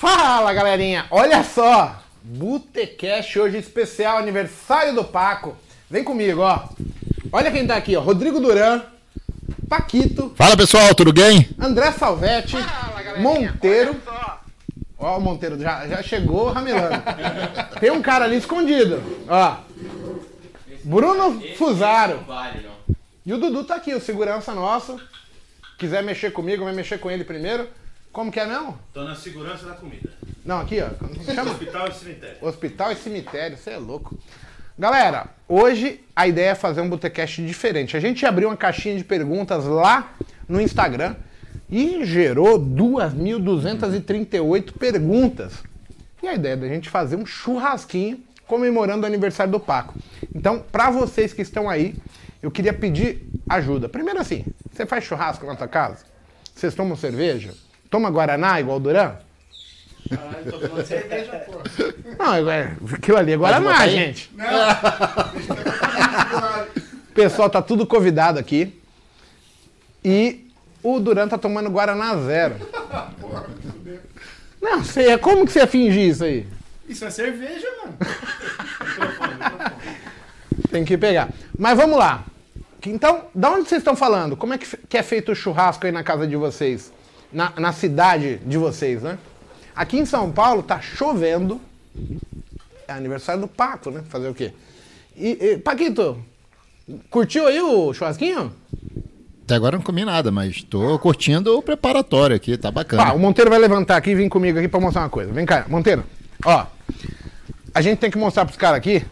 Fala galerinha, olha só! Botecast hoje especial aniversário do Paco. Vem comigo, ó. Olha quem tá aqui, ó. Rodrigo Duran, Paquito, Fala pessoal, tudo bem? André Salvetti, Monteiro. Ó, o Monteiro já, já chegou ramelando. Tem um cara ali escondido, ó. Bruno Fusaro. E o Dudu tá aqui, o segurança nosso. Quiser mexer comigo, vai mexer com ele primeiro. Como que é mesmo? Tô na segurança da comida. Não, aqui, ó. Como que chama? Hospital e cemitério. Hospital e cemitério, você é louco. Galera, hoje a ideia é fazer um Botecast diferente. A gente abriu uma caixinha de perguntas lá no Instagram e gerou 2.238 perguntas. E a ideia é da gente fazer um churrasquinho comemorando o aniversário do Paco. Então, para vocês que estão aí, eu queria pedir ajuda. Primeiro assim, você faz churrasco na tua casa? Vocês tomam cerveja? Toma Guaraná igual o Duran? Caralho, tô tomando cerveja, pô. Não, é, aquilo ali é Guaraná, gente. O pessoal tá tudo convidado aqui. E o Duran tá tomando Guaraná zero. Não, sei, como que você ia fingir isso aí? Isso é cerveja, mano. Tem que pegar. Mas vamos lá. Então, da onde vocês estão falando? Como é que, fe- que é feito o churrasco aí na casa de vocês? Na, na cidade de vocês, né? Aqui em São Paulo tá chovendo. É aniversário do Paco, né? Fazer o quê? E, e, Paquito, curtiu aí o churrasquinho? Até agora eu não comi nada, mas tô curtindo o preparatório aqui, tá bacana. Pá, o Monteiro vai levantar aqui e vir comigo aqui pra mostrar uma coisa. Vem cá, Monteiro. Ó, a gente tem que mostrar pros caras aqui.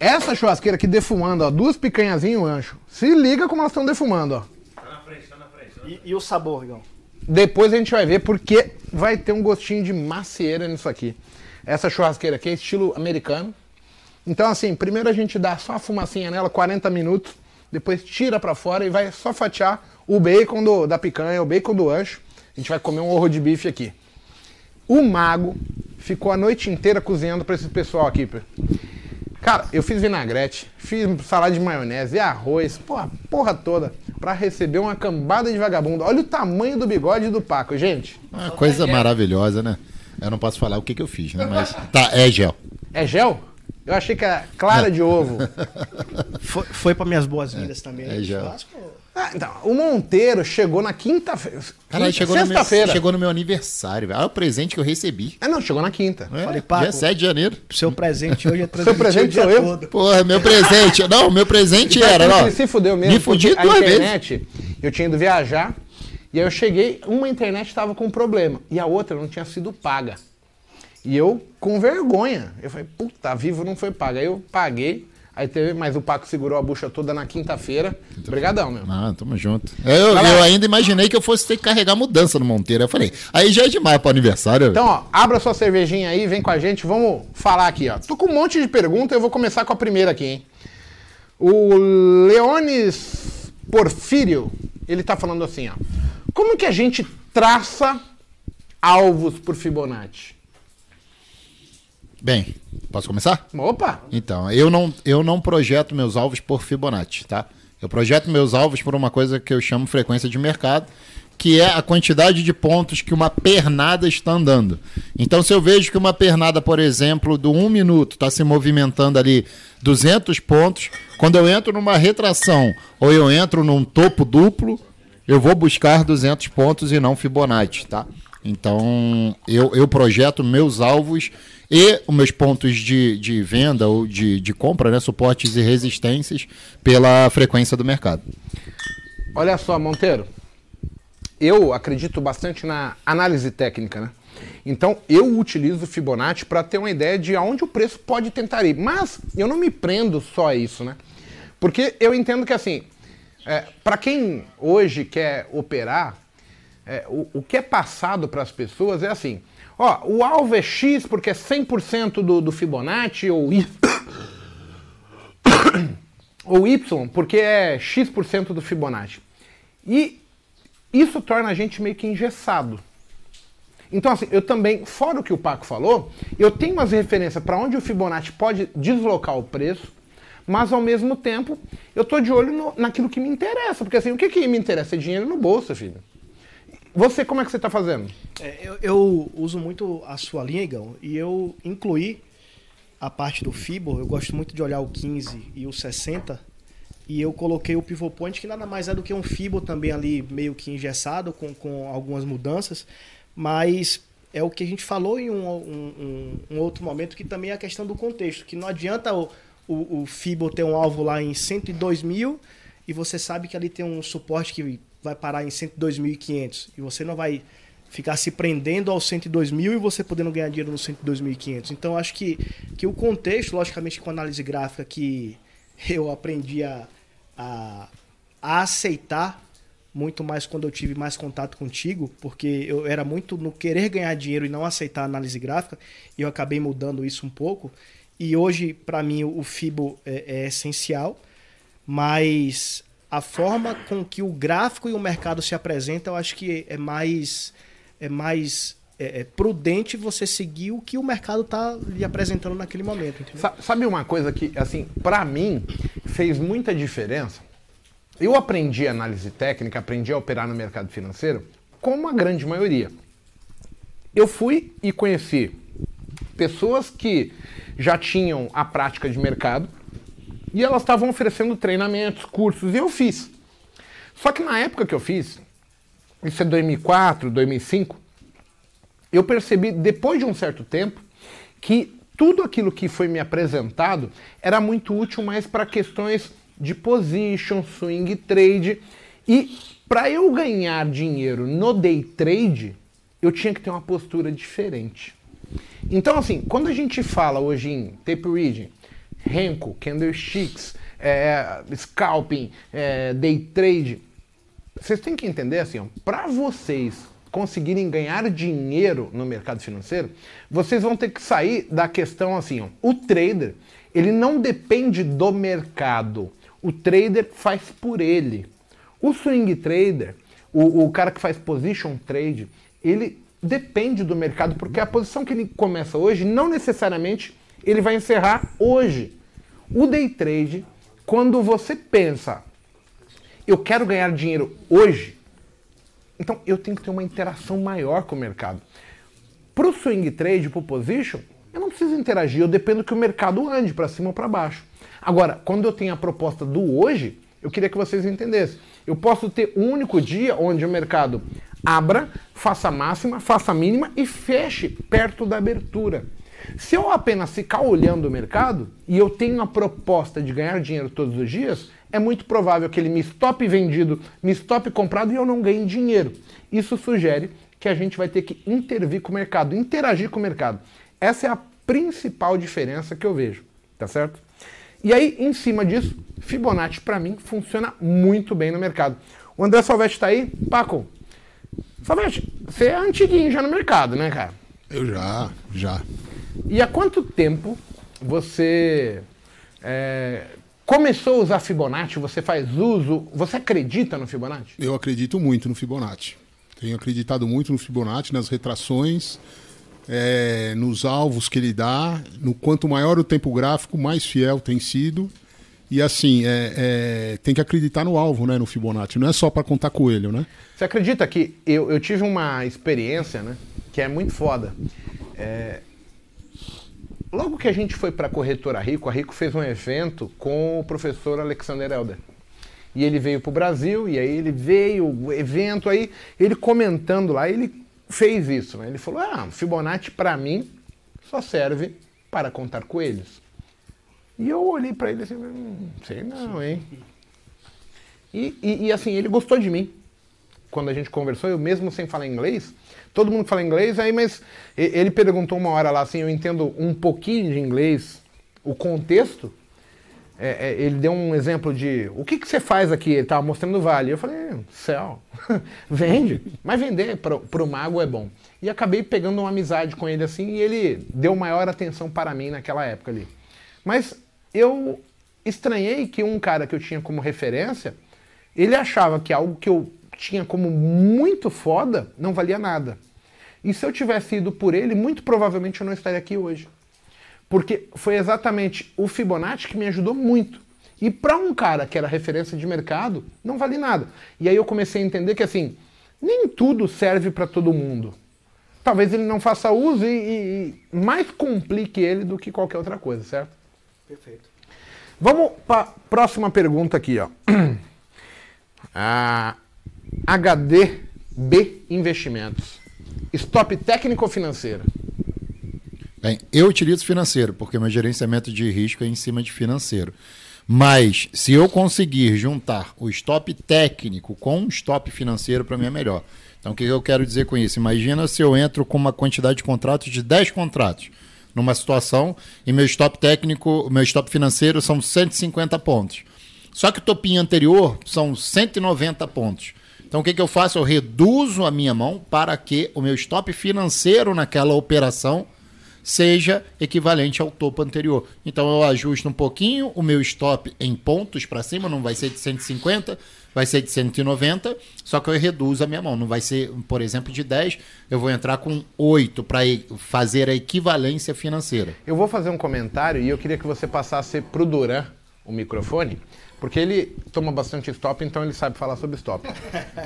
Essa churrasqueira aqui defumando, ó, duas picanhazinhas e um ancho. Se liga como elas estão defumando, ó. Tá na frente, tá na frente. E, e o sabor, Igão? Depois a gente vai ver porque vai ter um gostinho de macieira nisso aqui. Essa churrasqueira aqui é estilo americano. Então, assim, primeiro a gente dá só a fumacinha nela, 40 minutos. Depois tira pra fora e vai só fatiar o bacon do- da picanha, o bacon do ancho. A gente vai comer um ovo de bife aqui. O mago ficou a noite inteira cozinhando pra esse pessoal aqui. Cara, eu fiz vinagrete, fiz salada de maionese, arroz, porra, porra toda, pra receber uma cambada de vagabundo. Olha o tamanho do bigode do Paco, gente. Uma coisa maravilhosa, né? Eu não posso falar o que, que eu fiz, né? Mas tá, é gel. É gel? Eu achei que era clara de ovo. Foi, foi pra minhas boas-vindas também. é já. churrasco? Ah, então, o Monteiro chegou na quinta-feira. Caralho, chegou, no meu, Sexta-feira. chegou no meu aniversário. velho. Olha o presente que eu recebi. É, não, chegou na quinta. É, Falei, Paco. dia 7 de janeiro. Seu presente hoje é Seu presente sou eu? todo. Porra, meu presente. Não, meu presente era, ó. ele se fudeu mesmo. Me fudi duas a vezes. internet, eu tinha ido viajar, e aí eu cheguei, uma internet estava com problema, e a outra não tinha sido paga. E eu, com vergonha, eu falei, puta, a Vivo não foi paga. Aí eu paguei, aí teve, mas o Paco segurou a bucha toda na quinta-feira. Obrigadão, meu. Ah, tamo junto. Eu, lá. eu ainda imaginei que eu fosse ter que carregar mudança no Monteiro. Eu falei, aí já é demais pro aniversário. Então, ó, abra sua cervejinha aí, vem com a gente, vamos falar aqui, ó. Tô com um monte de perguntas, eu vou começar com a primeira aqui, hein? O Leones Porfírio, ele tá falando assim, ó. Como que a gente traça alvos por Fibonacci? Bem, posso começar? Opa! Então, eu não, eu não projeto meus alvos por Fibonacci, tá? Eu projeto meus alvos por uma coisa que eu chamo frequência de mercado, que é a quantidade de pontos que uma pernada está andando. Então, se eu vejo que uma pernada, por exemplo, do 1 minuto está se movimentando ali 200 pontos, quando eu entro numa retração ou eu entro num topo duplo, eu vou buscar 200 pontos e não Fibonacci, tá? Então, eu, eu projeto meus alvos e os meus pontos de, de venda ou de, de compra, né, suportes e resistências, pela frequência do mercado. Olha só, Monteiro. Eu acredito bastante na análise técnica, né? Então, eu utilizo o Fibonacci para ter uma ideia de aonde o preço pode tentar ir. Mas eu não me prendo só a isso, né? Porque eu entendo que, assim, para quem hoje quer operar, é, o, o que é passado para as pessoas é assim: ó, o alvo é X porque é 100% do, do Fibonacci, ou Y, ou Y porque é X% do Fibonacci. E isso torna a gente meio que engessado. Então, assim, eu também, fora o que o Paco falou, eu tenho umas referências para onde o Fibonacci pode deslocar o preço, mas ao mesmo tempo eu tô de olho no- naquilo que me interessa. Porque assim, o que, que me interessa? É dinheiro no bolso, filho. Você, como é que você tá fazendo? É, eu, eu uso muito a sua linha, Igão, e eu incluí a parte do Fibo. Eu gosto muito de olhar o 15 e o 60. E eu coloquei o pivot point, que nada mais é do que um Fibo também ali meio que engessado, com, com algumas mudanças. Mas é o que a gente falou em um, um- um- um outro momento, que também é a questão do contexto. Que não adianta o, o, o Fibo ter um alvo lá em 102 mil e você sabe que ali tem um suporte que vai parar em 102.500 e você não vai ficar se prendendo aos 102 mil e você podendo ganhar dinheiro nos 102.500. Então acho que, que o contexto, logicamente com análise gráfica que eu aprendi a, a, a aceitar muito mais quando eu tive mais contato contigo, porque eu era muito no querer ganhar dinheiro e não aceitar a análise gráfica, e eu acabei mudando isso um pouco. E hoje, para mim, o Fibo é, é essencial, mas a forma com que o gráfico e o mercado se apresentam, eu acho que é mais é mais é, é prudente você seguir o que o mercado está lhe apresentando naquele momento. Entendeu? Sa- Sabe uma coisa que, assim, pra mim, fez muita diferença? Eu aprendi análise técnica, aprendi a operar no mercado financeiro, como a grande maioria. Eu fui e conheci pessoas que já tinham a prática de mercado e elas estavam oferecendo treinamentos, cursos, e eu fiz. Só que na época que eu fiz, isso é 2004, 2005, eu percebi, depois de um certo tempo, que tudo aquilo que foi me apresentado era muito útil mais para questões de position, swing trade. E para eu ganhar dinheiro no day trade, eu tinha que ter uma postura diferente. Então, assim, quando a gente fala hoje em tape reading, Renko, candlesticks, é, scalping, é, day trade, vocês têm que entender assim, para vocês conseguirem ganhar dinheiro no mercado financeiro, vocês vão ter que sair da questão assim, ó, o trader, ele não depende do mercado. O trader faz por ele. O swing trader, o, o cara que faz position trade, ele depende do mercado, porque a posição que ele começa hoje, não necessariamente ele vai encerrar hoje. O day trade, quando você pensa, eu quero ganhar dinheiro hoje, então eu tenho que ter uma interação maior com o mercado. Para o swing trade, para o position, eu não preciso interagir, eu dependo que o mercado ande para cima ou para baixo. Agora, quando eu tenho a proposta do hoje, eu queria que vocês entendessem. Eu posso ter um único dia onde o mercado abra, faça máxima, faça mínima e feche perto da abertura. Se eu apenas ficar olhando o mercado e eu tenho a proposta de ganhar dinheiro todos os dias, é muito provável que ele me stop vendido, me stop comprado e eu não ganhe dinheiro. Isso sugere que a gente vai ter que intervir com o mercado, interagir com o mercado. Essa é a principal diferença que eu vejo, tá certo? E aí, em cima disso, Fibonacci para mim funciona muito bem no mercado. O André Salvetti está aí, Paco. Salvetti, você é antiguinho já no mercado, né, cara? Eu já, já. E há quanto tempo você é, começou a usar Fibonacci? Você faz uso? Você acredita no Fibonacci? Eu acredito muito no Fibonacci. Tenho acreditado muito no Fibonacci, nas retrações, é, nos alvos que ele dá. No quanto maior o tempo gráfico, mais fiel tem sido. E assim, é, é, tem que acreditar no alvo, né, no Fibonacci. Não é só para contar coelho, né? Você acredita que eu, eu tive uma experiência, né, que é muito foda. É, logo que a gente foi para a corretora Rico, a Rico fez um evento com o professor Alexander Elder. E ele veio para o Brasil, e aí ele veio, o evento aí, ele comentando lá, ele fez isso, né? Ele falou: "Ah, Fibonacci para mim só serve para contar coelhos". E eu olhei para ele assim, hum, sei não, hein? E, e, e, assim, ele gostou de mim. Quando a gente conversou, eu mesmo sem falar inglês, todo mundo fala inglês, aí, mas ele perguntou uma hora lá assim, eu entendo um pouquinho de inglês, o contexto. É, é, ele deu um exemplo de o que, que você faz aqui? Ele estava mostrando o vale. Eu falei, céu, vende, mas vender para o mago é bom. E acabei pegando uma amizade com ele assim, e ele deu maior atenção para mim naquela época ali. Mas eu estranhei que um cara que eu tinha como referência, ele achava que algo que eu tinha como muito foda não valia nada. E se eu tivesse ido por ele, muito provavelmente eu não estaria aqui hoje. Porque foi exatamente o Fibonacci que me ajudou muito. E para um cara que era referência de mercado, não vale nada. E aí eu comecei a entender que assim, nem tudo serve para todo mundo. Talvez ele não faça uso e, e- e mais complique ele do que qualquer outra coisa, certo? Perfeito. Vamos para a próxima pergunta aqui, ó. A HDB Investimentos. Stop técnico ou financeiro? Bem, eu utilizo financeiro, porque meu gerenciamento de risco é em cima de financeiro. Mas, se eu conseguir juntar o stop técnico com o stop financeiro, para mim é melhor. Então, o que eu quero dizer com isso? Imagina se eu entro com uma quantidade de contratos de 10 contratos numa situação e meu stop técnico, meu stop financeiro são 150 pontos. Só que o topinho anterior são 190 pontos. Então o que, que eu faço? Eu reduzo a minha mão para que o meu stop financeiro naquela operação seja equivalente ao topo anterior. Então eu ajusto um pouquinho o meu stop em pontos para cima, não vai ser de 150, vai ser de 190, só que eu reduzo a minha mão. Não vai ser, por exemplo, de 10, eu vou entrar com 8 para fazer a equivalência financeira. Eu vou fazer um comentário e eu queria que você passasse pro Duran o microfone, porque ele toma bastante stop, então ele sabe falar sobre stop.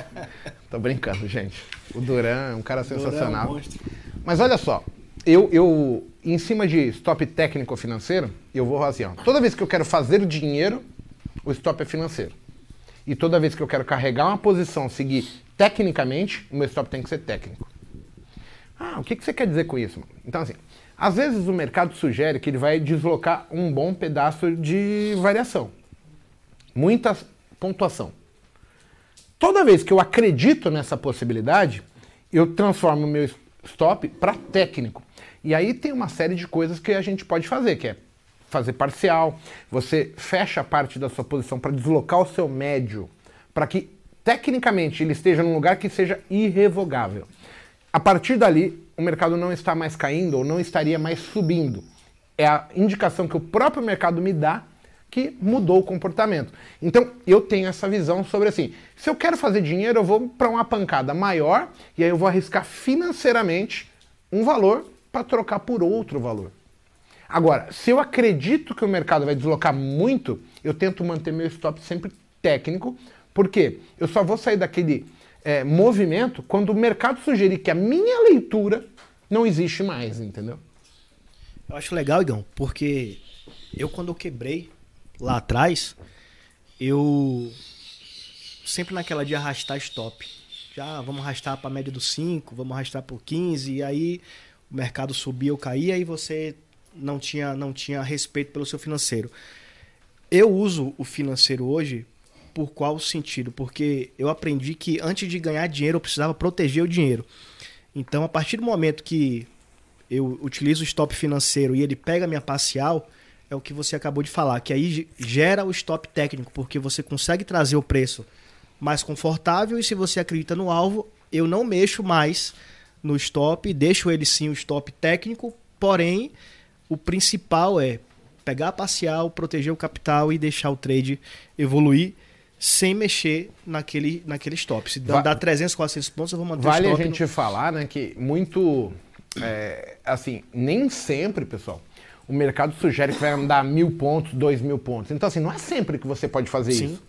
Tô brincando, gente. O Duran é um cara sensacional. monstro. Mas olha só, eu, eu, em cima de stop técnico financeiro, eu vou assim, ó. Toda vez que eu quero fazer o dinheiro, o stop é financeiro. E toda vez que eu quero carregar uma posição, seguir tecnicamente, o meu stop tem que ser técnico. Ah, o que, que você quer dizer com isso? mano? Então, assim, às vezes o mercado sugere que ele vai deslocar um bom pedaço de variação. Muita pontuação. Toda vez que eu acredito nessa possibilidade, eu transformo meu stop para técnico. E aí tem uma série de coisas que a gente pode fazer, que é fazer parcial, você fecha a parte da sua posição para deslocar o seu médio, para que tecnicamente ele esteja num lugar que seja irrevogável. A partir dali, o mercado não está mais caindo ou não estaria mais subindo. É a indicação que o próprio mercado me dá que mudou o comportamento. Então, eu tenho essa visão sobre assim, se eu quero fazer dinheiro, eu vou para uma pancada maior e aí eu vou arriscar financeiramente um valor para trocar por outro valor. Agora, se eu acredito que o mercado vai deslocar muito, eu tento manter meu stop sempre técnico, porque eu só vou sair daquele é, movimento quando o mercado sugerir que a minha leitura não existe mais, entendeu? Eu acho legal, Igão, porque eu quando eu quebrei lá atrás, eu sempre naquela de arrastar stop. Já vamos arrastar para a média dos 5, vamos arrastar por 15, e aí o mercado subia ou caía e você não tinha, não tinha respeito pelo seu financeiro. Eu uso o financeiro hoje por qual sentido? Porque eu aprendi que antes de ganhar dinheiro eu precisava proteger o dinheiro. Então, a partir do momento que eu utilizo o stop financeiro e ele pega a minha parcial, é o que você acabou de falar, que aí ge- gera o stop técnico, porque você consegue trazer o preço mais confortável e se você acredita no alvo, eu não mexo mais no stop, deixo ele sim o stop técnico, porém o principal é pegar a parcial, proteger o capital e deixar o trade evoluir sem mexer naquele, naquele stop. Se Va- dá 300, 400 pontos, eu vou manter Vale o a stop. gente falar, né, que muito, é, assim, nem sempre, pessoal, o mercado sugere que vai andar mil pontos, dois mil pontos. Então, assim, não é sempre que você pode fazer Sim. isso.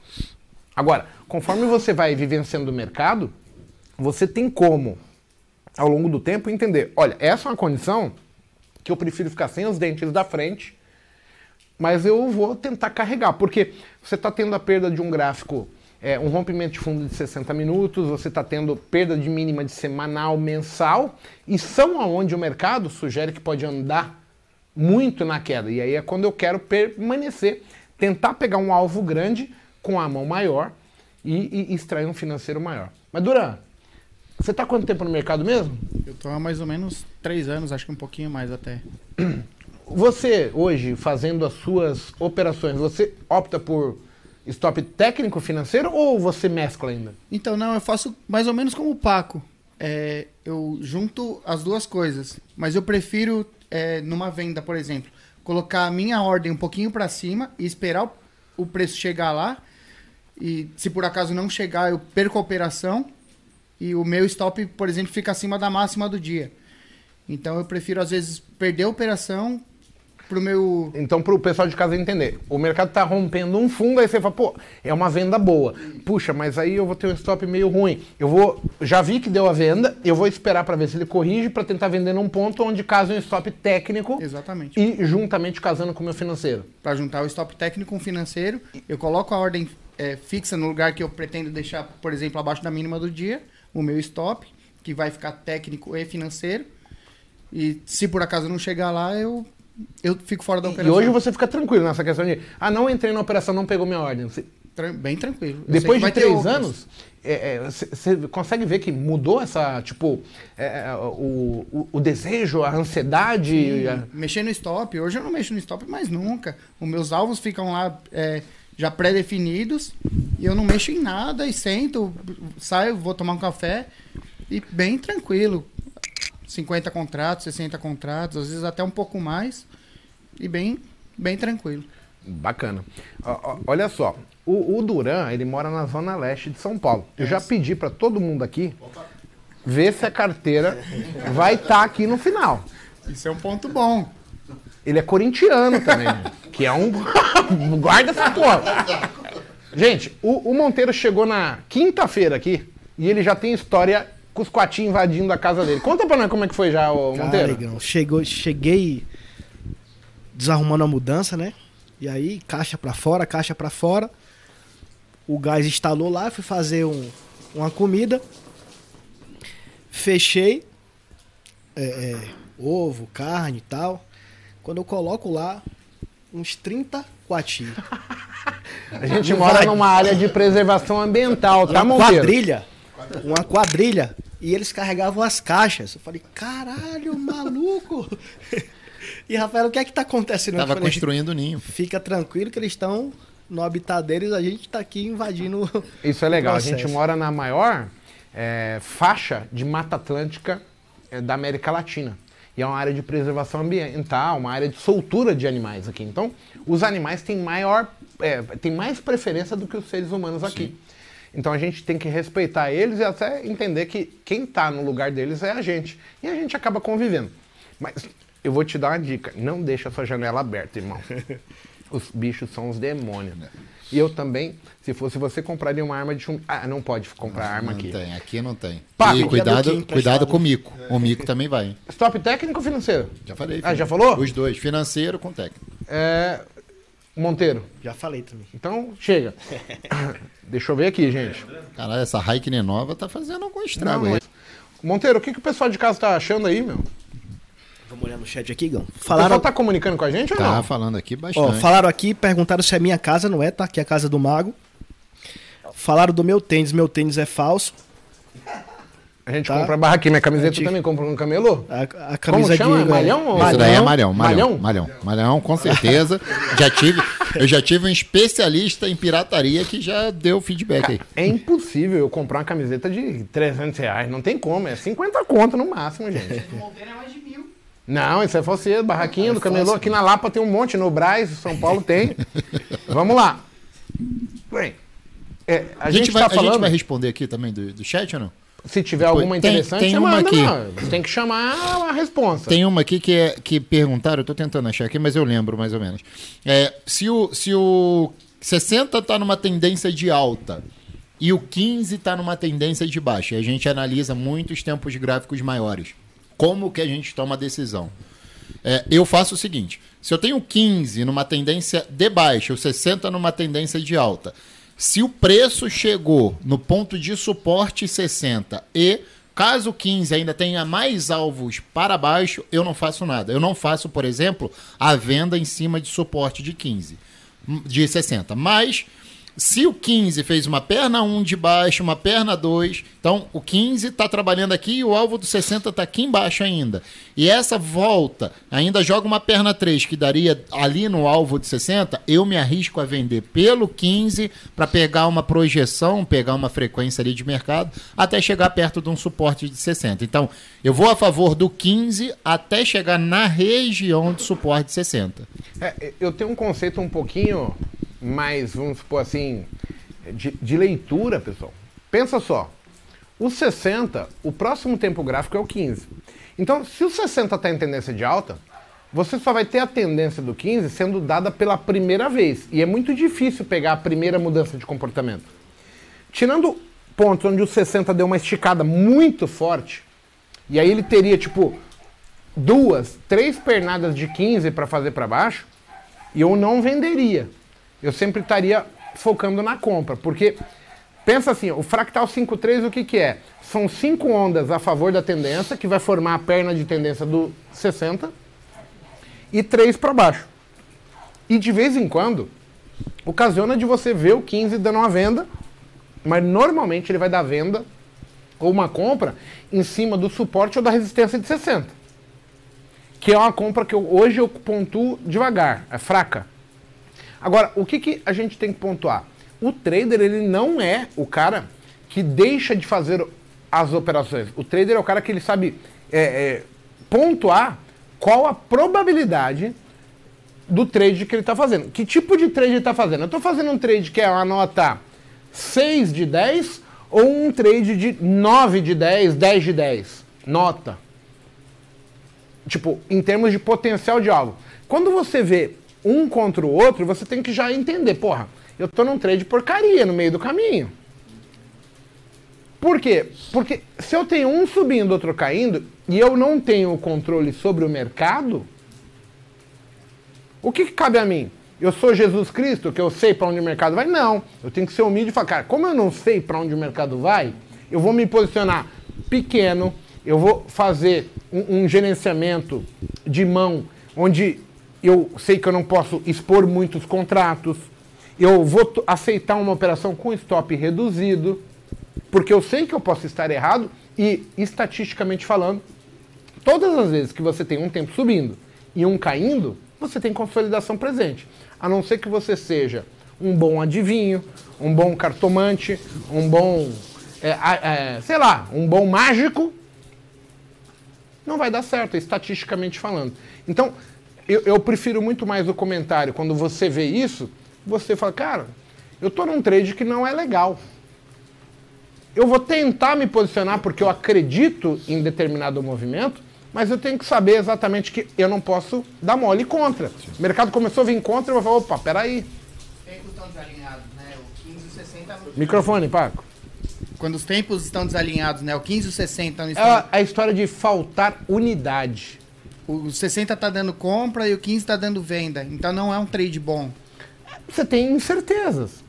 Agora, conforme você vai vivenciando o mercado, você tem como, ao longo do tempo, entender, olha, essa é uma condição que eu prefiro ficar sem os dentes da frente, mas eu vou tentar carregar, porque você está tendo a perda de um gráfico, é, um rompimento de fundo de 60 minutos, você está tendo perda de mínima de semanal, mensal, e são aonde o mercado sugere que pode andar muito na queda. E aí é quando eu quero permanecer, tentar pegar um alvo grande com a mão maior e, e extrair um financeiro maior. Mas Duran, você está quanto tempo no mercado mesmo? Eu tô há mais ou menos três anos, acho que um pouquinho mais até. Você, hoje, fazendo as suas operações, você opta por stop técnico financeiro ou você mescla ainda? Então, não, eu faço mais ou menos como o Paco. É, eu junto as duas coisas. Mas eu prefiro, é, numa venda, por exemplo, colocar a minha ordem um pouquinho para cima e esperar o, preço chegar lá. E se por acaso não chegar, eu perco a operação. E o meu stop, por exemplo, fica acima da máxima do dia. Então eu prefiro, às vezes, perder a operação pro meu. Então, para o pessoal de casa entender, o mercado está rompendo um fundo, aí você fala, pô, é uma venda boa. Puxa, mas aí eu vou ter um stop meio ruim. Eu vou, já vi que deu a venda, eu vou esperar para ver se ele corrige para tentar vender num ponto onde casa um stop técnico Exatamente. e juntamente casando com o meu financeiro. Para juntar o stop técnico com o financeiro, eu coloco a ordem é, fixa no lugar que eu pretendo deixar, por exemplo, abaixo da mínima do dia, o meu stop, que vai ficar técnico e financeiro. E se por acaso não chegar lá, eu, eu fico fora da E operação. hoje você fica tranquilo nessa questão de, ah, não entrei na operação, não pegou minha ordem. Você- Bem tranquilo. Eu Depois de três anos, você consegue ver que mudou essa, tipo, é, é, o, o, o desejo, a ansiedade? a- Mexer no stop, hoje eu não mexo no stop mais nunca. Os meus alvos ficam lá é, já pré-definidos e eu não mexo em nada e sento, saio, vou tomar um café e bem tranquilo. 50 contratos, 60 contratos, às vezes até um pouco mais e bem, bem tranquilo. Bacana. Ó, olha só, o, o Duran, ele mora na zona leste de São Paulo. Eu já pedi para todo mundo aqui ver se a carteira vai estar aqui no final. Isso é um ponto bom. Ele é corintiano também, que é um... Guarda essa porra. Gente, o, o Monteiro chegou na quinta-feira aqui e ele já tem história com os quatinhos invadindo a casa dele. Conta pra nós como é que foi já, o Monteiro. Chegou, cheguei desarrumando a mudança, né? E aí, caixa pra fora, caixa pra fora. O gás instalou lá, fui fazer um- uma comida. Fechei. é, é, ovo, carne e tal. Quando eu coloco lá, uns 30 quatinhos. A gente mora numa área de preservação ambiental, tá, Monteiro? quadrilha. Uma quadrilha. E eles carregavam as caixas. Eu falei, caralho, maluco. e Rafael, o que é que tá acontecendo? Tava falei, construindo o ninho. Fica tranquilo que eles estão no habitat deles, a gente tá aqui invadindo. Isso é legal. A gente mora na maior é, faixa de Mata Atlântica é, da América Latina. E é uma área de preservação ambiental, uma área de soltura de animais aqui. Então, os animais têm maior, é, têm mais preferência do que os seres humanos aqui. Então a gente tem que respeitar eles e até entender que quem está no lugar deles é a gente. E a gente acaba convivendo. Mas eu vou te dar uma dica: não deixa a sua janela aberta, irmão. Os bichos são os demônios. E eu também, se fosse você, compraria uma arma de chumbo. Ah, não pode comprar arma Não aqui. tem, aqui não tem. Papi, e cuidado, Kim emprestado. cuidado com o mico. O mico também vai. hein? Stop técnico ou financeiro? Já falei. Ah, já falou? Os dois, financeiro com técnico. É. Monteiro. Já falei também. Então, chega. Deixa eu ver aqui, gente. Caralho, essa Raikkonen nova tá fazendo algum estrago Não, aí. Monteiro, o que, que o pessoal de casa tá achando aí, meu? Vamos olhar no chat aqui, Gão. O pessoal Falaram, tá comunicando com a gente ou Tá não? falando aqui ó, bastante. falaram aqui, perguntaram se é minha casa, não é, tá? Aqui é a casa do mago. Falaram do meu tênis, meu tênis é falso. A gente Tá. compra barraquinha, minha camiseta A gente- também compra no camelô? A, a Como chama? de. Malhão ou- Isso daí é malhão, malhão, Malhão? malhão, malhão, com certeza. já tive, eu já tive um especialista em pirataria que já deu feedback aí. É impossível eu comprar uma camiseta de 300 reais. Não tem como. É 50 conto no máximo, gente. Não, isso é você, barraquinha do camelô. Aqui na Lapa tem um monte. No Braz, São Paulo tem. Vamos lá. Bem, é, a, A gente, gente, vai, tá a gente falando... vai responder aqui também do, do chat ou não? Se tiver alguma Tem- interessante, tem você uma manda, aqui. não. Tem que chamar a responsa. Tem uma aqui que, é, que perguntaram, eu tô tentando achar aqui, mas eu lembro mais ou menos. É, se, o, se o 60 tá numa tendência de alta e o 15 tá numa tendência de baixa, e a gente analisa muitos tempos gráficos maiores. Como que a gente toma a decisão? É, eu faço o seguinte: se eu tenho 15 numa tendência de baixa, o 60 numa tendência de alta, se o preço chegou no ponto de suporte 60 e caso o 15 ainda tenha mais alvos para baixo, eu não faço nada. Eu não faço, por exemplo, a venda em cima de suporte de 15, de 60. Mas se o 15 fez uma perna 1 de baixo, uma perna 2, então o 15 está trabalhando aqui e o alvo do 60 está aqui embaixo ainda. E essa volta ainda joga uma perna 3, que daria ali no alvo de 60, eu me arrisco a vender pelo 15 para pegar uma projeção, pegar uma frequência ali de mercado, até chegar perto de um suporte de 60. Então, eu vou a favor do 15 até chegar na região de suporte de 60. É, eu tenho um conceito um pouquinho mais, vamos supor assim, de, de leitura, pessoal. Pensa só. O 60, o próximo tempo gráfico é o 15. Então, se o 60 está em tendência de alta, você só vai ter a tendência do 15 sendo dada pela primeira vez. E é muito difícil pegar a primeira mudança de comportamento. Tirando pontos onde o 60 deu uma esticada muito forte, e aí ele teria, tipo, duas, três pernadas de 15 para fazer para baixo, e eu não venderia. Eu sempre estaria focando na compra, porque pensa assim, o fractal 5.3 o que que é? São cinco ondas a favor da tendência, que vai formar a perna de tendência do 60, e três para baixo. E de vez em quando, ocasiona de você ver o 15 dando uma venda, mas normalmente ele vai dar venda ou uma compra em cima do suporte ou da resistência de 60. Que é uma compra que eu, hoje eu pontuo devagar, é fraca. Agora, o que, que a gente tem que pontuar? O trader, ele não é o cara que deixa de fazer as operações. O trader é o cara que ele sabe é, é, pontuar qual a probabilidade do trade que ele está fazendo. Que tipo de trade ele está fazendo? Eu estou fazendo um trade que é uma nota 6 de 10 ou um trade de 9 de 10, 10 de 10? Nota. Tipo, em termos de potencial de alvo. Quando você vê um contra o outro, você tem que já entender, porra, eu tô num trade porcaria no meio do caminho. Por quê? Porque se eu tenho um subindo, outro caindo, e eu não tenho o controle sobre o mercado, o que, que cabe a mim? Eu sou Jesus Cristo, que eu sei para onde o mercado vai? Não. Eu tenho que ser humilde e falar, cara, como eu não sei para onde o mercado vai, eu vou me posicionar pequeno, eu vou fazer um, um gerenciamento de mão onde eu sei que eu não posso expor muitos contratos, eu vou aceitar uma operação com stop reduzido, porque eu sei que eu posso estar errado e, estatisticamente falando, todas as vezes que você tem um tempo subindo e um caindo, você tem consolidação presente. A não ser que você seja um bom adivinho, um bom cartomante, um bom, é, é, sei lá, um bom mágico, não vai dar certo, estatisticamente falando. Então, eu, eu prefiro muito mais o comentário, quando você vê isso, você fala, cara, eu tô num trade que não é legal. Eu vou tentar me posicionar porque eu acredito em determinado movimento, mas eu tenho que saber exatamente que eu não posso dar mole contra. O mercado começou a vir contra, eu vou falar, opa, peraí. tempos estão desalinhados, né? O 15 e o 60. Microfone, Paco. Quando os tempos estão desalinhados, né? O 15 e o 60 não É estão. a, a história de faltar unidade. O 60 tá dando compra e o 15 tá dando venda. Então não é um trade bom. Você tem incertezas.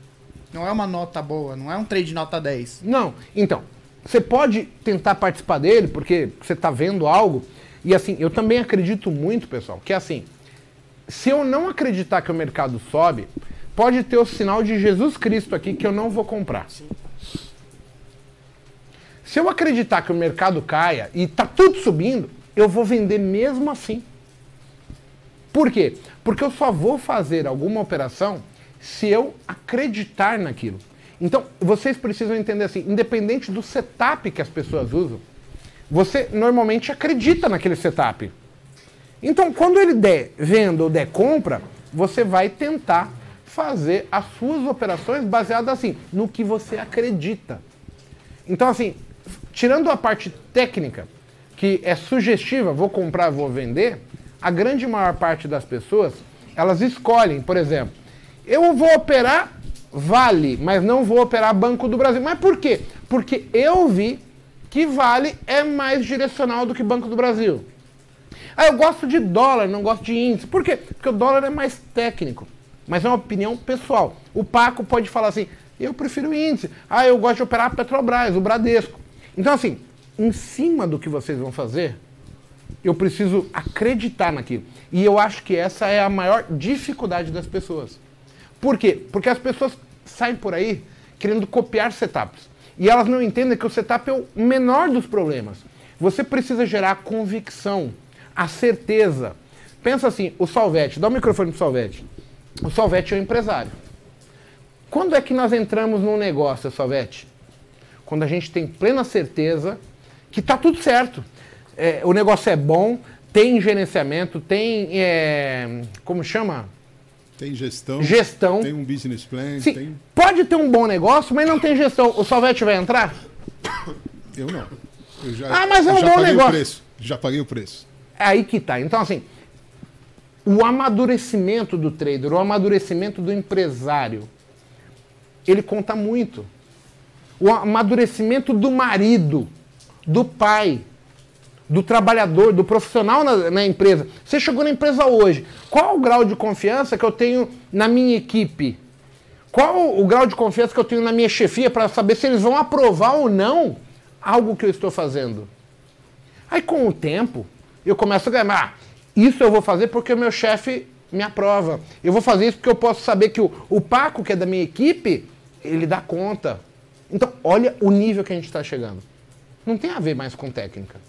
Não é uma nota boa, não é um trade nota 10. Não. Então, você pode tentar participar dele porque você está vendo algo. E assim, eu também acredito muito, pessoal, que assim, se eu não acreditar que o mercado sobe, pode ter o sinal de Jesus Cristo aqui que eu não vou comprar. Se eu acreditar que o mercado caia e tá tudo subindo, eu vou vender mesmo assim. Por quê? Porque eu só vou fazer alguma operação se eu acreditar naquilo. Então, vocês precisam entender assim, independente do setup que as pessoas usam, você normalmente acredita naquele setup. Então, quando ele der venda ou der compra, você vai tentar fazer as suas operações baseadas assim, no que você acredita. Então, assim, tirando a parte técnica, que é sugestiva, vou comprar, vou vender, a grande maior parte das pessoas, elas escolhem, por exemplo, eu vou operar Vale, mas não vou operar Banco do Brasil. Mas por quê? Porque eu vi que Vale é mais direcional do que Banco do Brasil. Ah, eu gosto de dólar, não gosto de índice. Por quê? Porque o dólar é mais técnico. Mas é uma opinião pessoal. O Paco pode falar assim, eu prefiro índice. Ah, eu gosto de operar Petrobras, o Bradesco. Então, assim, em cima do que vocês vão fazer, eu preciso acreditar naquilo. E eu acho que essa é a maior dificuldade das pessoas. Por quê? Porque as pessoas saem por aí querendo copiar setups. E elas não entendem que o setup é o menor dos problemas. Você precisa gerar convicção, a certeza. Pensa assim, o Salvete, dá o microfone pro Salvete. O Salvete é um empresário. Quando é que nós entramos num negócio, Salvete? Quando a gente tem plena certeza que tá tudo certo. É, o negócio é bom, tem gerenciamento, tem. é, como chama? Tem gestão. Gestão. Tem um business plan. Sim, Tem... pode ter um bom negócio, mas não tem gestão. O Salvete vai entrar? Eu não. Eu já, Ah, mas é um bom paguei negócio. o preço. Já paguei o preço. É aí que tá. Então, assim, o amadurecimento do trader, o amadurecimento do empresário, ele conta muito. O amadurecimento do marido, do pai, do trabalhador, do profissional na, na, empresa. Você chegou na empresa hoje. Qual o grau de confiança que eu tenho na minha equipe? Qual o grau de confiança que eu tenho na minha chefia para saber se eles vão aprovar ou não algo que eu estou fazendo? Aí com o tempo, eu começo a ganhar. Ah, isso eu vou fazer porque o meu chefe me aprova. Eu vou fazer isso porque eu posso saber que o, o Paco, que é da minha equipe, ele dá conta. Então, olha o nível que a gente está chegando. Não tem a ver mais com técnica.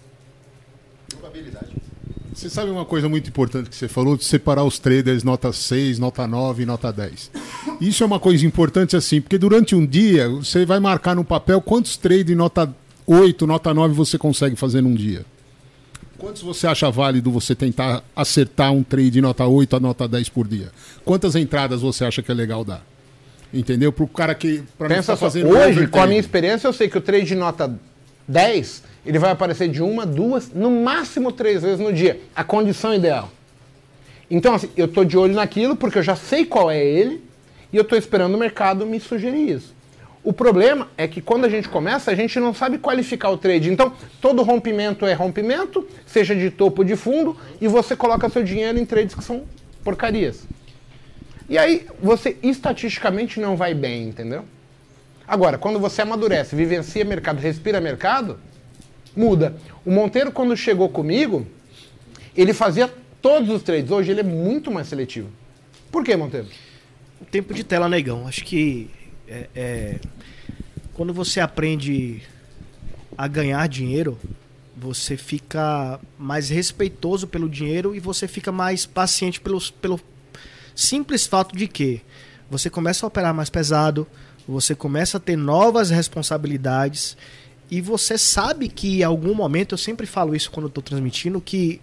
Você sabe uma coisa muito importante que você falou de separar os traders nota 6, nota 9 e nota 10. Isso é uma coisa importante assim, porque durante um dia você vai marcar no papel quantos trades nota 8, nota 9 você consegue fazer num dia. Quantos você acha válido você tentar acertar um trade nota 8 a nota 10 por dia? Quantas entradas você acha que é legal dar? Entendeu? Para o cara que. Pra Pensa não só, fazendo hoje, com a minha experiência, eu sei que o trade de nota 10, ele vai aparecer de uma, duas, no máximo três vezes no dia. A condição ideal. Então, assim, eu estou de olho naquilo porque eu já sei qual é ele e eu estou esperando o mercado me sugerir isso. O problema é que quando a gente começa, a gente não sabe qualificar o trade. Então, todo rompimento é rompimento, seja de topo ou de fundo, e você coloca seu dinheiro em trades que são porcarias. E aí, você estatisticamente não vai bem, entendeu? Agora, quando você amadurece, vivencia mercado, respira mercado, muda. O Monteiro, quando chegou comigo, ele fazia todos os trades. Hoje ele é muito mais seletivo. Por que, Monteiro? Tempo de tela, negão. Acho que é, é, quando você aprende a ganhar dinheiro, você fica mais respeitoso pelo dinheiro e você fica mais paciente pelos, pelo simples fato de que você começa a operar mais pesado, você começa a ter novas responsabilidades e você sabe que em algum momento, eu sempre falo isso quando estou transmitindo, que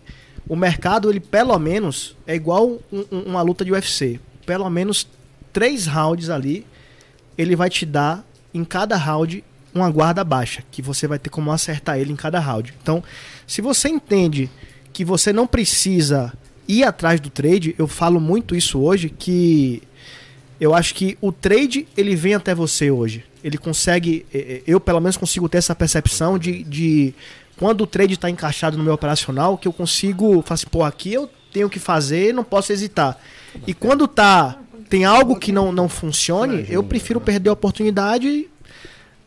o mercado, ele pelo menos, é igual um, uma luta de UFC. Pelo menos três rounds ali, ele vai te dar em cada round uma guarda baixa, que você vai ter como acertar ele em cada round. Então, se você entende que você não precisa ir atrás do trade, eu falo muito isso hoje, que eu acho que o trade ele vem até você hoje. Ele consegue, eu pelo menos consigo ter essa percepção de, de quando o trade está encaixado no meu operacional, que eu consigo falar assim, pô, aqui eu tenho que fazer, não posso hesitar. E quando tá tem algo que não, não funcione, eu prefiro perder a oportunidade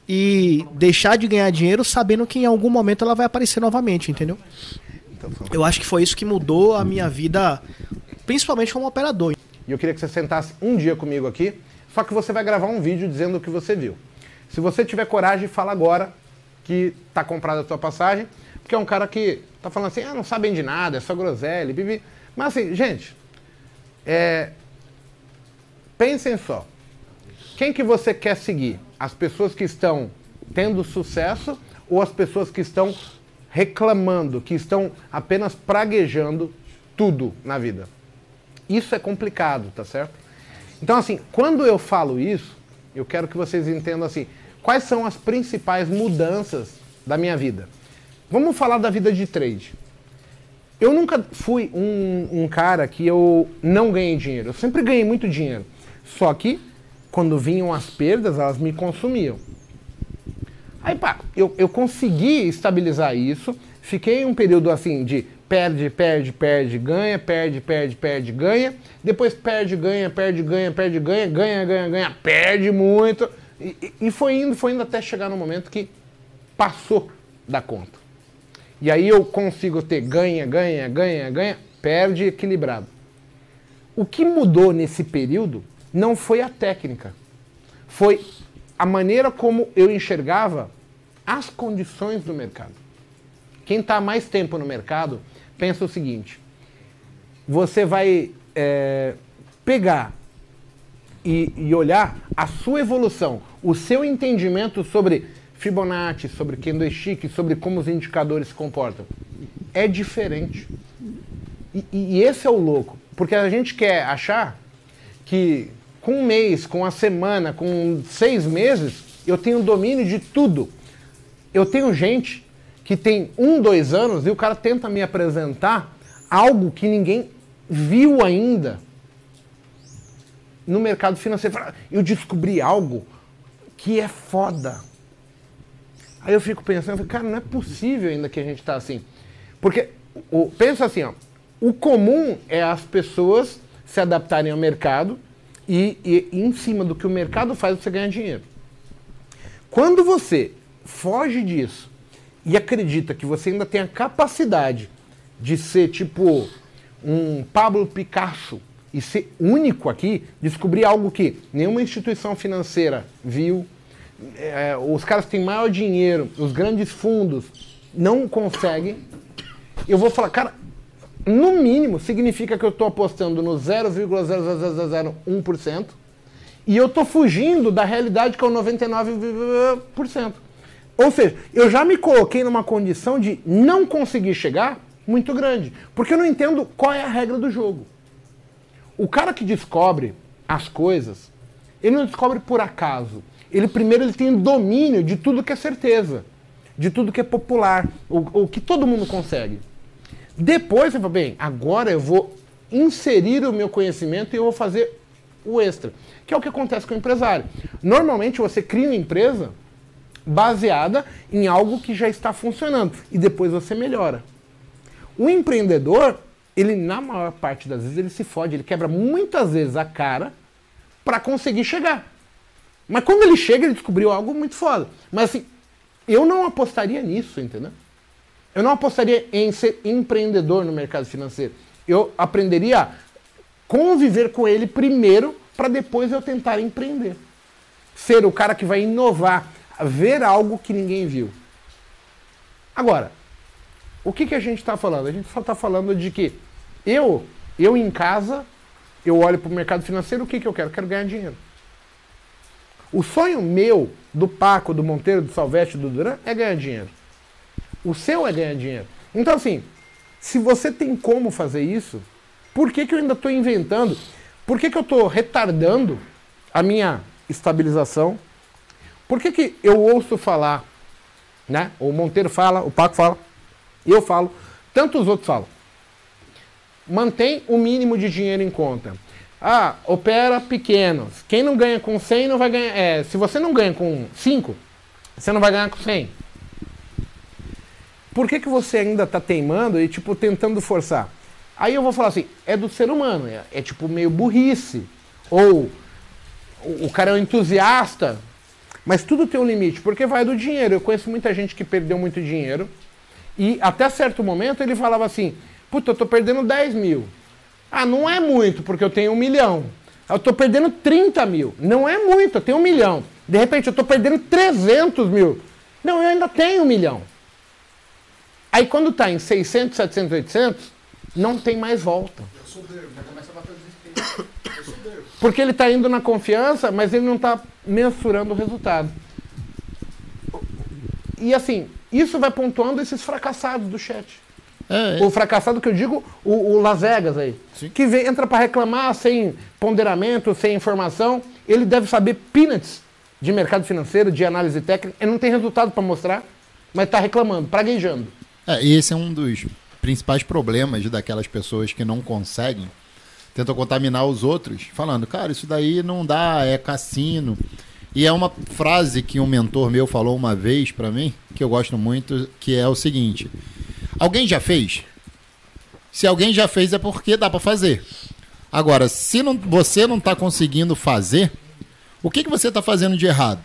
e deixar de ganhar dinheiro sabendo que em algum momento ela vai aparecer novamente, entendeu? Eu acho que foi isso que mudou a minha vida, principalmente como operador. E eu queria que você sentasse um dia comigo aqui, só que você vai gravar um vídeo dizendo o que você viu. Se você tiver coragem, fala agora que tá comprada a sua passagem, porque é um cara que tá falando assim, ah, não sabem de nada, é só groselha, bibi. Mas assim, gente, é... pensem só. Quem que você quer seguir? As pessoas que estão tendo sucesso ou as pessoas que estão reclamando, que estão apenas praguejando tudo na vida? Isso é complicado, tá certo? Então, assim, quando eu falo isso, eu quero que vocês entendam assim, quais são as principais mudanças da minha vida. Vamos falar da vida de trade. Eu nunca fui um, um, cara que eu não ganhei dinheiro. Eu sempre ganhei muito dinheiro. Só que, quando vinham as perdas, elas me consumiam. Aí, pá, eu, eu consegui estabilizar isso. Fiquei um período assim de perde, perde, perde, ganha, perde, perde, perde, ganha. Depois perde, ganha, perde, ganha, perde, ganha, ganha, ganha, ganha, perde muito. E, e foi indo, foi indo até chegar no momento que passou da conta. E aí eu consigo ter ganha, ganha, ganha, ganha, perde equilibrado. O que mudou nesse período não foi a técnica, foi a maneira como eu enxergava as condições do mercado. Quem está mais tempo no mercado pensa o seguinte: você vai é, pegar e, e olhar a sua evolução, o seu entendimento sobre Fibonacci, sobre candlestick, sobre como os indicadores se comportam. É diferente. E, e, esse é o louco. Porque a gente quer achar que com um mês, com uma semana, com seis meses, eu tenho domínio de tudo. Eu tenho gente que tem um, dois anos e o cara tenta me apresentar algo que ninguém viu ainda no mercado financeiro. Eu descobri algo que é foda. Aí eu fico pensando, cara, não é possível ainda que a gente tá assim. Porque, o, pensa assim, ó, o comum é as pessoas se adaptarem ao mercado e, e em cima do que o mercado faz você ganhar dinheiro. Quando você foge disso e acredita que você ainda tem a capacidade de ser tipo um Pablo Picasso e ser único aqui, descobrir algo que nenhuma instituição financeira viu, é, os caras que têm maior dinheiro, os grandes fundos, não conseguem. Eu vou falar, cara, no mínimo significa que eu estou apostando no 0,0001% e eu estou fugindo da realidade que é o 99%. Ou seja, eu já me coloquei numa condição de não conseguir chegar muito grande, porque eu não entendo qual é a regra do jogo. O cara que descobre as coisas, ele não descobre por acaso. Ele primeiro ele tem domínio de tudo que é certeza, de tudo que é popular, o, que todo mundo consegue. Depois você fala, bem, agora eu vou inserir o meu conhecimento e eu vou fazer o extra, que é o que acontece com o empresário. Normalmente você cria uma empresa baseada em algo que já está funcionando e depois você melhora. O empreendedor, ele na maior parte das vezes ele se fode, ele quebra muitas vezes a cara para conseguir chegar. Mas quando ele chega, ele descobriu algo muito foda. Mas assim, eu não apostaria nisso, entendeu? Eu não apostaria em ser empreendedor no mercado financeiro. Eu aprenderia a conviver com ele primeiro para depois eu tentar empreender. Ser o cara que vai inovar, ver algo que ninguém viu. Agora, o que, que a gente está falando? A gente só está falando de que eu, eu em casa, eu olho para o mercado financeiro, o que, que eu quero? Quero ganhar dinheiro. O sonho meu, do Paco, do Monteiro, do Salvete, do Duran, é ganhar dinheiro. O seu é ganhar dinheiro. Então, assim, se você tem como fazer isso, por que, que eu ainda estou inventando? Por que, que eu estou retardando a minha estabilização? Por que, que eu ouço falar, né? O Monteiro fala, o Paco fala, eu falo, tantos outros falam. Mantém o mínimo de dinheiro em conta. Ah, opera pequenos. Quem não ganha com 100 não vai ganhar. É, se você não ganha com 5, você não vai ganhar com 100. Por que, que você ainda está teimando e tipo tentando forçar? Aí eu vou falar assim, é do ser humano, é, é tipo meio burrice. Ou o, o cara é um entusiasta, mas tudo tem um limite, porque vai do dinheiro. Eu conheço muita gente que perdeu muito dinheiro e até certo momento ele falava assim, puta, eu tô perdendo 10 mil. Ah, não é muito, porque eu tenho um milhão. Eu estou perdendo 30 mil. Não é muito, eu tenho um milhão. De repente eu estou perdendo 300 mil. Não, eu ainda tenho um milhão. Aí quando está em 600, 700, 800, não tem mais volta. Porque ele está indo na confiança, mas ele não está mensurando o resultado. E assim, isso vai pontuando esses fracassados do chat. É, O fracassado que eu digo, o, o Las Vegas aí. Que vem, entra para reclamar sem ponderamento, sem informação. Ele deve saber peanuts de mercado financeiro, de análise técnica. Ele não tem resultado para mostrar, mas está reclamando, praguejando. É, e esse é um dos principais problemas daquelas pessoas que não conseguem, tentam contaminar os outros, falando, cara, isso daí não dá, é cassino. E é uma frase que um mentor meu falou uma vez para mim, que eu gosto muito, que é o seguinte: Alguém já fez? Se alguém já fez é porque dá para fazer. Agora, se não, você não está conseguindo fazer, o que, que você está fazendo de errado?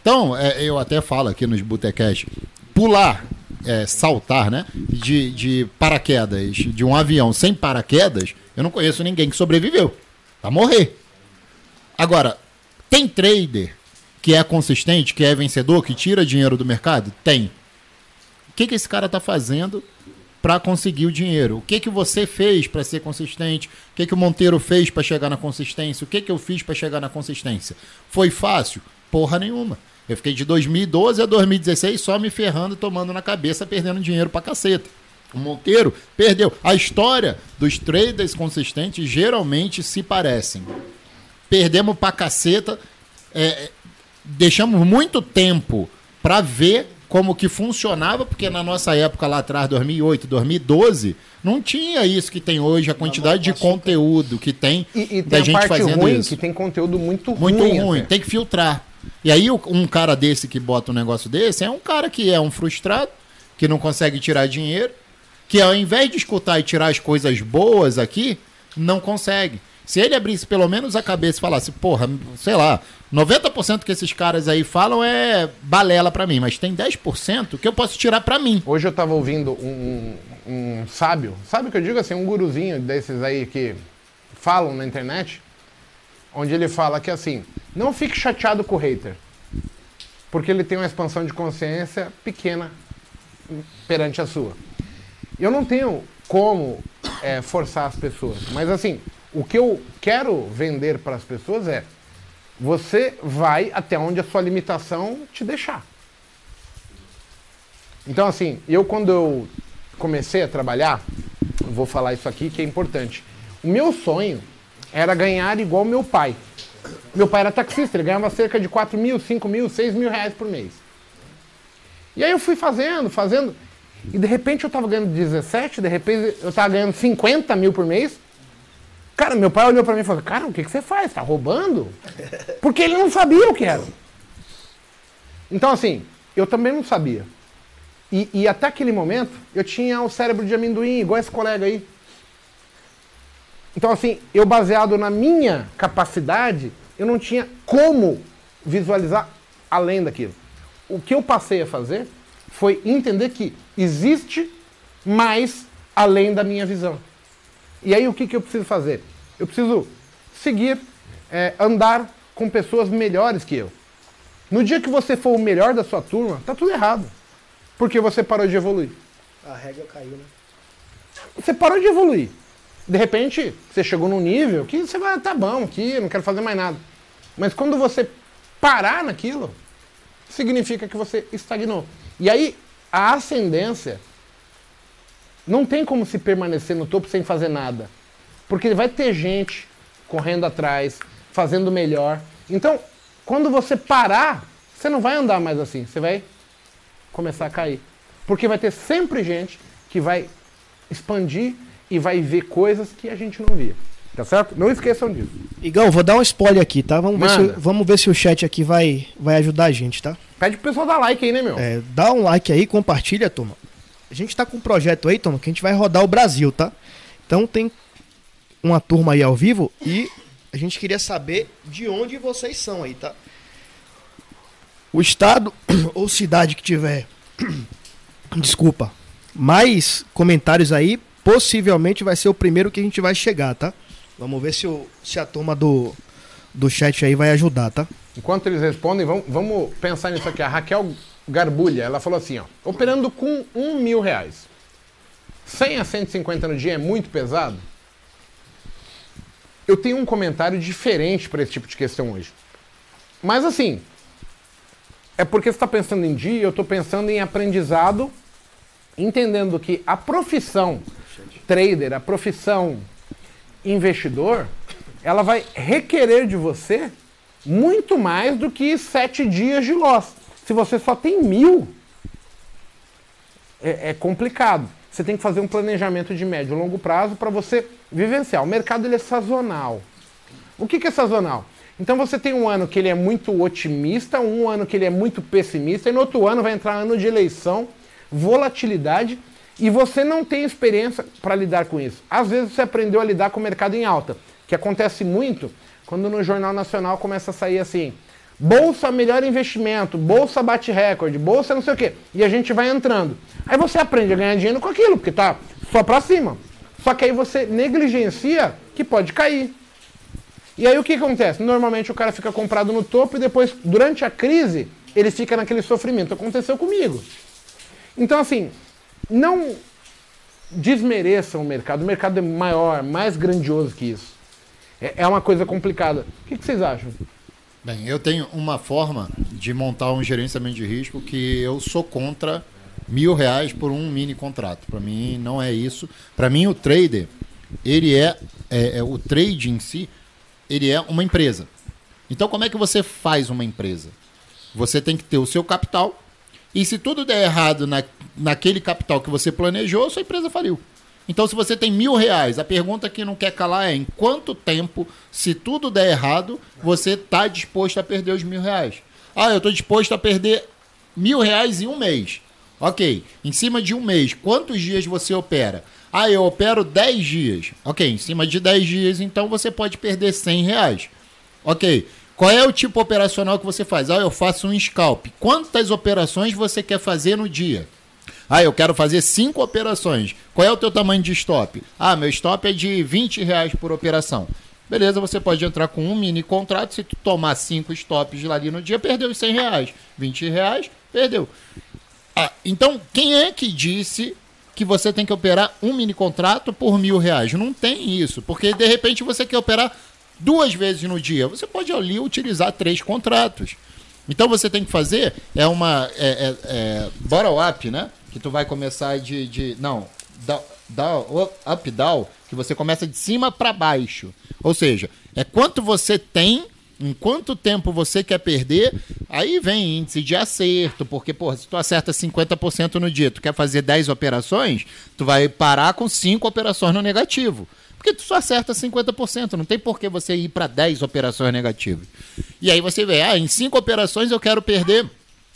Então, é, eu até falo aqui nos Botecast, pular, é, saltar, né? De, de paraquedas, de um avião sem paraquedas, eu não conheço ninguém que sobreviveu. Vai morrer. Agora, tem trader que é consistente, que é vencedor, que tira dinheiro do mercado? Tem. O que, que esse cara está fazendo para conseguir o dinheiro? O que, que você fez para ser consistente? O que, que o Monteiro fez para chegar na consistência? O que, que eu fiz para chegar na consistência? Foi fácil? Porra nenhuma. Eu fiquei de 2012 a 2016 só me ferrando, tomando na cabeça, perdendo dinheiro pra caceta. O Monteiro perdeu. A história dos traders consistentes geralmente se parecem. Perdemos pra caceta, é, deixamos muito tempo pra ver como que funcionava, porque na nossa época lá atrás, 2008, 2012, não tinha isso que tem hoje, a quantidade de conteúdo que tem E, e da tem a gente fazendo ruim isso. que tem conteúdo muito, Muito ruim. ruim, até. tem que filtrar. E aí um cara desse que bota um negócio desse é um cara que é um frustrado, que não consegue tirar dinheiro, que ao invés de escutar e tirar as coisas boas aqui, não consegue. Se ele abrisse pelo menos a cabeça e falasse, porra, sei lá, 90% que esses caras aí falam é balela pra mim, mas tem 10% que eu posso tirar pra mim. Hoje eu tava ouvindo um, um, um sábio, sabe o que eu digo assim, um guruzinho desses aí que falam na internet, onde ele fala que assim, não fique chateado com o hater, porque ele tem uma expansão de consciência pequena perante a sua. Eu não tenho como é, forçar as pessoas, mas assim, o que eu quero vender para as pessoas é você vai até onde a sua limitação te deixar. Então, assim, eu quando eu comecei a trabalhar, vou falar isso aqui que é importante. O meu sonho era ganhar igual meu pai. Meu pai era taxista, ele ganhava cerca de 4 mil, 5 mil, 6 mil reais por mês. E aí eu fui fazendo, fazendo, e de repente eu tava ganhando 17, de repente eu tava ganhando 50 mil por mês. Cara, meu pai olhou pra mim e falou, cara, o que, que você faz? Tá roubando? Porque ele não sabia o que era. Então, assim, eu também não sabia. E, e até aquele momento, eu tinha o cérebro de amendoim, igual esse colega aí. Então, assim, eu baseado na minha capacidade, eu não tinha como visualizar além daquilo. O que eu passei a fazer foi entender que existe mais além da minha visão. E aí o que, que eu preciso fazer? Eu preciso seguir, é, andar com pessoas melhores que eu. No dia que você for o melhor da sua turma, tá tudo errado. Porque você parou de evoluir. A regra caiu, né? Você parou de evoluir. De repente, você chegou num nível que você vai, tá bom aqui, não quero fazer mais nada. Mas quando você parar naquilo, significa que você estagnou. E aí, a ascendência não tem como se permanecer no topo sem fazer nada. Porque vai ter gente correndo atrás, fazendo melhor. Então, quando você parar, você não vai andar mais assim, você vai começar a cair. Porque vai ter sempre gente que vai expandir e vai ver coisas que a gente não via. Tá certo? Não esqueçam disso. Igão, vou dar um spoiler aqui, tá? Vamos ver, se, vamos ver se o chat aqui vai, vai ajudar a gente, tá? Pede pro pessoal dar like aí, né, meu? É, dá um like aí, compartilha, turma. A gente tá com um projeto aí, turma, que a gente vai rodar o Brasil, tá? Então tem uma turma aí ao vivo e a gente queria saber de onde vocês são aí, tá? O estado ou cidade que tiver, desculpa, mais comentários aí, possivelmente vai ser o primeiro que a gente vai chegar, tá? Vamos ver se, o, se a turma do, do chat aí vai ajudar, tá? Enquanto eles respondem, vamos, vamos pensar nisso aqui. A Raquel Garbulha, ela falou assim, ó. Operando com um mil reais. 100 a 150 no dia é muito pesado? Eu tenho um comentário diferente para esse tipo de questão hoje. Mas assim, é porque você está pensando em dia, eu estou pensando em aprendizado, entendendo que a profissão trader, a profissão investidor, ela vai requerer de você muito mais do que sete dias de loss. Se você só tem mil, é, é complicado. Você tem que fazer um planejamento de médio e longo prazo para você vivenciar. O mercado ele é sazonal. O que, que é sazonal? Então você tem um ano que ele é muito otimista, um ano que ele é muito pessimista, e no outro ano vai entrar ano de eleição, volatilidade, e você não tem experiência para lidar com isso. Às vezes você aprendeu a lidar com o mercado em alta, que acontece muito quando no Jornal Nacional começa a sair assim: Bolsa melhor investimento, bolsa bate recorde, bolsa não sei o quê. E a gente vai entrando. Aí você aprende a ganhar dinheiro com aquilo, porque tá só para cima. Só que aí você negligencia que pode cair. E aí o que acontece? Normalmente o cara fica comprado no topo e depois, durante a crise, ele fica naquele sofrimento. Aconteceu comigo. Então, assim, não desmereçam o mercado. O mercado é maior, mais grandioso que isso. É, é uma coisa complicada. O que, vocês acham? Bem, eu tenho uma forma de montar um gerenciamento de risco que eu sou contra mil reais por um mini contrato. Para mim não é isso. Para mim o trader, ele é, é, é o trade em si, ele é uma empresa. Então como é que você faz uma empresa? Você tem que ter o seu capital E se tudo der errado na, naquele capital que você planejou, sua empresa faliu. Então, se você tem mil reais, a pergunta que não quer calar é em quanto tempo, se tudo der errado, você está disposto a perder os mil reais? Ah, eu estou disposto a perder mil reais em um mês. Ok, em cima de um mês, quantos dias você opera? Ah, eu opero 10 dias. Ok, em cima de 10 dias, então você pode perder 100 reais. Ok, qual é o tipo operacional que você faz? Ah, eu faço um scalp. Quantas operações você quer fazer no dia? Ah, eu quero fazer cinco operações. Qual é o teu tamanho de stop? Ah, meu stop é de 20 reais por operação. Beleza, você pode entrar com um mini contrato. Se tu tomar cinco stops ali no dia, perdeu os 100 reais. 20 reais, perdeu. Ah, então, quem é que disse que você tem que operar um mini contrato por mil reais? Não tem isso, porque de repente você quer operar duas vezes no dia. Você pode ali utilizar três contratos. Então você tem que fazer é uma é, é, é up, né? Que tu vai começar de, de não down, down, up down, que você começa de cima para baixo. Ou seja, é quanto você tem em quanto tempo você quer perder, aí vem índice de acerto, porque, porra, se tu acerta 50% no dia, tu quer fazer 10 operações, tu vai parar com 5 operações no negativo. Porque tu só acerta 50%, não tem por que você ir para 10 operações negativas. E aí você vê, ah, em 5 operações eu quero perder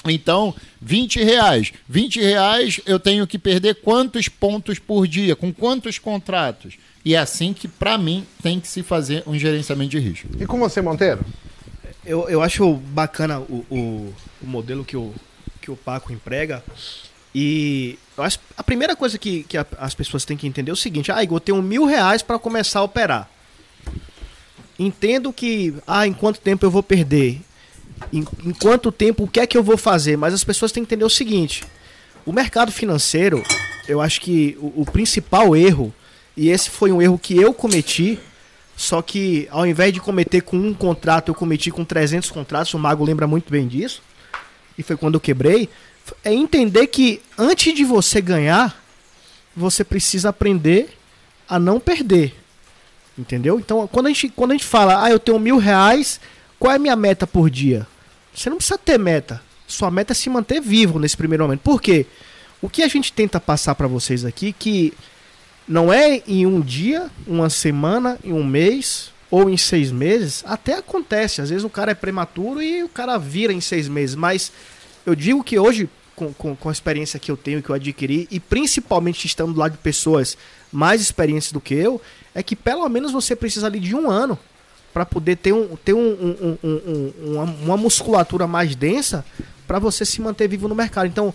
então, 20 reais. 20 reais eu tenho que perder quantos pontos por dia? Com quantos contratos? E é assim que, para mim, tem que se fazer um gerenciamento de risco. E com você, Monteiro? Eu, eu acho bacana o, o, o modelo que o, que o Paco emprega. E a primeira coisa que, que as pessoas têm que entender é o seguinte: ah, Igor, eu tenho mil reais para começar a operar. Entendo que, ah, em quanto tempo eu vou perder? Em, em quanto tempo, o que é que eu vou fazer? Mas as pessoas têm que entender o seguinte: o mercado financeiro, eu acho que o, o principal erro, e esse foi um erro que eu cometi, só que ao invés de cometer com um contrato, eu cometi com 300 contratos, o Mago lembra muito bem disso, e foi quando eu quebrei, é entender que antes de você ganhar, você precisa aprender a não perder. Entendeu? Então, quando a gente, quando a gente fala, ah, eu tenho mil reais, qual é a minha meta por dia? Você não precisa ter meta. Sua meta é se manter vivo nesse primeiro momento. Por quê? O que a gente tenta passar para vocês aqui que não é em um dia, uma semana, em um mês ou em seis meses. Até acontece. Às vezes o cara é prematuro e o cara vira em seis meses. Mas eu digo que hoje, com, com, com a experiência que eu tenho, que eu adquiri, e principalmente estando do lado de pessoas mais experientes do que eu, é que pelo menos você precisa ali de um ano para poder ter, um, ter um, um, um uma, uma, musculatura mais densa para você se manter vivo no mercado. Então,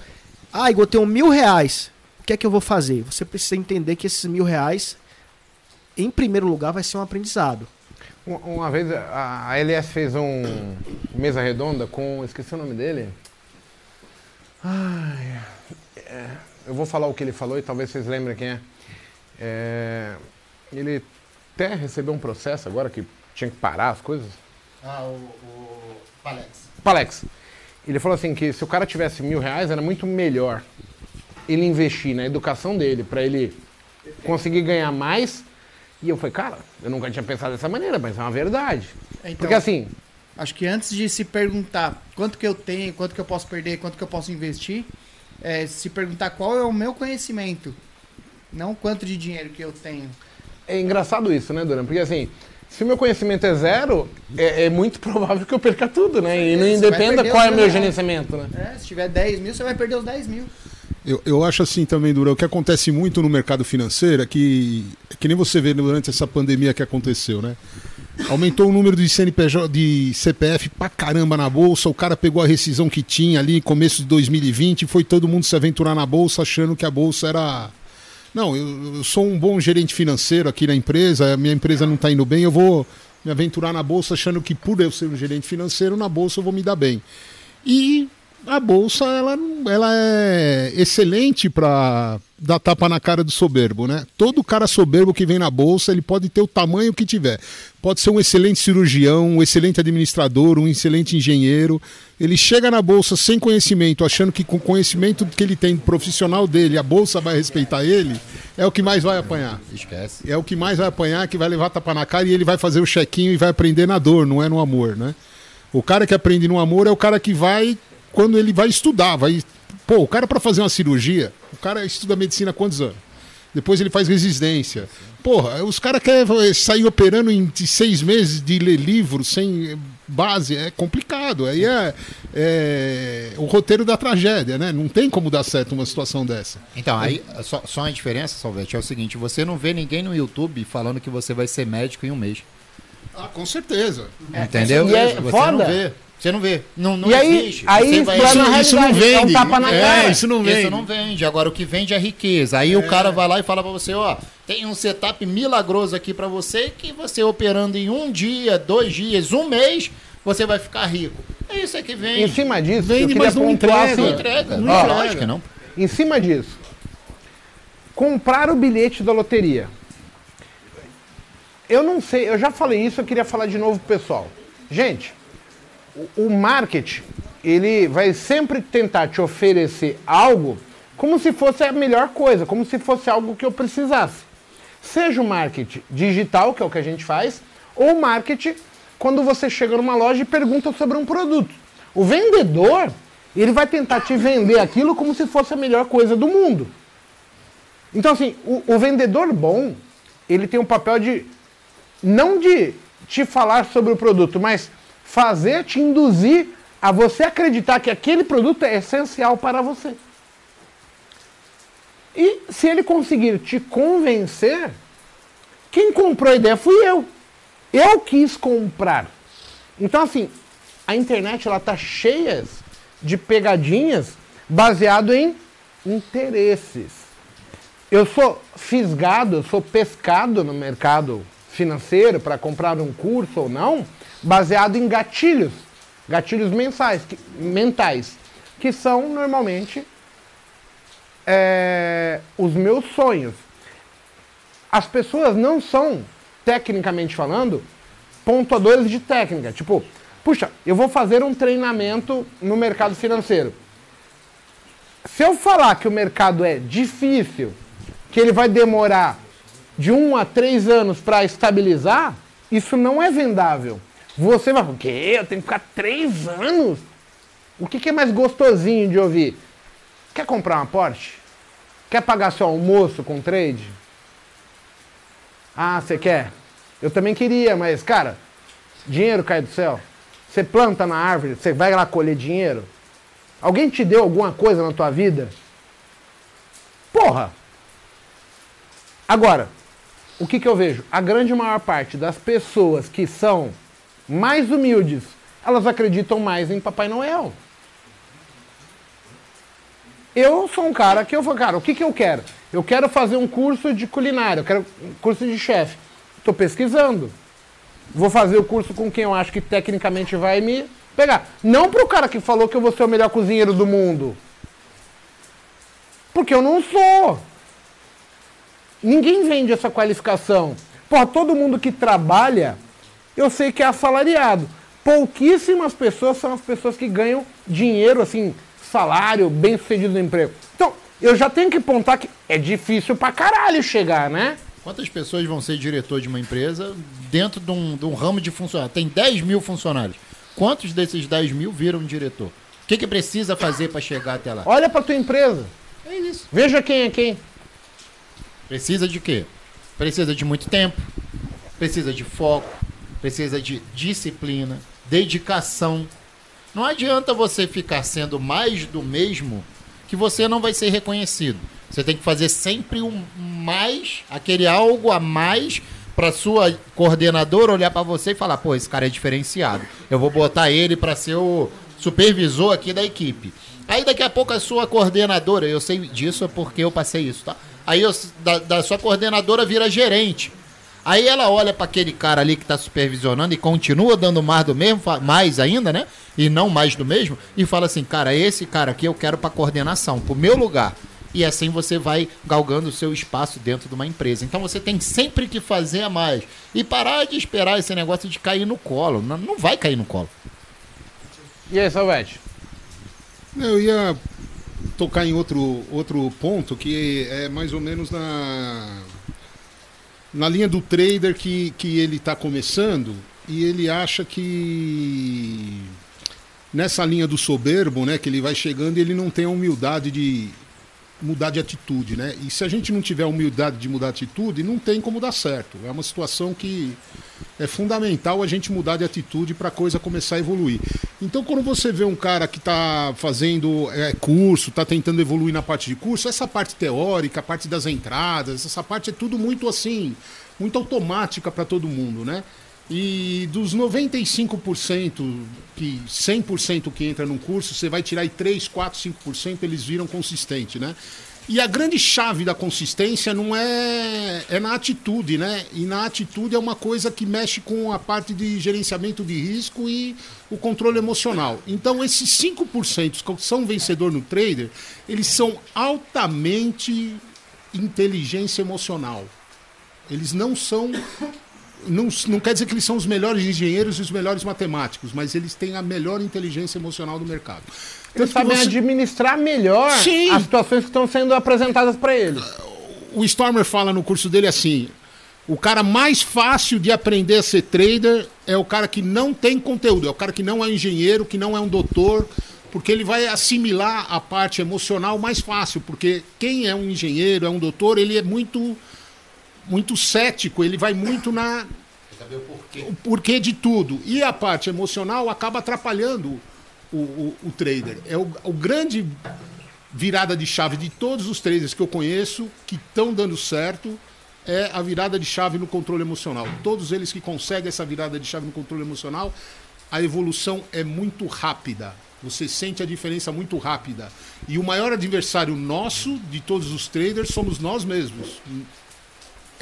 ah, Igor, eu tenho mil reais. O que é que eu vou fazer? Você precisa entender que esses mil reais, em primeiro lugar, vai ser um aprendizado. Uma vez a LS fez um mesa redonda com. Esqueci o nome dele. Ai, é, eu vou falar o que ele falou e talvez vocês lembrem quem é. é ele até recebeu um processo agora que tinha que parar as coisas. Ah, o, o Palex. Palex. Ele falou assim que se o cara tivesse mil reais, era muito melhor ele investir na educação dele para ele conseguir ganhar mais. E eu falei, cara, eu nunca tinha pensado dessa maneira, mas é uma verdade. Então, Porque assim. Acho que antes de se perguntar quanto que eu tenho, quanto que eu posso perder, quanto que eu posso investir, é se perguntar qual é o meu conhecimento, não quanto de dinheiro que eu tenho. É engraçado isso, né, Duran? Porque assim, se o meu conhecimento é zero, é, é, muito provável que eu perca tudo, né? E não independa qual é o meu gerenciamento, né? É, se tiver 10 mil, você vai perder os 10 mil. Eu, eu acho assim também, Durão, o que acontece muito no mercado financeiro é que, é que nem você vê durante essa pandemia que aconteceu, né? Aumentou o número de CNPJ, de CPF pra caramba na bolsa, o cara pegou a rescisão que tinha ali começo de 2020 e foi todo mundo se aventurar na bolsa achando que a bolsa era não, eu, eu sou um bom gerente financeiro aqui na empresa, a minha empresa não está indo bem, eu vou me aventurar na bolsa achando que por eu ser um gerente financeiro, na bolsa eu vou me dar bem. E a bolsa ela, ela é excelente para dar tapa na cara do soberbo, né? Todo cara soberbo que vem na bolsa, ele pode ter o tamanho que tiver. Pode ser um excelente cirurgião, um excelente administrador, um excelente engenheiro. Ele chega na bolsa sem conhecimento, achando que com o conhecimento que ele tem profissional dele, a bolsa vai respeitar ele, é o que mais vai apanhar. Esquece. É o que mais vai apanhar, que vai levar tapa na cara e ele vai fazer o chequinho e vai aprender na dor, não é no amor, né? O cara que aprende no amor é o cara que vai quando ele vai estudar, vai. Pô, o cara para fazer uma cirurgia, o cara estuda medicina há quantos anos? Depois ele faz resistência. Porra, os caras querem sair operando em seis meses de ler livro sem base, é complicado. Aí é, é o roteiro da tragédia, né? Não tem como dar certo uma situação dessa. Então, aí, só, só uma diferença, Salvete, é o seguinte: você não vê ninguém no YouTube falando que você vai ser médico em um mês. Ah, com certeza. Entendeu? E é você foda. Não. Você não vê. Não, não E aí- existe. aí Você vai- Isso, isso não realidade, é um vende. tapa na cara. É, isso não vende. Isso não vende. Agora o que vende é riqueza. Aí o cara vai lá e fala pra você, ó, tem um setup milagroso aqui pra você que você operando em um dia, dois dias, um mês, você vai ficar rico. É isso aí que Em vende. cima disso, Vende, eu queria mas não entrega. Não assim, entrega. Não Não, entrega. lógico que não. Em cima disso, comprar o bilhete da loteria. Eu não sei, eu já falei isso, eu queria falar de novo pro pessoal. Gente, o, marketing, ele vai sempre tentar te oferecer algo como se fosse a melhor coisa, como se fosse algo que eu precisasse. Seja o marketing digital, que é o que a gente faz, ou o marketing quando você chega numa loja e pergunta sobre um produto. O vendedor, ele vai tentar te vender aquilo como se fosse a melhor coisa do mundo. Então, assim, o, o vendedor bom, ele tem o papel de, não de te falar sobre o produto, mas fazer, te induzir a você acreditar que aquele produto é essencial para você. E se ele conseguir te convencer, quem comprou a ideia fui eu. Eu quis comprar. Então, assim, a internet ela tá cheia de pegadinhas baseado em interesses. Eu sou fisgado, eu sou pescado no mercado financeiro para comprar um curso ou não, baseado em gatilhos, gatilhos mensais, que- mentais, que são normalmente é, os meus sonhos. As pessoas não são, tecnicamente falando, pontuadores de técnica. Tipo, puxa, eu vou fazer um treinamento no mercado financeiro. Se eu falar que o mercado é difícil, que ele vai demorar de um a três anos para estabilizar, isso não é vendável. Você vai falar, o quê? Eu tenho que ficar três anos? O que, que é mais gostosinho de ouvir? Quer comprar uma Porsche? Quer pagar seu almoço com trade? Ah, você quer? Eu também queria, mas, cara, dinheiro cai do céu. Você planta na árvore, você vai lá colher dinheiro. Alguém te deu alguma coisa na tua vida? Porra! Agora, o que, que eu vejo? A grande maior parte das pessoas que são mais humildes, elas acreditam mais em Papai Noel. Eu sou um cara que eu falo, cara, o que, que eu quero? Eu quero fazer um curso de culinária, eu quero um curso de chefe. Estou pesquisando. Vou fazer o curso com quem eu acho que tecnicamente vai me pegar. Não pro cara que falou que eu vou ser o melhor cozinheiro do mundo. Porque eu não sou. Ninguém vende essa qualificação. Porra, todo mundo que trabalha, eu sei que é assalariado. Pouquíssimas pessoas são as pessoas que ganham dinheiro, assim, salário, bem sucedido no emprego. Então, eu já tenho que apontar que é difícil pra caralho chegar, né? Quantas pessoas vão ser diretor de uma empresa dentro de um, de um ramo de funcionários? Tem 10 mil funcionários. Quantos desses 10 mil viram diretor? O que, que precisa fazer para chegar até lá? Olha pra tua empresa. É isso. Veja quem é quem. Precisa de quê? Precisa de muito tempo, precisa de foco, precisa de disciplina, dedicação. Não adianta você ficar sendo mais do mesmo que você não vai ser reconhecido. Você tem que fazer sempre um mais, aquele algo a mais para sua coordenadora olhar para você e falar: "Pô, esse cara é diferenciado. Eu vou botar ele para ser o supervisor aqui da equipe". Aí daqui a pouco a sua coordenadora, eu sei disso porque eu passei isso, tá? Aí eu- da, da sua coordenadora vira gerente. Aí ela olha para aquele cara ali que está supervisionando e continua dando mais do mesmo, mais ainda, né? E não mais do mesmo, e fala assim: cara, esse cara aqui eu quero para coordenação, para o meu lugar. E assim você vai galgando o seu espaço dentro de uma empresa. Então você tem sempre que fazer a mais. E parar de esperar esse negócio de cair no colo. Não, não vai cair no colo. E aí, Salvete? Eu ia tocar em outro, outro ponto que é mais ou menos na, na linha do trader que, que ele está começando e ele acha que nessa linha do soberbo, né? Que ele vai chegando e ele não tem a humildade de mudar de atitude, né? E se a gente não tiver humildade de mudar de atitude, não tem como dar certo. É uma situação que é fundamental a gente mudar de atitude para a coisa começar a evoluir. Então, quando você vê um cara que está fazendo é, curso, está tentando evoluir na parte de curso, essa parte teórica, a parte das entradas, essa parte é tudo muito assim, muito automática para todo mundo, né? E dos 95%, que 100% que entra num curso, você vai tirar aí 3, 4, 5%, eles viram consistente, né? E a grande chave da consistência não é é na atitude, né? E na atitude é uma coisa que mexe com a parte de gerenciamento de risco e o controle emocional. Então esses 5% que são vencedor no trader, eles são altamente inteligência emocional. Eles não são não, não quer dizer que eles são os melhores engenheiros e os melhores matemáticos, mas eles têm a melhor inteligência emocional do mercado. Eles Tanto sabem você- administrar melhor Sim. as situações que estão sendo apresentadas para eles. o Stormer fala no curso dele assim: o cara mais fácil de aprender a ser trader é o cara que não tem conteúdo, é o cara que não é engenheiro, que não é um doutor, porque ele vai assimilar a parte emocional mais fácil, porque quem é um engenheiro, é um doutor, ele é muito muito cético, ele vai muito na o porquê de tudo. E a parte emocional acaba atrapalhando o, o, o trader. É o, o grande virada de chave de todos os traders que eu conheço que estão dando certo é a virada de chave no controle emocional. Todos eles que conseguem essa virada de chave no controle emocional, a evolução é muito rápida. Você sente a diferença muito rápida. E o maior adversário nosso, de todos os traders, somos nós mesmos.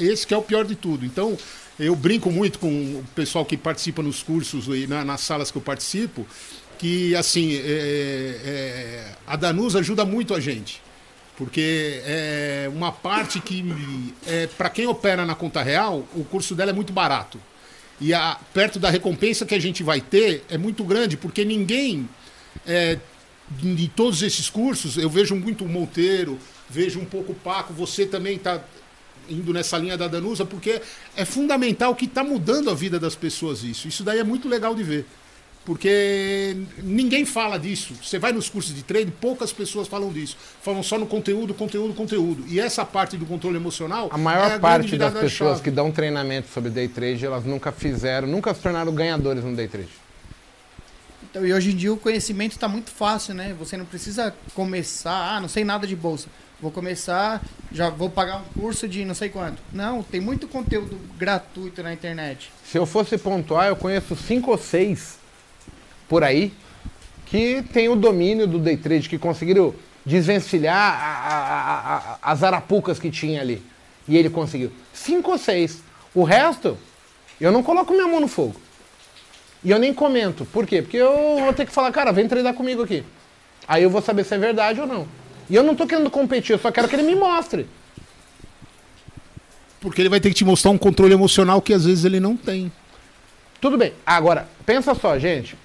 Esse que é o pior de tudo. Então, eu brinco muito com o pessoal que participa nos cursos e na- nas salas que eu participo, que assim, é- é- a Danusa ajuda muito a gente. Porque é uma parte que, é, para quem opera na conta real, o curso dela é muito barato. E a, perto da recompensa que a gente vai ter é muito grande, porque ninguém é, de todos esses cursos, eu vejo muito o Monteiro, vejo um pouco o Paco, você também está indo nessa linha da Danusa, porque é fundamental que está mudando a vida das pessoas isso. Isso daí é muito legal de ver. Porque ninguém fala disso. Você vai nos cursos de treino, poucas pessoas falam disso. Falam só no conteúdo, conteúdo, conteúdo. E essa parte do controle emocional. A é maior grande parte das pessoas chave. que dão treinamento sobre day trade, elas nunca fizeram, nunca se tornaram ganhadores no day trade. Então, e hoje em dia o conhecimento está muito fácil, né? Você não precisa começar, ah, não sei nada de bolsa. Vou começar, já vou pagar um curso de não sei quanto. Não, tem muito conteúdo gratuito na internet. Se eu fosse pontuar, eu conheço cinco ou seis por aí que tem o domínio do day trade, que conseguiram desvencilhar a- a- a- as arapucas que tinha ali. E ele conseguiu. Cinco ou seis. O resto, eu não coloco minha mão no fogo. E eu nem comento. Por quê? Porque eu vou ter que falar, cara, vem treinar comigo aqui. Aí eu vou saber se é verdade ou não. E eu não tô querendo competir, eu só quero que ele me mostre. Porque ele vai ter que te mostrar um controle emocional que às vezes ele não tem. Tudo bem. Agora, pensa só, gente.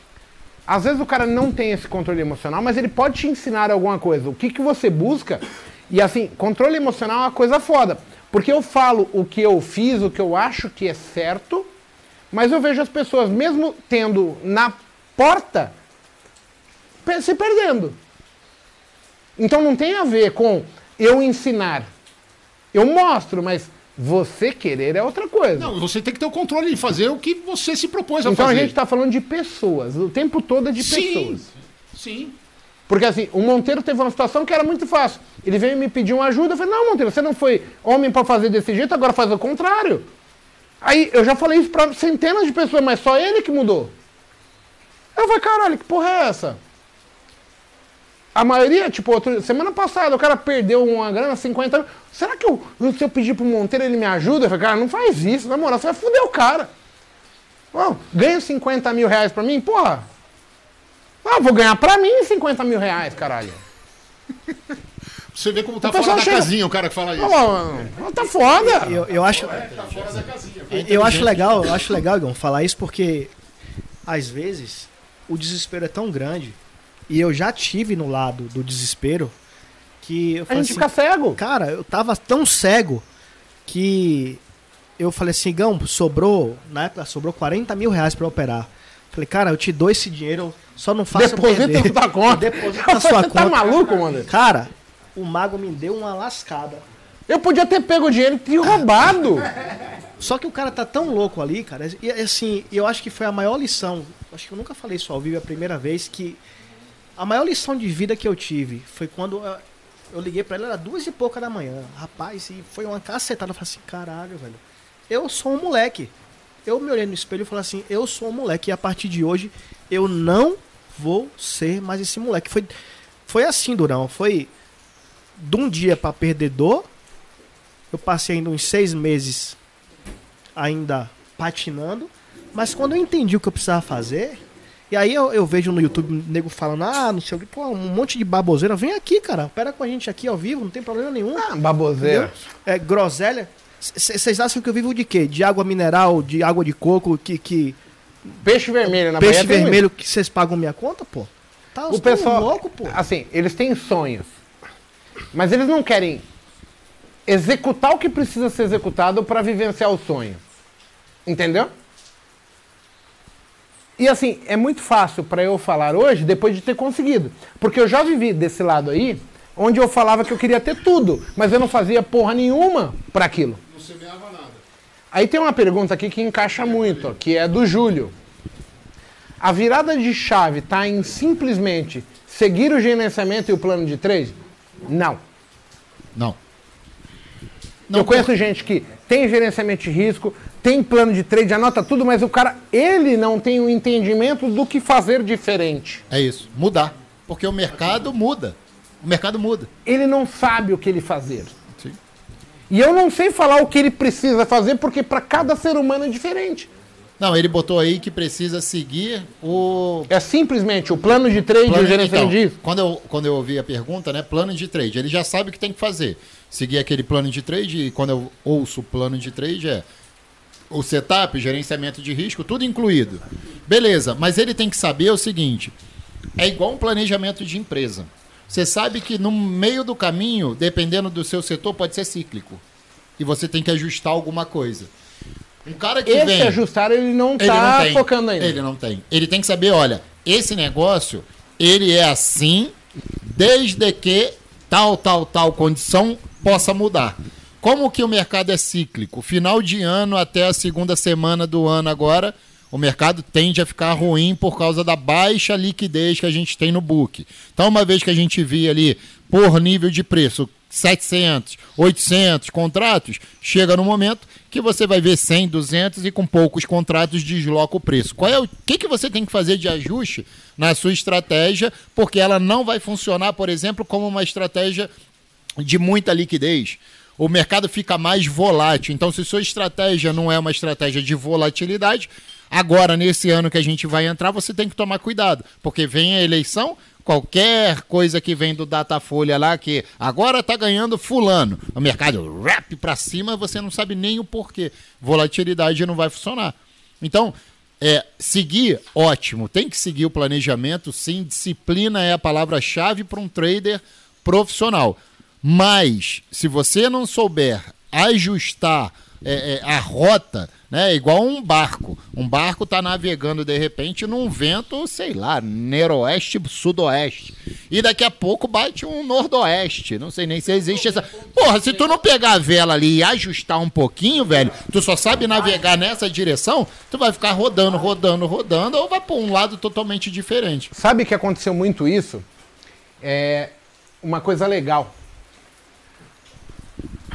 Às vezes o cara não tem esse controle emocional, mas ele pode te ensinar alguma coisa. O que, que você busca? E assim, controle emocional é uma coisa foda. Porque eu falo o que eu fiz, o que eu acho que é certo, mas eu vejo as pessoas, mesmo tendo na porta, se perdendo. Então não tem a ver com eu ensinar. Eu mostro, mas você querer é outra coisa. Não, você tem que ter o controle de fazer o que você se propôs a Então a fazer. gente está falando de pessoas, o tempo todo é de Sim. pessoas. Sim. Porque assim, o Monteiro teve uma situação que era muito fácil. Ele veio me pedir uma ajuda, eu falei, não, Monteiro, você não foi homem para fazer desse jeito, agora faz o contrário. Aí eu já falei isso para centenas de pessoas, mas só ele que mudou. Eu falei, caralho, que porra é essa? A maioria, tipo, outro- semana passada o cara perdeu uma grana, 50 mil. Será que eu, se eu pedir pro Monteiro ele me ajuda? Eu falei, cara, não faz isso, na moral, você vai foder o cara. Ó, ganha 50 mil reais pra mim? Porra. Ah, vou ganhar pra mim 50 mil reais, caralho. Você vê como tá fora da chega- casinha o cara que fala isso. Ó, tá foda. Eu, eu acho. Eu acho legal, eu acho legal, Igor, falar isso porque às vezes o desespero é tão grande e eu já tive no lado do desespero que eu A falei gente assim, fica cego. cara, eu tava tão cego que eu falei assim, Gão, sobrou, na época sobrou 40 mil reais pra operar. Falei, cara, eu te dou esse dinheiro, só não faça Deposita perder. na sua conta. Deposita na sua Você tá maluco, mano? Cara, o mago me deu uma lascada. Eu podia ter pego o dinheiro e te roubado. Só que o cara tá tão louco ali, cara. E assim, eu acho que foi a maior lição. Acho que eu nunca falei isso ao vivo é a primeira vez que a maior lição de vida que eu tive foi quando eu, liguei pra ele, era duas e pouca da manhã. Rapaz, e foi uma cacetada. Eu falei assim, caralho, velho. Eu sou um moleque. Eu me olhei no espelho e falei assim, eu sou um moleque. E a partir de hoje, eu não vou ser mais esse moleque. Foi, foi assim, Durão. Foi de um dia pra perdedor. Eu passei ainda uns seis meses ainda patinando. Mas quando eu entendi o que eu precisava fazer, e aí eu, eu vejo no YouTube nego falando, ah, não sei o que, pô, um monte de baboseira. Vem aqui, cara, pera com a gente aqui ao vivo, não tem problema nenhum. Ah, baboseira. Entendeu? É, groselha. Vocês acham que eu vivo de quê? De água mineral, de água de coco, que. que Peixe vermelho na peixe Bahia vermelho que vocês pagam minha conta, pô? Tá, O pessoal, louco, pô. assim, eles têm sonhos, mas eles não querem executar o que precisa ser executado para vivenciar o sonho. Entendeu? E assim, é muito fácil para eu falar hoje depois de ter conseguido. Porque eu já vivi desse lado aí, onde eu falava que eu queria ter tudo, mas eu não fazia porra nenhuma para aquilo. Não semeava nada. Aí tem uma pergunta aqui que encaixa muito, ó, que é do Júlio. A virada de chave está em simplesmente seguir o gerenciamento e o plano de trade? Não. Não. eu conheço gente que tem gerenciamento de risco, tem plano de trade, anota tudo, mas o cara, ele não tem o entendimento do que fazer diferente. É isso. Mudar. Porque o mercado muda. O mercado muda. Ele não sabe o que ele fazer. Sim. E eu não sei falar o que ele precisa fazer, porque para cada ser humano é diferente. Não, ele botou aí que precisa seguir o É simplesmente o plano de trade e o plano gerenciamento então, risco. quando eu, quando eu ouvi a pergunta, né? Plano de trade. Ele já sabe o que tem que fazer. Seguir aquele plano de trade, e quando eu ouço plano de trade, é o setup, gerenciamento de risco, tudo incluído. Beleza, mas ele tem que saber o seguinte: é igual um planejamento de empresa. Você sabe que no meio do caminho, dependendo do seu setor, pode ser cíclico. E você tem que ajustar alguma coisa. Um cara que Esse vem. ajustar ele não Ele tá não tem. focando ainda. Ele não tem. Ele tem que saber, olha, esse negócio, ele é assim, desde que tal, tal, tal condição possa mudar. Como que o mercado é cíclico? Final de ano até a segunda semana do ano agora, o mercado tende a ficar ruim por causa da baixa liquidez que a gente tem no book. Então, uma vez que a gente via ali por nível de preço 700, 800 contratos, chega no momento que você vai ver 100, 200 e com poucos contratos desloca o preço. Qual é o que, que você tem que fazer de ajuste na sua estratégia, porque ela não vai funcionar, por exemplo, como uma estratégia de muita liquidez. O mercado fica mais volátil. Então, se sua estratégia não é uma estratégia de volatilidade, agora, nesse ano que a gente vai entrar, você tem que tomar cuidado, porque vem a eleição, qualquer coisa que vem do Datafolha lá, que agora tá ganhando fulano, o mercado rap para cima, você não sabe nem o porquê. Volatilidade não vai funcionar. Então, é, seguir, ótimo, tem que seguir o planejamento, sim, disciplina é a palavra-chave para um trader profissional. Mas, se você não souber ajustar é, é, a rota, né, igual um barco. Um barco está navegando de repente num vento, sei lá, noroeste, sudoeste. E daqui a pouco bate um nordoeste. Não sei nem se existe essa. Porra, se tu não pegar a vela ali e ajustar um pouquinho, velho, tu só sabe navegar nessa direção, tu vai ficar rodando, rodando, rodando, ou vai para um lado totalmente diferente. Sabe que aconteceu muito isso? É uma coisa legal.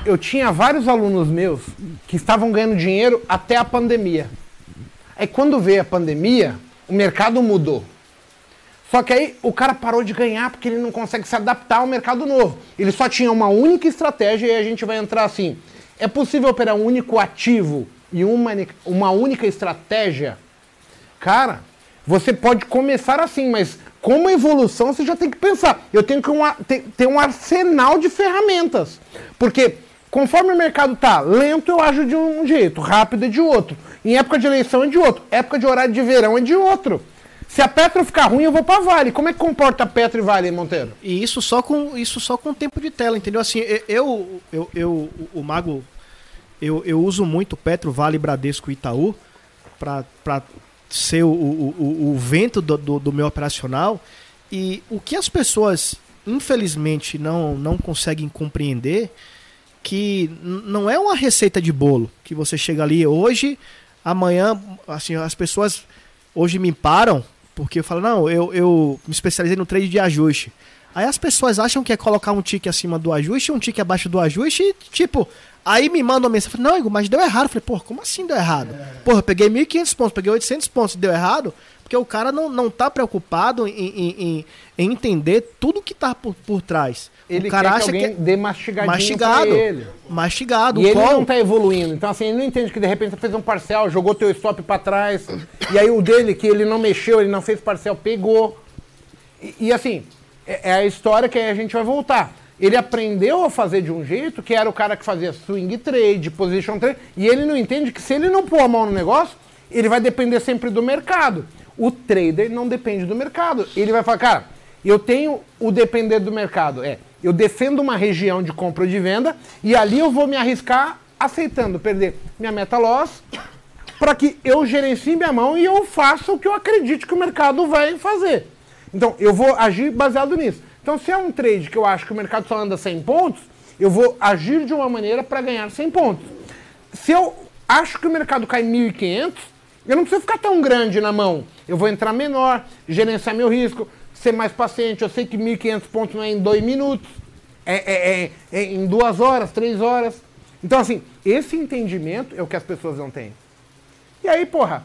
Eu tinha vários alunos meus que estavam ganhando dinheiro até a pandemia. Aí quando veio a pandemia, o mercado mudou. Só que aí o cara parou de ganhar porque ele não consegue se adaptar ao mercado novo. Ele só tinha uma única estratégia e a gente vai entrar assim. É possível operar um único ativo e uma, uma única estratégia? Cara, você pode começar assim, mas como evolução você já tem que pensar. Eu tenho que ter, ter um arsenal de ferramentas. Porque conforme o mercado tá lento, eu ajo de um jeito, rápido é de outro. Em época de eleição é de outro. Época de horário de verão é de outro. Se a Petro ficar ruim, eu vou pra Vale. Como é que comporta Petro e Vale, Monteiro? E isso só com isso só com tempo de tela, entendeu? Assim, eu, eu, eu o Mago, eu, eu uso muito Petro, Vale, Bradesco e Itaú para ser o, o, o- o vento do, do, do meu operacional. E o que as pessoas, infelizmente, não, não conseguem compreender que não é uma receita de bolo que você chega ali hoje, amanhã, assim, as pessoas hoje me param porque eu falo, não, eu, eu me especializei no trade de ajuste. Aí as pessoas acham que é colocar um tique acima do ajuste, um tique abaixo do ajuste e, tipo, aí me mandam uma mensagem, não, Igor, mas deu errado. Eu falei, porra, como assim deu errado? Porra, eu peguei 1.500 pontos, peguei 800 pontos, deu errado? Porque o cara não, não tá preocupado em, em, em- em entender tudo que tá por, por trás. Ele o cara quer acha que que alguém é dê mastigadinho mastigado. ele. mastigado. E o ele call- não tá evoluindo. Então, assim, ele não entende que de repente você fez um parcial, jogou teu stop pra trás. E aí o dele, que ele não mexeu, ele não fez parcial, pegou. E, e, assim, é, é a história que aí a gente vai voltar. Ele aprendeu a fazer de um jeito que era o cara que fazia swing trade, position trade, e ele não entende que se ele não pôr a mão no negócio, ele vai depender sempre do mercado. O trader não depende do mercado. Ele vai falar, cara, eu tenho o depender do mercado. É, eu defendo uma região de compra ou de venda e ali eu vou me arriscar aceitando perder minha meta loss para que eu gerencie minha mão e eu faça o que eu acredito que o mercado vai fazer. Então, eu vou agir baseado nisso. Então, se é um trade que eu acho que o mercado só anda 100 pontos, eu vou agir de uma maneira para ganhar 100 pontos. Se eu acho que o mercado cai 1.500, eu não preciso ficar tão grande na mão. Eu vou entrar menor, gerenciar meu risco, ser mais paciente. Eu sei que 1.500 pontos não é em dois minutos, é, é- é- é em duas horas, três horas. Então, assim, esse entendimento é o que as pessoas não têm. E aí, porra,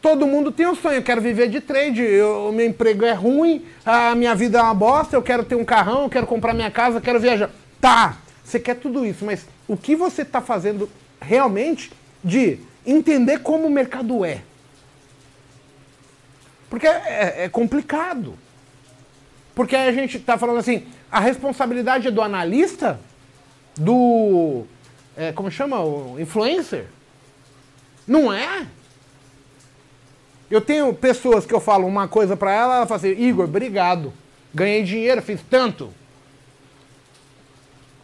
todo mundo tem um sonho, eu quero viver de trade, eu- meu emprego é ruim, a minha vida é uma bosta, eu quero ter um carrão, eu quero comprar minha casa, eu quero viajar. Tá, você quer tudo isso, mas o que você está fazendo realmente de entender como o mercado é? Porque é, é complicado. Porque aí a gente está falando assim, a responsabilidade é do analista, do. é, como chama? O influencer? Não é? Eu tenho pessoas que eu falo uma coisa pra ela, ela fala assim, Igor, obrigado. Ganhei dinheiro, fiz tanto.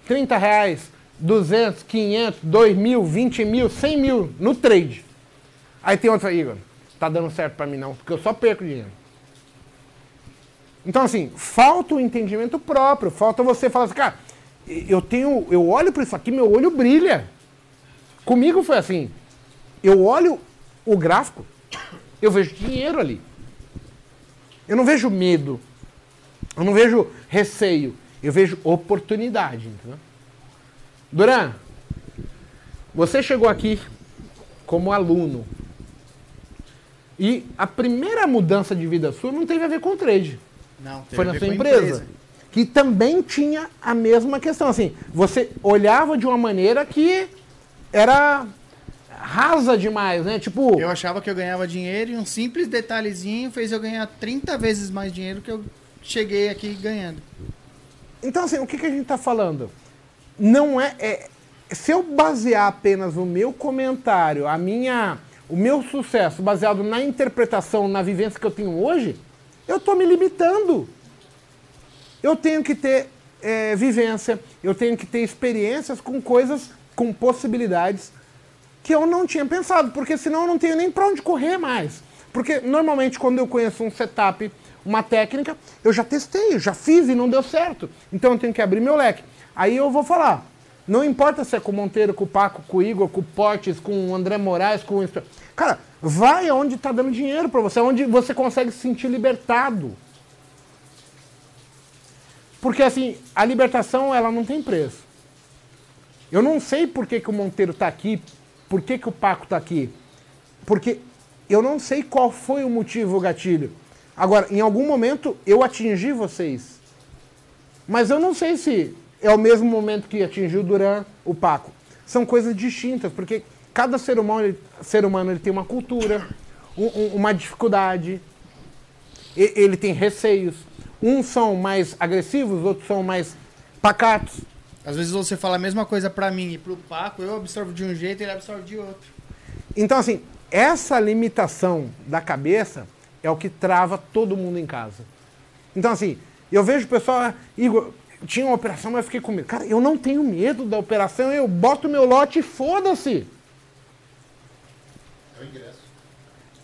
30 reais, 200, 500, 2 mil, 20 mil, 100 mil no trade. Aí tem outra, Igor, tá dando certo pra mim não, porque eu só perco dinheiro. Então, assim, falta o entendimento próprio, falta você falar assim, cara, eu tenho, eu olho para isso aqui, meu olho brilha. Comigo foi assim, eu olho o gráfico, eu vejo dinheiro ali. Eu não vejo medo, eu não vejo receio, eu vejo oportunidade, entendeu? Duran, você chegou aqui como aluno e a primeira mudança de vida sua não teve a ver com trade. Não, Foi na sua com a empresa. Que também tinha a mesma questão. Assim, você olhava de uma maneira que era rasa demais, né? Tipo, Eu achava que eu ganhava dinheiro e um simples detalhezinho fez eu ganhar 30 vezes mais dinheiro que eu cheguei aqui ganhando. então assim, o que, que a gente tá falando? Não é, é- Se eu basear apenas o meu comentário, a minha, o meu sucesso baseado na interpretação, na vivência que eu tenho hoje, eu tô me limitando. Eu tenho que ter é, vivência, eu tenho que ter experiências com coisas, com possibilidades que eu não tinha pensado, porque senão eu não tenho nem para onde correr mais. Porque normalmente quando eu conheço um setup, uma técnica, eu já testei, eu já fiz e não deu certo. Então eu tenho que abrir meu leque. Aí eu vou falar, não importa se é com o Monteiro, com o Paco, com o Igor, com o Portes, com o André Moraes, com o... Cara, vai aonde está dando dinheiro para você, onde você consegue se sentir libertado. Porque assim, a libertação ela não tem preço. Eu não sei por que, que o Monteiro está aqui, por que, que o Paco está aqui. Porque eu não sei qual foi o motivo, o gatilho. Agora, em algum momento eu atingi vocês. Mas eu não sei se é o mesmo momento que atingiu Duran, o Paco. São coisas distintas, porque cada ser humano, ele, ser humano ele tem uma cultura, um- um- uma dificuldade, e- ele tem receios. Uns são mais agressivos, outros são mais pacatos. Às vezes você fala a mesma coisa pra mim e pro Paco, eu absorvo de um jeito e ele absorve de outro. Então, assim, essa limitação da cabeça é o que trava todo mundo em casa. Então, assim, eu vejo o pessoal, ah, Igor, tinha uma operação, mas eu fiquei com medo. Cara, eu não tenho medo da operação, eu boto meu lote e foda-se.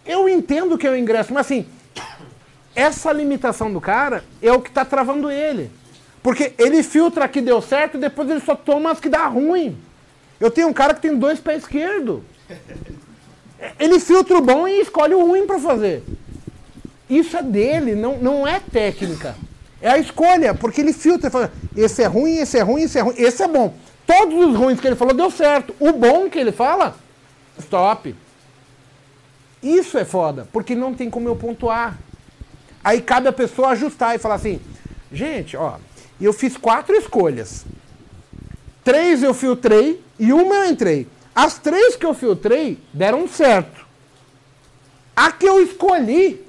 Eu entendo que é o ingresso, mas assim, essa limitação do cara é o que tá travando ele. Porque ele filtra que deu certo e depois ele só toma as que dá ruim. Eu tenho um cara que tem dois pés esquerdo. Ele filtra o bom e escolhe o ruim para fazer. Isso é dele, não, não é técnica. É a escolha, porque ele filtra e fala: esse é ruim, esse é ruim, esse é ruim, esse é bom. Todos os ruins que ele falou deu certo. O bom que ele fala, stop. Isso é foda, porque não tem como eu pontuar. Aí cabe a pessoa ajustar e falar assim: gente, ó, eu fiz quatro escolhas. Três eu filtrei e uma eu entrei. As três que eu filtrei deram certo. A que eu escolhi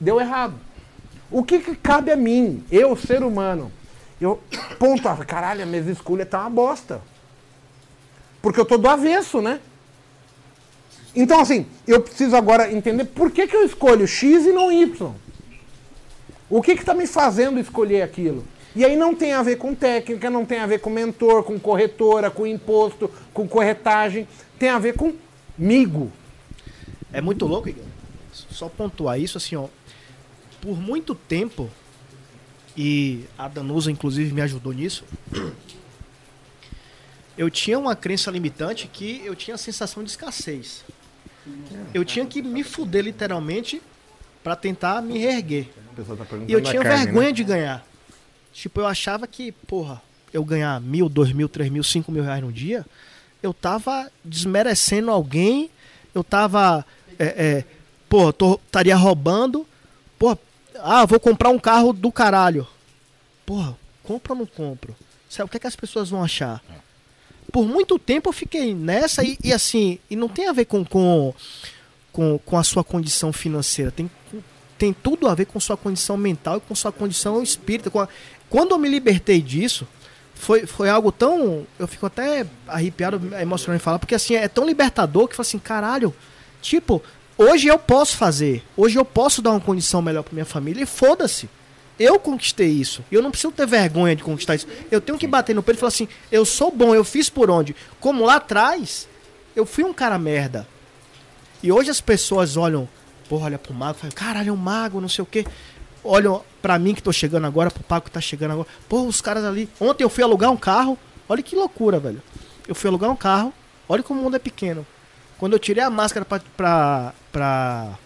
deu errado. O que, que cabe a mim, eu, ser humano? Eu pontuar, caralho, a minha escolha tá uma bosta. Porque eu tô do avesso, né? Então, assim, eu preciso agora entender por que, que eu escolho X e não Y. O que está me fazendo escolher aquilo? E aí não tem a ver com técnica, não tem a ver com mentor, com corretora, com imposto, com corretagem. Tem a ver comigo. É muito louco, Igor. Só pontuar isso, assim, ó. Por muito tempo, e a Danusa, inclusive, me ajudou nisso, eu tinha uma crença limitante que eu tinha a sensação de escassez. Eu tinha que me fuder, literalmente, para tentar me reerguer. E eu tinha vergonha de ganhar. Tipo, eu achava que, porra, eu ganhar mil, dois mil, três mil, cinco mil reais no dia, eu tava desmerecendo alguém, eu tava, é, é, porra, estaria roubando, porra, ah, vou comprar um carro do caralho. Porra, compra ou não compro? Sabe, o que, é que as pessoas vão achar? Por muito tempo eu fiquei nessa e, e assim, e não tem a ver com, com, com, com a sua condição financeira, tem, tem tudo a ver com sua condição mental e com sua condição espírita. A... Quando eu me libertei disso, foi, foi algo tão. Eu fico até arrepiado, emocionado em falar, porque assim, é tão libertador que eu falo assim, caralho, tipo, hoje eu posso fazer, hoje eu posso dar uma condição melhor para minha família e foda-se. Eu conquistei isso. Eu não preciso ter vergonha de conquistar isso. Eu tenho que bater no peito e falar assim: eu sou bom, eu fiz por onde? Como lá atrás, eu fui um cara merda. E hoje as pessoas olham, porra, olha pro mago, falam, caralho, é um mago, não sei o quê. Olham pra mim que tô chegando agora, pro Paco que tá chegando agora. Porra, os caras ali. Ontem eu fui alugar um carro. Olha que loucura, velho. Eu fui alugar um carro. Olha como o mundo é pequeno. Quando eu tirei a máscara pra, pra, pra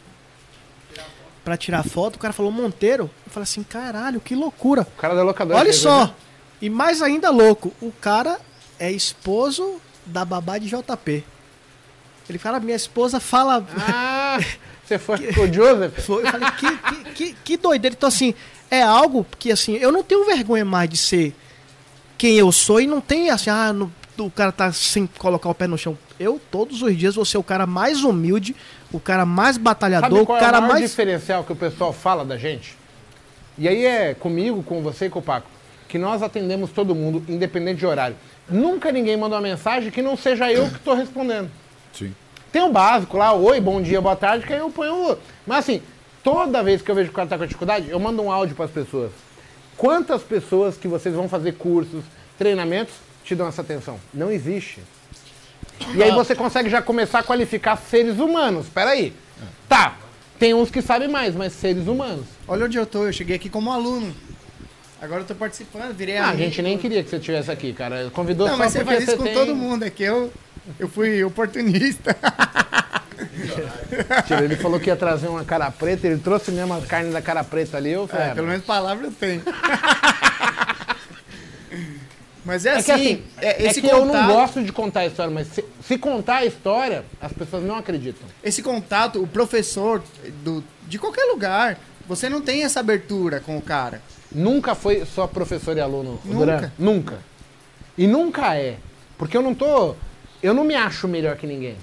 pra tirar foto, o cara falou Monteiro. Eu falei assim, caralho, que loucura. O cara da locadora. Olha só. né? E mais ainda louco, o cara é esposo da babá de JP. Ele fala, minha esposa fala. Ah, você foi com o Joseph? Foi, eu falei, que, que, que, que doideira. Então, assim, é algo que, assim, eu não tenho vergonha mais de ser quem eu sou e não tem, assim, ah, no- o cara tá sem colocar o pé no chão. Eu, todos os dias, vou ser o cara mais humilde, o cara mais batalhador, Sabe o qual é cara o maior mais. diferencial que o pessoal fala da gente? E aí é comigo, com você e com o Paco, que nós atendemos todo mundo, independente de horário. Nunca ninguém manda uma mensagem que não seja eu que estou respondendo. Sim. Tem o básico lá, oi, bom dia, boa tarde, que aí eu ponho o... Mas assim, toda vez que eu vejo que o cara tá com dificuldade, eu mando um áudio para as pessoas. Quantas pessoas que vocês vão fazer cursos, treinamentos, te dão essa atenção? Não existe. E aí você consegue já começar a qualificar seres humanos. Peraí. Tá, tem uns que sabem mais, mas seres humanos. Olha onde eu tô, eu cheguei aqui como aluno. Agora eu tô participando, virei Ah, a gente nem queria que você estivesse aqui, cara. Convidou Não, só mas você faz isso com tem... todo mundo, é que eu, eu fui oportunista. Tira, Ele falou que ia trazer uma cara preta, ele trouxe mesmo a carne da cara preta ali. Eu falei, É, ah, pelo menos palavra eu tenho. Mas é É assim, que assim, é, é esse que eu não gosto de contar a história, mas se, se contar a história, as pessoas não acreditam. esse contato, o professor do, de qualquer lugar, você não tem essa abertura com o cara. Nunca foi só professor e aluno, Nunca. Duran. Nunca. E nunca é. Porque eu não tô. Eu não me acho melhor que ninguém.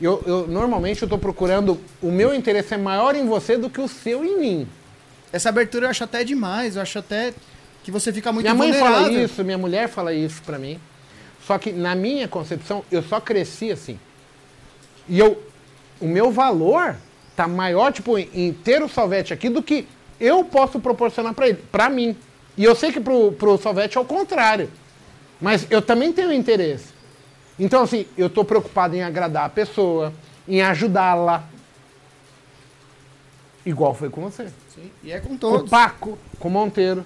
Eu, eu- normalmente eu tô procurando. O meu interesse é maior em você do que o seu em mim. Essa abertura eu acho até demais, eu acho até que você fica muito minha mãe fala vulnerável. isso, minha mulher fala isso pra mim. Só que na minha concepção, eu só cresci assim. E eu, o meu valor tá maior, tipo, em, ter o Salvete aqui do que eu posso proporcionar pra ele, pra mim. E eu sei que pro, pro Salvete é o contrário. Mas eu também tenho interesse. Então, assim, eu tô preocupado em agradar a pessoa, em ajudá-la. Igual foi com você. Sim, E é com Com o todos. Paco, com o Monteiro.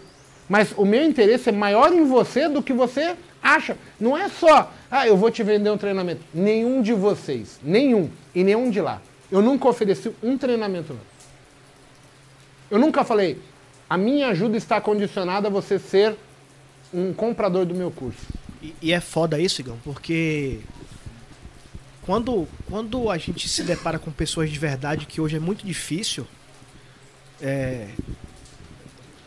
Mas o meu interesse é maior em você do que você acha. Não é só, ah, eu vou te vender um treinamento. Nenhum de vocês, nenhum, e nenhum de lá. Eu nunca ofereci um treinamento, não. Eu nunca falei, a minha ajuda está condicionada a você ser um comprador do meu curso. E, e é foda isso, Igão, porque quando, quando a gente se depara com pessoas de verdade, que hoje é muito difícil, é,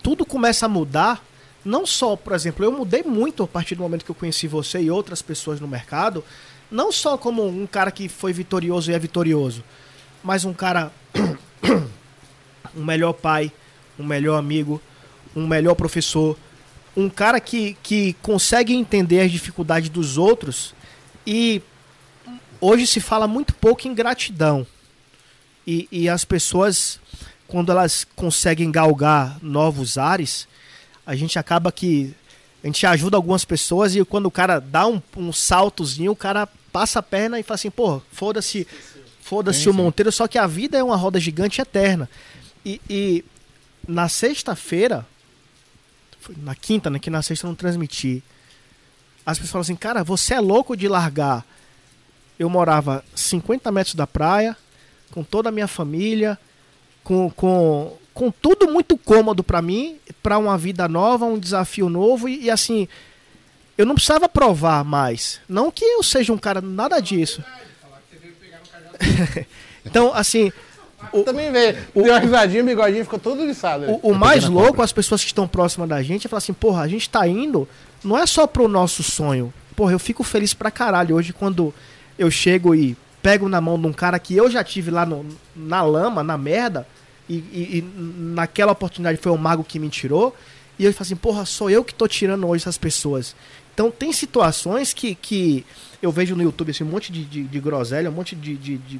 tudo começa a mudar. Não só, por exemplo, eu mudei muito a partir do momento que eu conheci você e outras pessoas no mercado. Não só como um cara que foi vitorioso e é vitorioso, mas um cara, um melhor pai, um melhor amigo, um melhor professor, um cara que, que consegue entender as dificuldades dos outros e hoje se fala muito pouco em gratidão. E, e as pessoas, quando elas conseguem galgar novos ares, a gente acaba que. A gente ajuda algumas pessoas e quando o cara dá um, um saltozinho, o cara passa a perna e fala assim, pô, foda-se foda-se o Monteiro, só que a vida é uma roda gigante eterna. E, e na sexta-feira, na quinta, né, que na sexta eu não transmiti, as pessoas falam assim, cara, você é louco de largar. Eu morava 50 metros da praia, com toda a minha família, com, com, com tudo muito cômodo pra mim, pra uma vida nova, um desafio novo e, e assim, eu não precisava provar mais. Não que eu seja um cara nada disso. então, assim, o, Também veio, deu uma risadinha, o bigodinho ficou todo liçado. o, o mais louco, as pessoas que estão próximas da gente, é falar assim, porra, a gente tá indo, não é só pro nosso sonho. Porra, eu fico feliz pra caralho hoje quando eu chego e pego na mão de um cara que eu já tive lá no- na lama, na merda, e, e- e naquela oportunidade foi o mago que me tirou, e eu falo assim, porra, sou eu que tô tirando hoje essas pessoas. Então tem situações que, que eu vejo no YouTube assim, um monte de, de, de groselha, um monte de, de, de,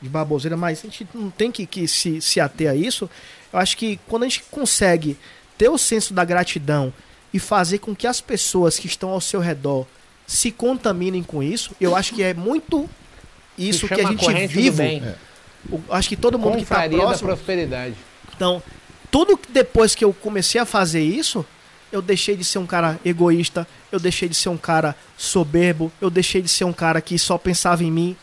de baboseira, mas a gente não tem que, que se, se ater a isso. Eu acho que quando a gente consegue ter o senso da gratidão e fazer com que as pessoas que estão ao seu redor se contaminem com isso, eu acho que é muito isso que a gente vive. bem. Acho que todo mundo que está Confraria da próximo prosperidade. então, tudo que depois que eu comecei a fazer isso, eu deixei de ser um cara egoísta, eu deixei de ser um cara soberbo, eu deixei de ser um cara que só pensava em mim.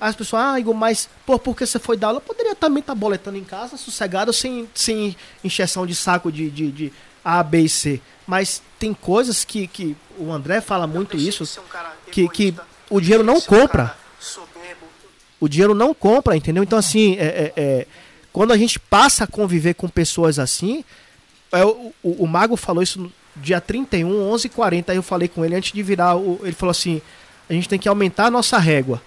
Aí As pessoas, ah, Igor, mas pô, por que você foi dar aula? Eu poderia também estar boletando em casa, sossegado, sem, sem encheção de saco de, de, de A, B e C. Mas tem coisas que, que o André fala muito isso, que, que o dinheiro não compra o dinheiro não compra, entendeu? Então, assim, é, é- é, quando a gente passa a conviver com pessoas assim, é, o, o- o Mago falou isso no dia 31, 11 h 40 aí eu falei com ele antes de virar, o- ele falou assim, a gente tem que aumentar a nossa régua.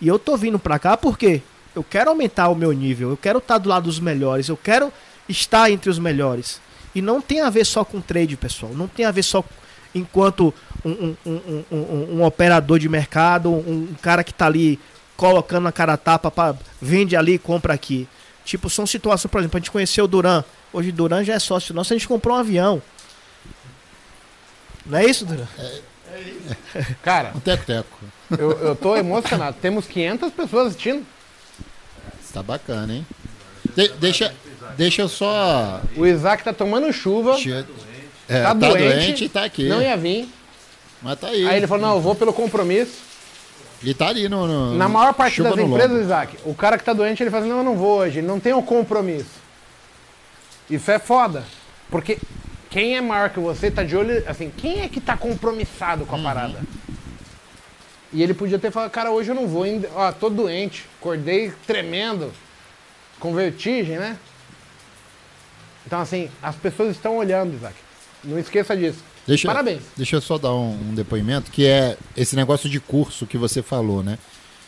E eu tô vindo pra cá porque eu quero aumentar o meu nível, eu quero estar do lado dos melhores, eu quero estar entre os melhores. E não tem a ver só com trade, pessoal. Não tem a ver só enquanto um, um- um- um- operador de mercado, um, cara que tá ali colocando na cara a tapa, pra, vende ali, compra aqui. Tipo, são situações, por exemplo, a gente conheceu o Duran. Hoje o Duran já é sócio nosso, a gente comprou um avião. Não é isso, Duran? Cara, Um teco-teco. eu, eu tô emocionado. Temos 500 pessoas assistindo. Isso tá bacana, hein? De- deixa, deixa eu só. O Isaac tá tomando chuva, Che- É, tá, tá, doente, doente e tá aqui. não ia vir. Mas tá aí. Aí ele falou, não, eu vou pelo compromisso. E tá ali no. no- Na maior parte das empresas. Isaac, o cara que tá doente, ele fala assim, não, eu não vou hoje, ele não tem o compromisso. Isso é foda. Porque quem é maior que você tá de olho, assim, quem é que tá compromissado Uhum. com a parada? E ele podia ter falado, cara, hoje eu não vou, ainda, ó, tô doente, acordei tremendo, com vertigem, né? Então, assim, as pessoas estão olhando, Isaac. Não esqueça disso. Deixa, Parabéns. Deixa eu só dar um, um depoimento, que é esse negócio de curso que você falou, né?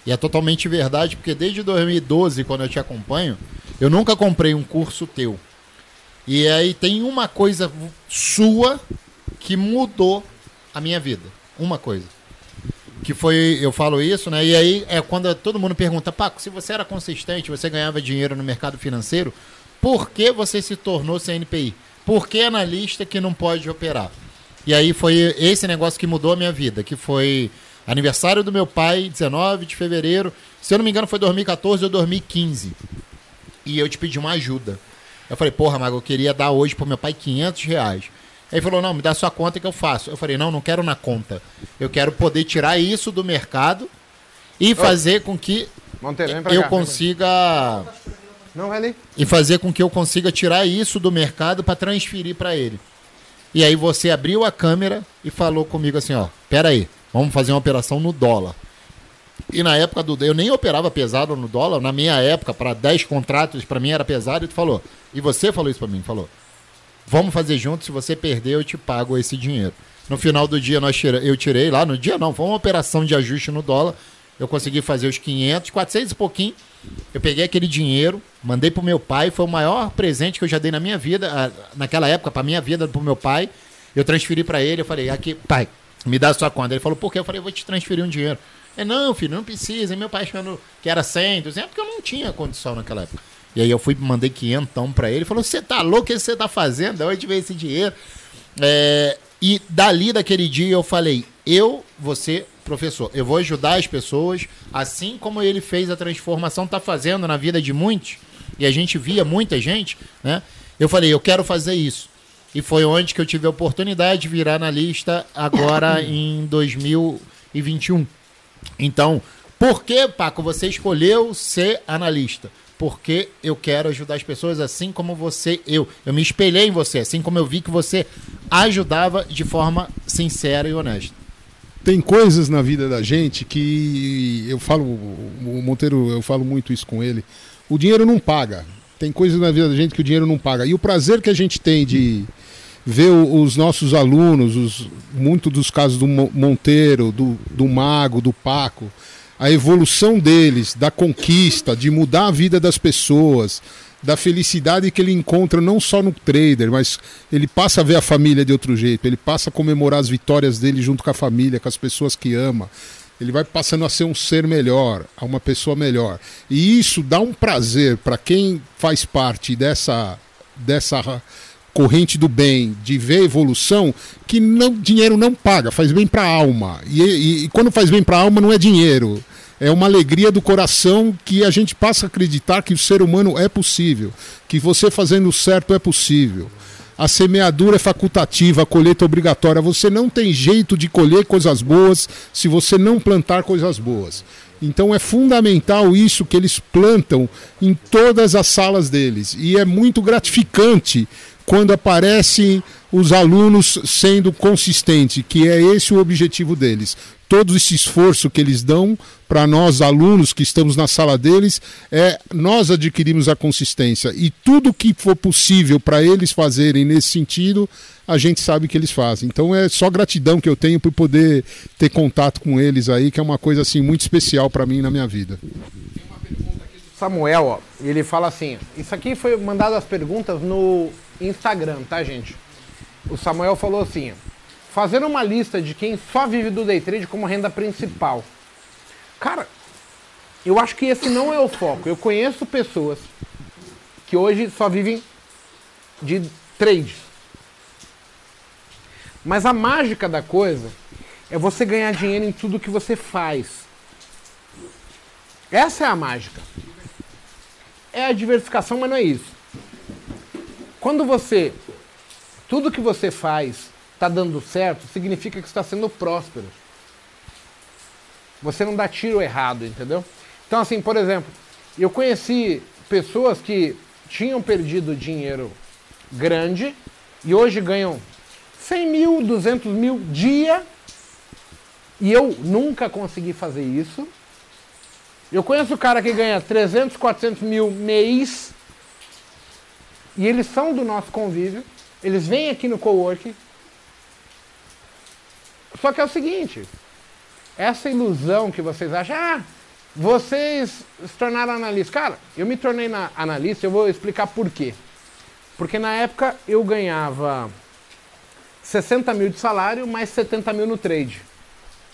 E é totalmente verdade, porque desde 2012, quando eu te acompanho, eu nunca comprei um curso teu. E aí tem uma coisa sua que mudou a minha vida. Uma coisa. Que foi, eu falo isso, né? E aí é quando todo mundo pergunta, Paco, se você era consistente, você ganhava dinheiro no mercado financeiro, por que você se tornou CNPI? Por que analista que não pode operar? E aí foi esse negócio que mudou a minha vida, que foi Aniversário do meu pai, 19 de fevereiro. Se eu não me engano, foi 2014 ou 2015. E eu te pedi uma ajuda. Eu falei, porra, Mago, eu queria dar hoje pro meu pai 500 reais. Aí ele falou, não, me dá sua conta que eu faço. Eu falei, não, não quero na conta. Eu quero poder tirar isso do mercado e fazer com que Monteiro, eu cá. consiga Não, vai ali. e fazer com que eu consiga tirar isso do mercado para transferir para ele. E aí você abriu a câmera e falou comigo assim, ó, pera aí, vamos fazer uma operação no dólar. E na época do eu nem operava pesado no dólar, na minha época para 10 contratos para mim era pesado e tu falou. E você falou isso para mim, falou: "Vamos fazer junto, se você perder eu te pago esse dinheiro". No final do dia nós tira, eu tirei lá, no dia não, foi uma operação de ajuste no dólar. Eu consegui fazer os 500, 400 e pouquinho. Eu peguei aquele dinheiro, mandei pro meu pai, foi o maior presente que eu já dei na minha vida, naquela época, pra minha vida, pro meu pai. Eu transferi pra ele, eu falei, aqui, pai, me dá a sua conta. Ele falou, por quê? Eu falei, eu vou te transferir um dinheiro. Ele, não, filho, não precisa. E meu pai achando que era 100, 200, porque eu não tinha condição naquela época. E aí eu fui, mandei 500 pra ele, falou, você tá louco, o que você tá fazendo? De onde veio esse dinheiro? É, e dali daquele dia eu falei, eu, você, professor, eu vou ajudar as pessoas, assim como ele fez a transformação, tá fazendo na vida de muitos, e a gente via muita gente, né? Eu falei, eu quero fazer isso. E foi onde que eu tive a oportunidade de virar analista agora em 2021. Então, por que, Paco, você escolheu ser analista? Porque eu quero ajudar as pessoas assim como você, eu. Eu me espelhei em você, assim como eu vi que você ajudava de forma sincera e honesta. Tem coisas na vida da gente que eu falo, o Monteiro, eu falo muito isso com ele. O dinheiro não paga. Tem coisas na vida da gente que o dinheiro não paga. E o prazer que a gente tem de ver os nossos alunos, os, muito dos casos do Mo- Monteiro, do, do Mago, do Paco, a evolução deles, da conquista, de mudar a vida das pessoas, da felicidade que ele encontra não só no trader, mas ele passa a ver a família de outro jeito, ele passa a comemorar as vitórias dele junto com a família, com as pessoas que ama. Ele vai passando a ser um ser melhor, a uma pessoa melhor. E isso dá um prazer para quem faz parte dessa dessa corrente do bem, de ver evolução, que não, dinheiro não paga, faz bem para a alma. E, e- e quando faz bem para a alma não é dinheiro, é uma alegria do coração que a gente passa a acreditar que o ser humano é possível, que você fazendo o certo é possível. A semeadura é facultativa, a colheita é obrigatória. Você não tem jeito de colher coisas boas se você não plantar coisas boas. Então é fundamental isso que eles plantam em todas as salas deles. E é muito gratificante quando aparecem os alunos sendo consistentes, que é esse o objetivo deles. Todo esse esforço que eles dão para nós, alunos que estamos na sala deles, é nós adquirimos a consistência. E tudo que for possível para eles fazerem nesse sentido, a gente sabe que eles fazem. Então é só gratidão que eu tenho por poder ter contato com eles aí, que é uma coisa assim muito especial para mim na minha vida. Samuel, ó, ele fala assim: Isso aqui foi mandado as perguntas no Instagram, tá, gente? O Samuel falou assim: Fazer uma lista de quem só vive do day trade como renda principal. Cara, eu acho que esse não é o foco. Eu conheço pessoas que hoje só vivem de trade. Mas a mágica da coisa é você ganhar dinheiro em tudo que você faz. Essa é a mágica é a diversificação, mas não é isso. Quando você. Tudo que você faz está dando certo, significa que está sendo próspero. Você não dá tiro errado, entendeu? Então, assim, por exemplo, eu conheci pessoas que tinham perdido dinheiro grande e hoje ganham 100 mil, 200 mil dia e eu nunca consegui fazer isso. Eu conheço o cara que ganha 300, 400 mil mês e eles são do nosso convívio, eles vêm aqui no coworking. Só que é o seguinte, essa ilusão que vocês acham, ah, vocês se tornaram analistas. Cara, eu me tornei na- analista, eu vou explicar por quê. Porque na época eu ganhava 60 mil de salário, mais 70 mil no trade.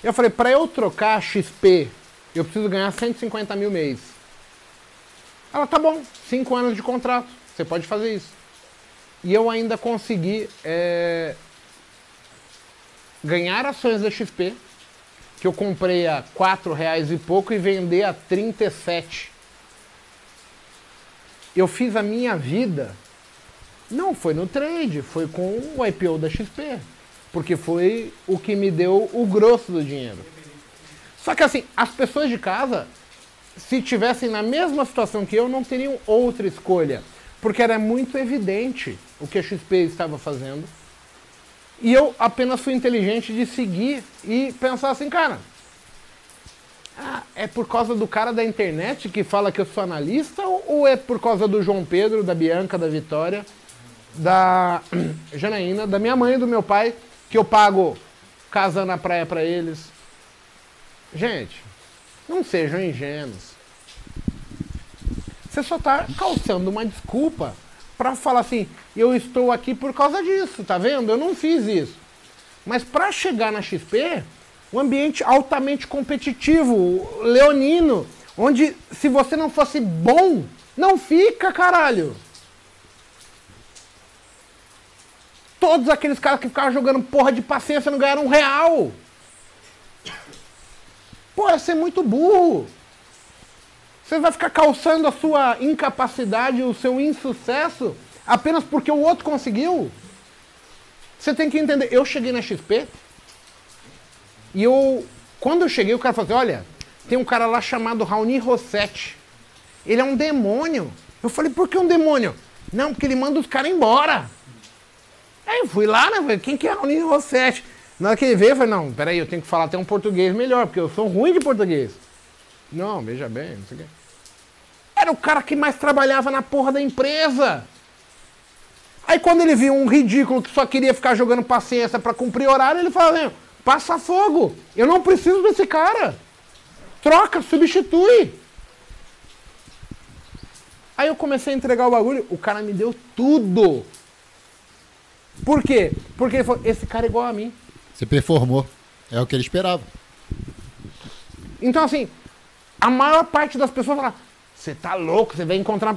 Eu falei, para eu trocar XP, eu preciso ganhar 150 mil mês. Ela, tá bom, 5 anos de contrato, você pode fazer isso. E eu ainda consegui é, ganhar ações da XP que eu comprei a 4 reais e pouco e vender a 37. Eu fiz a minha vida, não foi no trade, foi com o IPO da XP. Porque foi o que me deu o grosso do dinheiro. Só que assim, as pessoas de casa, se tivessem na mesma situação que eu, não teriam outra escolha. Porque era muito evidente o que a XP estava fazendo. E eu apenas fui inteligente de seguir e pensar assim, cara, ah, é por causa do cara da internet que fala que eu sou analista ou é por causa do João Pedro, da Bianca, da Vitória, da Janaína, da minha mãe e do meu pai, que eu pago casa na praia para eles? Gente, não sejam ingênuos. Você só está calçando uma desculpa para falar assim, eu estou aqui por causa disso, tá vendo? Eu não fiz isso. Mas para chegar na XP, um ambiente altamente competitivo, leonino, onde se você não fosse bom, não fica, caralho. Todos aqueles caras que ficavam jogando porra de paciência não ganharam um real. Pô, é ser muito burro. Você vai ficar calçando a sua incapacidade, o seu insucesso, apenas porque o outro conseguiu? Você tem que entender. Eu cheguei na XP e eu, quando eu cheguei, o cara falou assim: olha, tem um cara lá chamado Raoni Rossetti. Ele é um demônio. Eu falei: por que um demônio? Não, porque ele manda os caras embora. Aí eu fui lá, né? Falei, quem que é Raoni Rossetti? Na hora que ele veio, eu falei: não, peraí, eu tenho que falar até um português melhor, porque eu sou ruim de português. Não, veja bem, não sei o quê. Era o cara que mais trabalhava na porra da empresa. Aí quando ele viu um ridículo que só queria ficar jogando paciência para cumprir horário, ele falou: passa fogo. Eu não preciso desse cara. Troca, substitui. Aí eu comecei a entregar o bagulho, o cara me deu tudo. Por quê? Porque ele falou: esse cara é igual a mim. Você performou. É o que ele esperava. Então, assim, a maior parte das pessoas fala: você tá louco, você vai encontrar.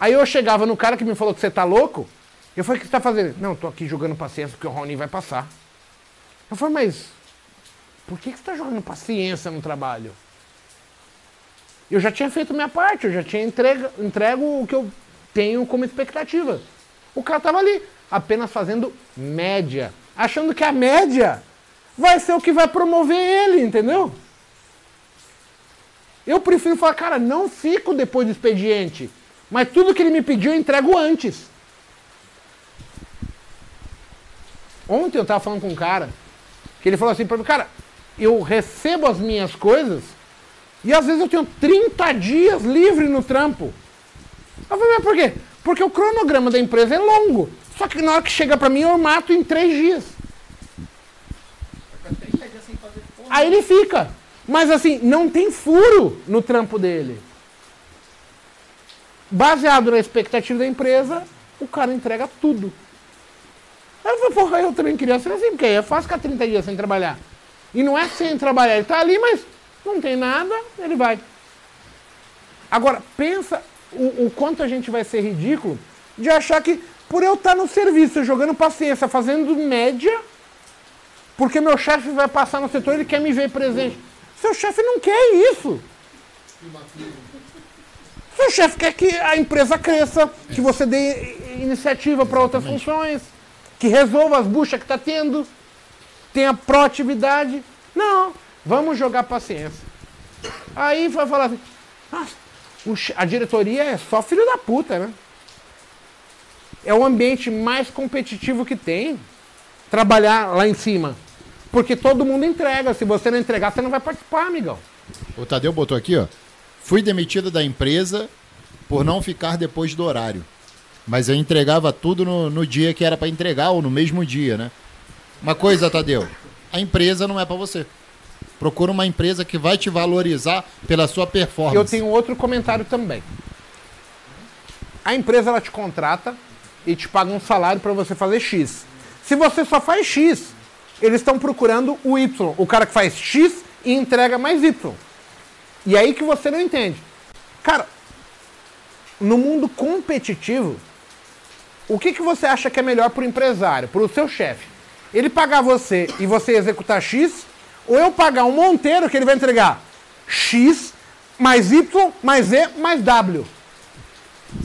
Aí eu chegava no cara que me falou que você tá louco. Eu falei: o que você tá fazendo? Não, tô aqui jogando paciência porque o Rony vai passar. Eu falei: mas por que, que você tá jogando paciência no trabalho? Eu já tinha feito minha parte, eu já tinha entrega, entrego o que eu tenho como expectativa. O cara tava ali, apenas fazendo média, achando que a média vai ser o que vai promover ele, entendeu? Eu prefiro falar, cara, não fico depois do expediente. Mas tudo que ele me pediu eu entrego antes. Ontem eu estava falando com um cara que ele falou assim para mim, cara, eu recebo as minhas coisas e às vezes eu tenho 30 dias livre no trampo. Eu falei, mas por quê? Porque o cronograma da empresa é longo. Só que na hora que chega para mim eu mato em 3 dias. Aí ele fica. Mas assim, não tem furo no trampo dele. Baseado na expectativa da empresa, o cara entrega tudo. Aí eu porra, eu também queria ser assim, porque aí é fácil ficar 30 dias sem trabalhar. E não é sem trabalhar, ele tá ali, mas não tem nada, ele vai. Agora, pensa o, o quanto a gente vai ser ridículo de achar que por eu estar no serviço, jogando paciência, fazendo média, porque meu chefe vai passar no setor, ele quer me ver presente. Seu chefe não quer isso. Seu chefe quer que a empresa cresça, que você dê iniciativa para outras funções, que resolva as buchas que está tendo, tenha proatividade. Não, vamos jogar paciência. Aí vai falar assim, nossa, a diretoria é só filho da puta, né? É o ambiente mais competitivo que tem. Trabalhar lá em cima. Porque todo mundo entrega. Se você não entregar, você não vai participar, amigão. O Tadeu botou aqui, ó. Fui demitido da empresa por não ficar depois do horário. Mas eu entregava tudo no, no dia que era para entregar, ou no mesmo dia, né? Uma coisa, Tadeu. A empresa não é para você. Procura uma empresa que vai te valorizar pela sua performance. Eu tenho outro comentário também. A empresa ela te contrata e te paga um salário para você fazer X. Se você só faz X, eles estão procurando o Y, o cara que faz X e entrega mais Y. E aí que você não entende. Cara, no mundo competitivo, o que, que você acha que é melhor para o empresário, para o seu chefe? Ele pagar você e você executar X Ou eu pagar um Monteiro que ele vai entregar X mais Y mais Z mais W.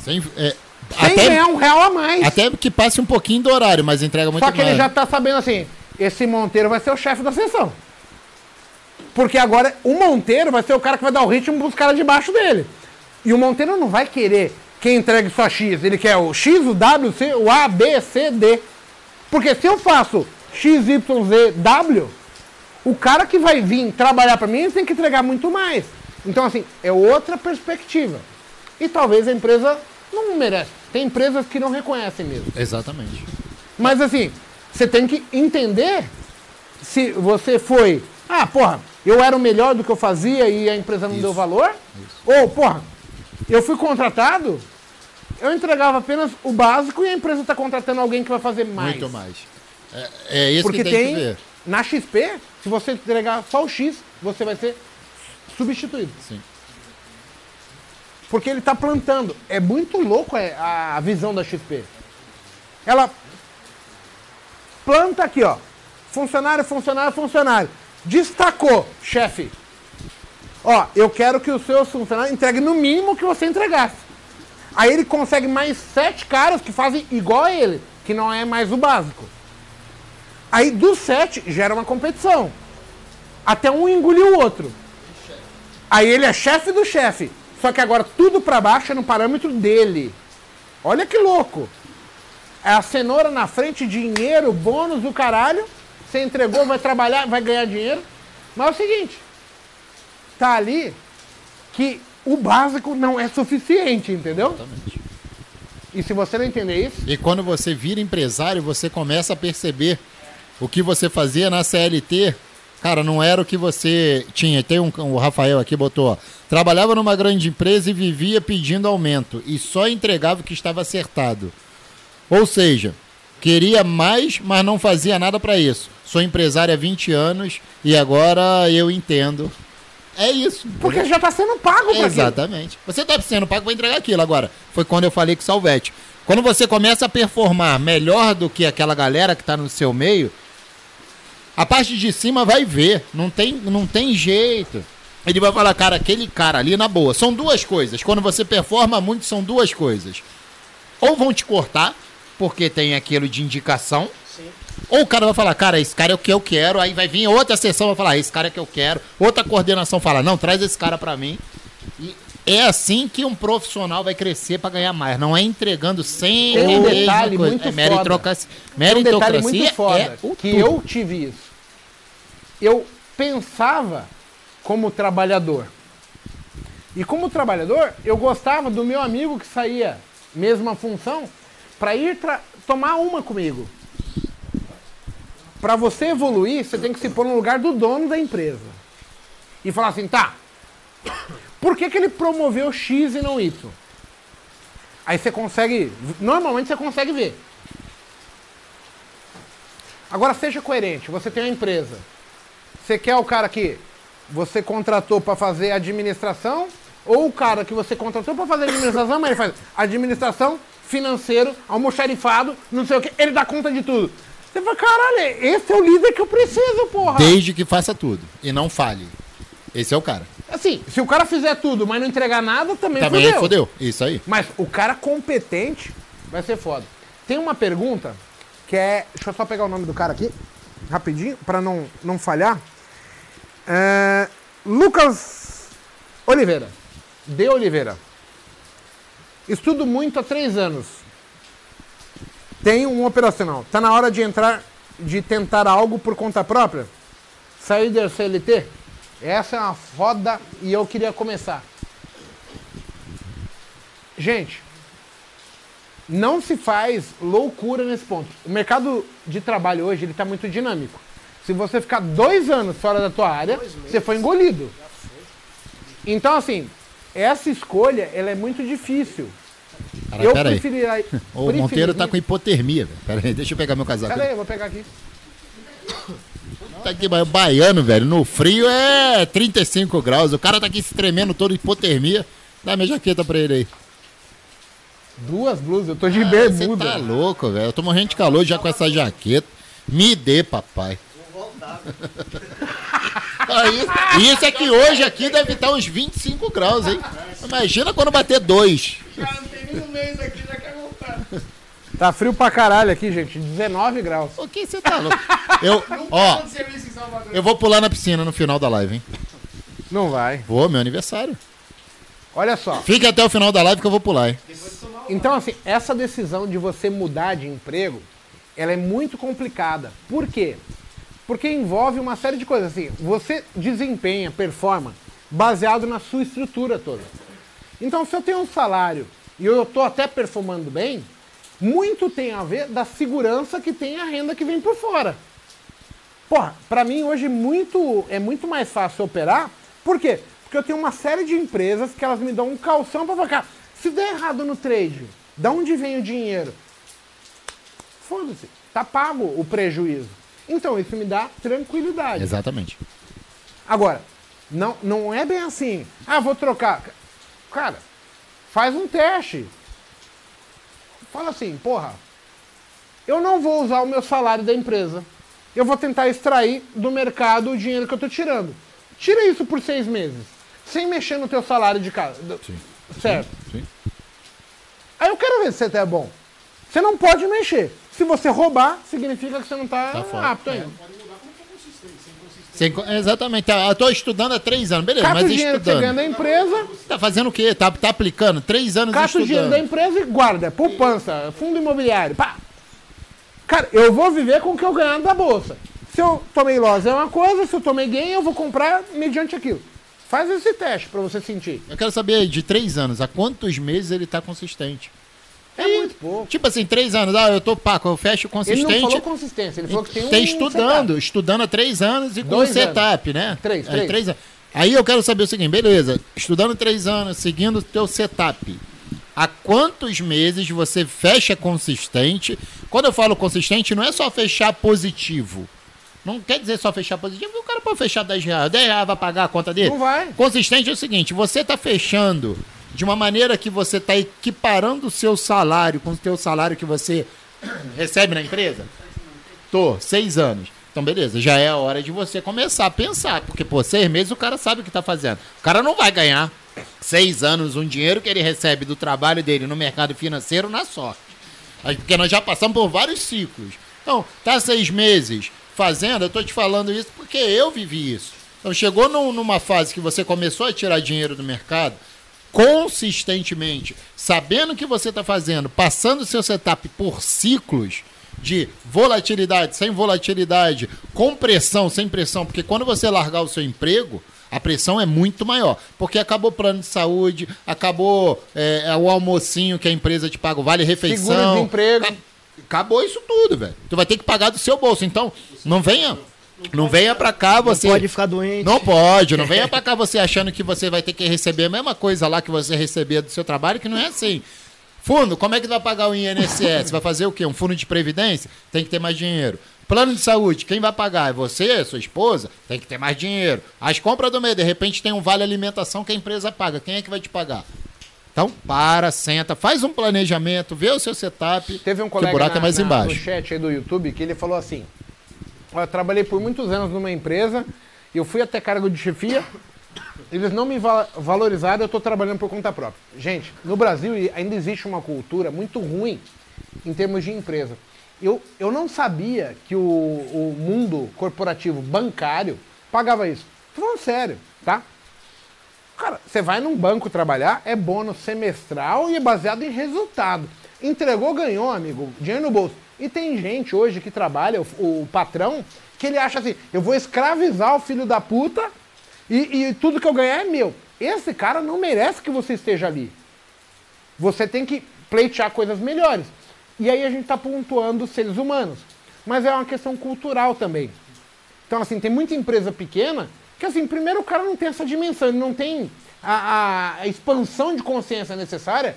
Sem, é, Sem até, ganhar um real a mais. até que passe um pouquinho do horário, mas entrega muito Só que mais. ele já tá sabendo assim, esse Monteiro vai ser o chefe da sessão. Porque agora o Monteiro vai ser o cara que vai dar o ritmo pros caras de baixo dele. E o Monteiro não vai querer que entregue só X. Ele quer o X, o W, o C, o A, B, C, D. Porque se eu faço X, Y, Z, W, o cara que vai vir trabalhar para mim tem que entregar muito mais. Então, assim, é outra perspectiva. E talvez a empresa não merece. Tem empresas que não reconhecem mesmo. Exatamente. Mas assim, você tem que entender se você foi. Ah, porra, eu era o melhor do que eu fazia e a empresa não deu valor. Ou, porra, eu fui contratado, eu entregava apenas o básico e a empresa está contratando alguém que vai fazer mais. Muito mais. É, é isso Porque que tem, tem, que ver. na XP, se você entregar só o X, você vai ser substituído. Sim. Porque ele está plantando. É muito louco é, a visão da XP. Ela planta aqui, ó. Funcionário, funcionário, funcionário. Destacou, chefe. Ó, eu quero que os seus funcionários entreguem no mínimo o que você entregasse. Aí ele consegue mais sete caras que fazem igual a ele, que não é mais o básico. Aí dos sete gera uma competição. Até um engolir o outro. Aí ele é chefe do chefe. Só que agora tudo pra baixo é no parâmetro dele. Olha que louco. É a cenoura na frente, dinheiro, bônus do caralho. Você entregou, vai trabalhar, vai ganhar dinheiro. Mas é o seguinte: tá ali que o básico não é suficiente, entendeu? Exatamente. E se você não entender isso, E quando você vira empresário, você começa a perceber o que você fazia na CLT. Cara, não era o que você tinha. Tem um, o Rafael aqui botou, ó, trabalhava numa grande empresa e vivia pedindo aumento e só entregava o que estava acertado. Ou seja, queria mais, mas não fazia nada para isso. Sou empresário há 20 anos e agora eu entendo. É isso. porque já tá sendo pago pra aquilo. Exatamente. Você está sendo pago para entregar aquilo. Agora, foi quando eu falei com o Salvete. Quando você começa a performar melhor do que aquela galera que está no seu meio, a parte de cima vai ver. Não tem, não tem jeito. Ele vai falar, cara, aquele cara ali na boa. São duas coisas. Quando você performa muito, são duas coisas. Ou vão te cortar, porque tem aquilo de indicação. Ou o cara vai falar, cara, esse cara é o que eu quero. Aí vai vir outra sessão vai falar, esse cara é o que eu quero. Outra coordenação fala, não, traz esse cara pra mim. E é assim que um profissional vai crescer pra ganhar mais. Não é entregando sempre Tem um detalhe coisa. muito é meritocracia. Tem um detalhe Meritocracia muito foda, é que tudo. eu tive isso. Eu pensava como trabalhador. E como trabalhador, eu gostava do meu amigo que saía, mesma função, para ir tomar uma comigo. Para você evoluir, você tem que se pôr no lugar do dono da empresa. E falar assim, tá, por que, que ele promoveu X e não Y? Aí você consegue, normalmente você consegue ver. Agora seja coerente, você tem uma empresa. Você quer o cara que você contratou para fazer administração ou o cara que você contratou para fazer administração, mas ele faz administração, financeiro, almoxarifado, não sei o que, ele dá conta de tudo. Você fala, caralho, esse é o líder que eu preciso, porra. Desde que faça tudo. E não falhe. Esse é o cara. Assim, se o cara fizer tudo, mas não entregar nada, também, Também fodeu. fodeu. Isso aí. Mas o cara competente vai ser foda. Tem uma pergunta que é. Deixa eu só pegar o nome do cara aqui, rapidinho, pra não, não falhar. É, Lucas Oliveira. De Oliveira. Estudo muito há três anos. Tenho um operacional. Tá na hora de entrar, de tentar algo por conta própria? Sair da CLT? Essa é uma foda e eu queria começar. Gente, não se faz loucura nesse ponto. O mercado de trabalho hoje ele está muito dinâmico. Se você ficar dois anos fora da tua área, você foi engolido. Então, assim, essa escolha ela é muito difícil. Cara, eu pera aí. preferiria. O Monteiro tá com hipotermia, velho. Pera aí, deixa eu pegar meu casaco. Pera aí, eu vou pegar aqui. Tá aqui, baiano, velho, no frio é 35 graus. O cara tá aqui se tremendo todo, hipotermia. Dá minha jaqueta pra ele aí. Duas blusas, eu tô de Você bermuda. tá louco, velho. Eu tô morrendo de calor já com essa jaqueta. Me dê, papai. Aí, isso é que hoje aqui deve estar uns 25 graus, hein? Imagina quando bater dois. Cara, não tem nem no mês aqui, já quer voltar. Tá frio pra caralho aqui, gente. 19 graus. O que você tá louco? Eu, ó, eu vou pular na piscina no final da live, hein? Não vai. Vou, meu aniversário. Olha só. Fique até o final da live que eu vou pular, hein? Então, assim, essa decisão de você mudar de emprego, ela é muito complicada. Por quê? Porque envolve uma série de coisas. Assim, você desempenha, performa, baseado na sua estrutura toda. Então, se eu tenho um salário e eu estou até performando bem, muito tem a ver da segurança que tem a renda que vem por fora. Porra, pra mim hoje muito, é muito mais fácil operar. Por quê? Porque eu tenho uma série de empresas que elas me dão um calção pra falar, cara, se der errado no trade, da onde vem o dinheiro? Foda-se, tá pago o prejuízo. Então isso me dá tranquilidade. Exatamente. Agora, não, não é bem assim. Ah, vou trocar. Cara, faz um teste. Fala assim, porra, eu não vou usar o meu salário da empresa. Eu vou tentar extrair do mercado o dinheiro que eu tô tirando. Tira isso por seis meses. Sem mexer no teu salário de casa. do- Certo? Sim. Aí eu quero ver se você é bom. Você não pode mexer. Se você roubar, significa que você não tá, Tá fora. apto ainda. Sem exatamente. Tá, Eu tô estudando há três anos. Beleza, Cata o mas dinheiro que você ganha estudando. da empresa, Tá fazendo o quê? Tá, tá aplicando? Três anos Cata o dinheiro da estudando. empresa e guarda. Poupança, fundo imobiliário. Pá. Cara, eu vou viver com o que eu ganhar da bolsa. Se eu tomei loss é uma coisa, se eu tomei gain, eu vou comprar mediante aquilo. Faz esse teste pra você sentir. Eu quero saber de três anos, há quantos meses ele tá consistente? É muito pouco. Tipo assim, três anos, ah, eu tô paco, eu fecho Ele consistente. não falou consistência, ele falou que tem um. Tem estudando, setup. estudando há três anos e com Dois um setup, né? Três, É, três. anos. Aí eu quero saber o seguinte, beleza, estudando três anos, seguindo o teu setup, há quantos meses você fecha consistente? Quando eu falo consistente, não é só fechar positivo. Não quer dizer só fechar positivo, o cara pode fechar 10 reais, 10 reais vai pagar a conta dele? Não vai. Consistente é o seguinte, você está fechando de uma maneira que você está equiparando o seu salário com o teu salário que você recebe na empresa? Tô, seis anos. Então, beleza, já é a hora de você começar a pensar. Porque, por seis meses o cara sabe o que tá fazendo. O cara não vai ganhar seis anos um dinheiro que ele recebe do trabalho dele no mercado financeiro na sorte. Porque nós já passamos por vários ciclos. Então, tá seis meses fazendo, eu tô te falando isso porque eu vivi isso. Então, chegou num- numa fase que você começou a tirar dinheiro do mercado, consistentemente, sabendo o que você está fazendo, passando o seu setup por ciclos de volatilidade, sem volatilidade, com pressão, sem pressão, porque quando você largar o seu emprego, a pressão é muito maior, porque acabou o plano de saúde, acabou é, o almocinho que a empresa te paga, o vale-refeição. Seguro-desemprego. Ca- Acabou isso tudo, velho. Tu vai ter que pagar do seu bolso. Então, não venha, não venha pra cá você. Pode ficar doente. Não pode, não venha pra cá você achando que você vai ter que receber a mesma coisa lá que você recebia do seu trabalho, que não é assim. Fundo, como é que vai pagar o INSS? Vai fazer o quê? Um fundo de previdência? Tem que ter mais dinheiro. Plano de saúde, quem vai pagar? É você, sua esposa? Tem que ter mais dinheiro. As compras do mês, de repente tem um vale alimentação que a empresa paga. Quem é que vai te pagar? Então, para, senta, faz um planejamento, vê o seu setup. Teve um que colega o buraco na- é mais na- embaixo. no chat aí do YouTube que ele falou assim: "Ó, Eu trabalhei por muitos anos numa empresa, eu fui até cargo de chefia, eles não me va- valorizaram, eu estou trabalhando por conta própria. Gente, no Brasil ainda existe uma cultura muito ruim em termos de empresa. Eu, eu não sabia que o, o mundo corporativo bancário pagava isso. Tô falando sério, tá? Cara, você vai num banco trabalhar, é bônus semestral e é baseado em resultado. Entregou, ganhou, amigo, dinheiro no bolso. E tem gente hoje que trabalha, o, o patrão, que ele acha assim: eu vou escravizar o filho da puta e, e tudo que eu ganhar é meu. Esse cara não merece que você esteja ali. Você tem que pleitear coisas melhores. E aí a gente está pontuando os seres humanos. Mas é uma questão cultural também. Então, assim, tem muita empresa pequena que, assim, primeiro o cara não tem essa dimensão, ele não tem a, a- a expansão de consciência necessária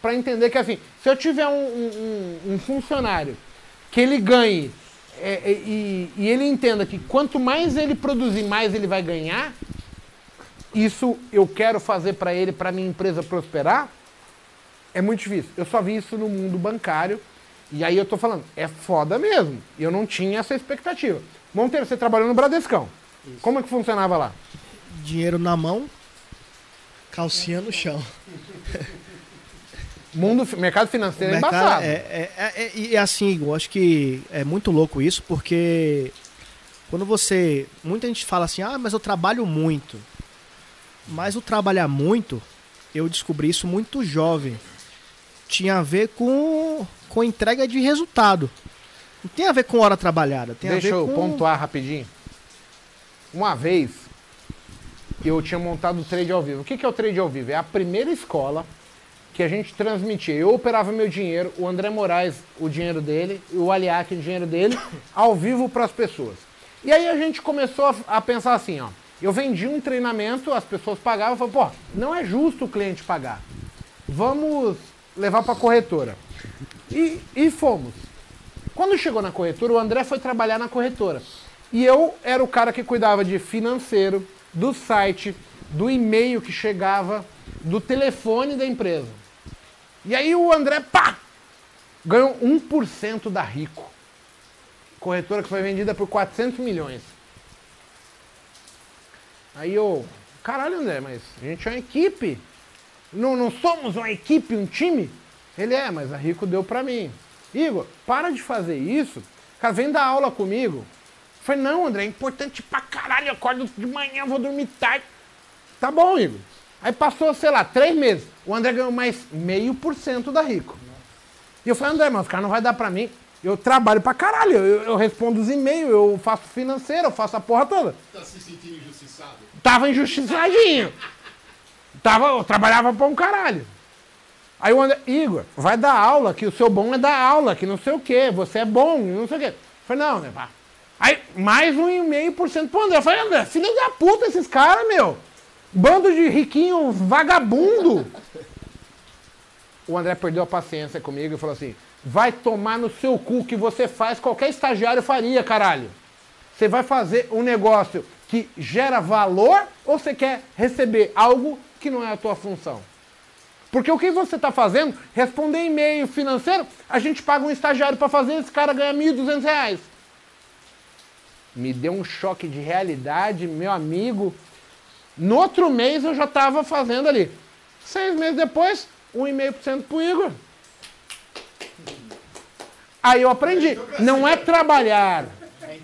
para entender que, assim, se eu tiver um, um- um- funcionário que ele ganhe é, é, e, e ele entenda que quanto mais ele produzir, mais ele vai ganhar, isso eu quero fazer para ele, para minha empresa prosperar, é muito difícil. Eu só vi isso no mundo bancário. E aí eu tô falando, é foda mesmo. Eu não tinha essa expectativa. Monteiro, você trabalhou no Bradescão. Como é que funcionava lá? Dinheiro na mão, calcinha no chão. Mundo, mercado financeiro é embaçado. é, é, é, é- e assim, eu acho que é muito louco isso, porque quando você. Muita gente fala assim, ah, mas eu trabalho muito. Mas o trabalhar muito, eu descobri isso muito jovem. Tinha a ver com, com entrega de resultado. Não tem a ver com hora trabalhada. Tem Deixa a ver eu com... pontuar rapidinho. Uma vez, eu tinha montado o trade ao vivo. O que é o trade ao vivo? É a primeira escola que a gente transmitia. Eu operava meu dinheiro, o André Moraes, o dinheiro dele, o Aliac, o dinheiro dele, ao vivo para as pessoas. E aí a gente começou a, a pensar assim, ó. Eu vendi um treinamento, as pessoas pagavam, eu pô, não é justo o cliente pagar. Vamos levar para a corretora. E, e fomos. Quando chegou na corretora, o André foi trabalhar na corretora. E eu era o cara que cuidava de financeiro, do site, do e-mail que chegava, do telefone da empresa. E aí o André, pá! Ganhou 1% da Rico. Corretora que foi vendida por 400 milhões. Aí eu, caralho André, mas a gente é uma equipe. Não, não somos uma equipe, um time? Ele é, mas a Rico deu pra mim. Igor, para de fazer isso. Cara, vem dar aula comigo. Eu falei, não, André, é importante pra caralho. Eu acordo de manhã, vou dormir tarde. Tá bom, Igor. Aí passou, sei lá, três meses. O André ganhou mais meio por cento da Rico. E eu falei, André, mas o cara não vai dar pra mim. Eu trabalho pra caralho. Eu, eu respondo os e-mails, eu faço financeiro, eu faço a porra toda. Tá se sentindo injustiçado? Tava injustiçadinho. Tava, eu trabalhava pra um caralho. Aí o André, Igor, vai dar aula, que o seu bom é dar aula, que não sei o quê, você é bom, não sei o quê. Eu falei, não, né, pá. Aí, mais um e meio por cento pro André. Eu falei, André, filho da puta esses caras, meu. Bando de riquinho vagabundo. O André perdeu a paciência comigo e falou assim, vai tomar no seu cu que você faz, qualquer estagiário faria, caralho. Você vai fazer um negócio que gera valor ou você quer receber algo que não é a tua função? Porque o que você está fazendo, responder e-mail financeiro, a gente paga um estagiário para fazer, esse cara ganha 1.200 reais. Me deu um choque de realidade, meu amigo. No outro mês eu já estava fazendo ali. Seis meses depois, 1,5% pro Igor. Aí eu aprendi. Não é trabalhar,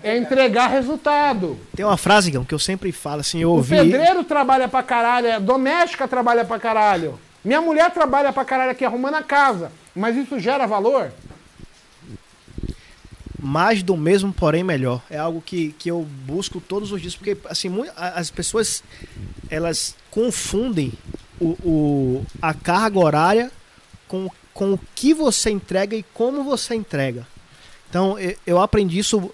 é entregar resultado. Tem uma frase, Gão, que eu sempre falo assim, eu O ouvi. pedreiro trabalha pra caralho, a doméstica trabalha pra caralho. Minha mulher trabalha pra caralho aqui arrumando a casa. Mas isso gera valor? Mais do mesmo, porém melhor. É algo que, que eu busco todos os dias, porque assim, a- as pessoas elas confundem o, o- a carga horária com, com o que você entrega e como você entrega. Então, eu, eu aprendi isso,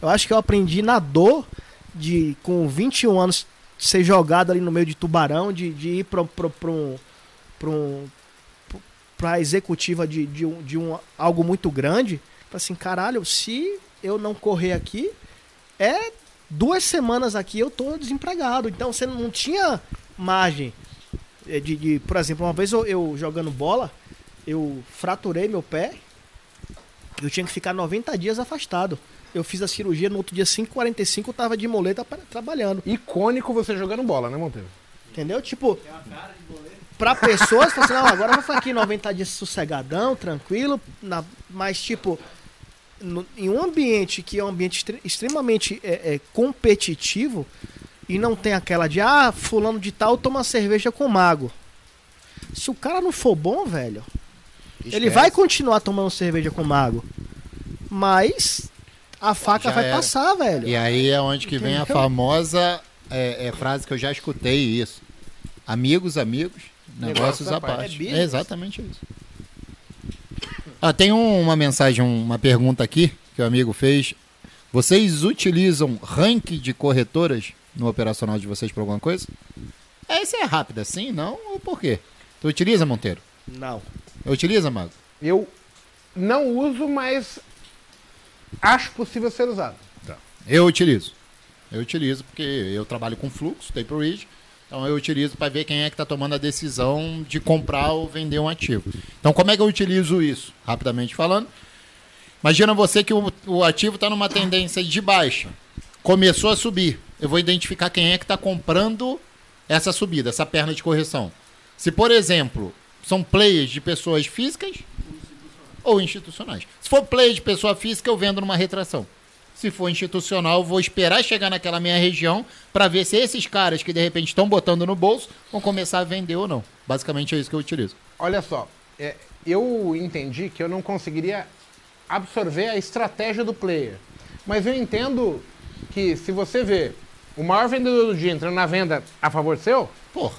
eu acho que eu aprendi na dor de, com 21 anos, ser jogado ali no meio de tubarão, de, de ir para um, um para executiva de, de, um, de um, algo muito grande, assim, caralho, se eu não correr aqui, é duas semanas aqui eu tô desempregado. Então você não tinha margem eh, de, de- por exemplo, uma vez eu, eu jogando bola, eu fraturei meu pé, eu tinha que ficar 90 dias afastado. Eu fiz a cirurgia no outro dia 5h45, eu tava de moleta pra- trabalhando. Icônico você jogando bola, né, Monteiro? Entendeu? Tipo, pra pessoas, assim, não, agora eu vou ficar aqui 90 dias sossegadão, tranquilo, na- mas tipo, no- em um ambiente que é um ambiente extre- extremamente é, é, competitivo e não tem aquela de, ah, fulano de tal toma cerveja com mago. Se o cara não for bom, velho, ele vai continuar tomando cerveja com mago, mas a faca Já vai era. passar, velho. E aí é onde que vem a Entendeu? famosa é, é, frase que eu já escutei isso. Amigos, amigos, negócios Negócio à parte. É. É exatamente isso. Ah, tem um- uma mensagem, uma pergunta aqui que o amigo fez. Vocês utilizam ranking de corretoras no operacional de vocês para alguma coisa? Essa é rápida, sim, não? Ou por quê? Tu utiliza, Monteiro? Não. Utiliza, Mago? Eu não uso, mas acho possível ser usado. Eu utilizo. Eu utilizo porque eu trabalho com fluxo, Tape Ridge. Então eu utilizo para ver quem é que está tomando a decisão de comprar ou vender um ativo. Então como é que eu utilizo isso? Rapidamente falando. Imagina você que o, o ativo está numa tendência de baixa. Começou a subir. eu vou identificar quem é que está comprando essa subida, essa perna de correção. Se, por exemplo, são players de pessoas físicas ou institucionais. Se for player de pessoa física, eu vendo numa retração. Se for institucional, vou esperar chegar naquela minha região para ver se esses caras que de repente estão botando no bolso vão começar a vender ou não. Basicamente é isso que eu utilizo. Olha só, é, eu entendi que eu não conseguiria absorver a estratégia do player. Mas eu entendo que se você vê o maior vendedor do dia entrando na venda a favor seu, Porra.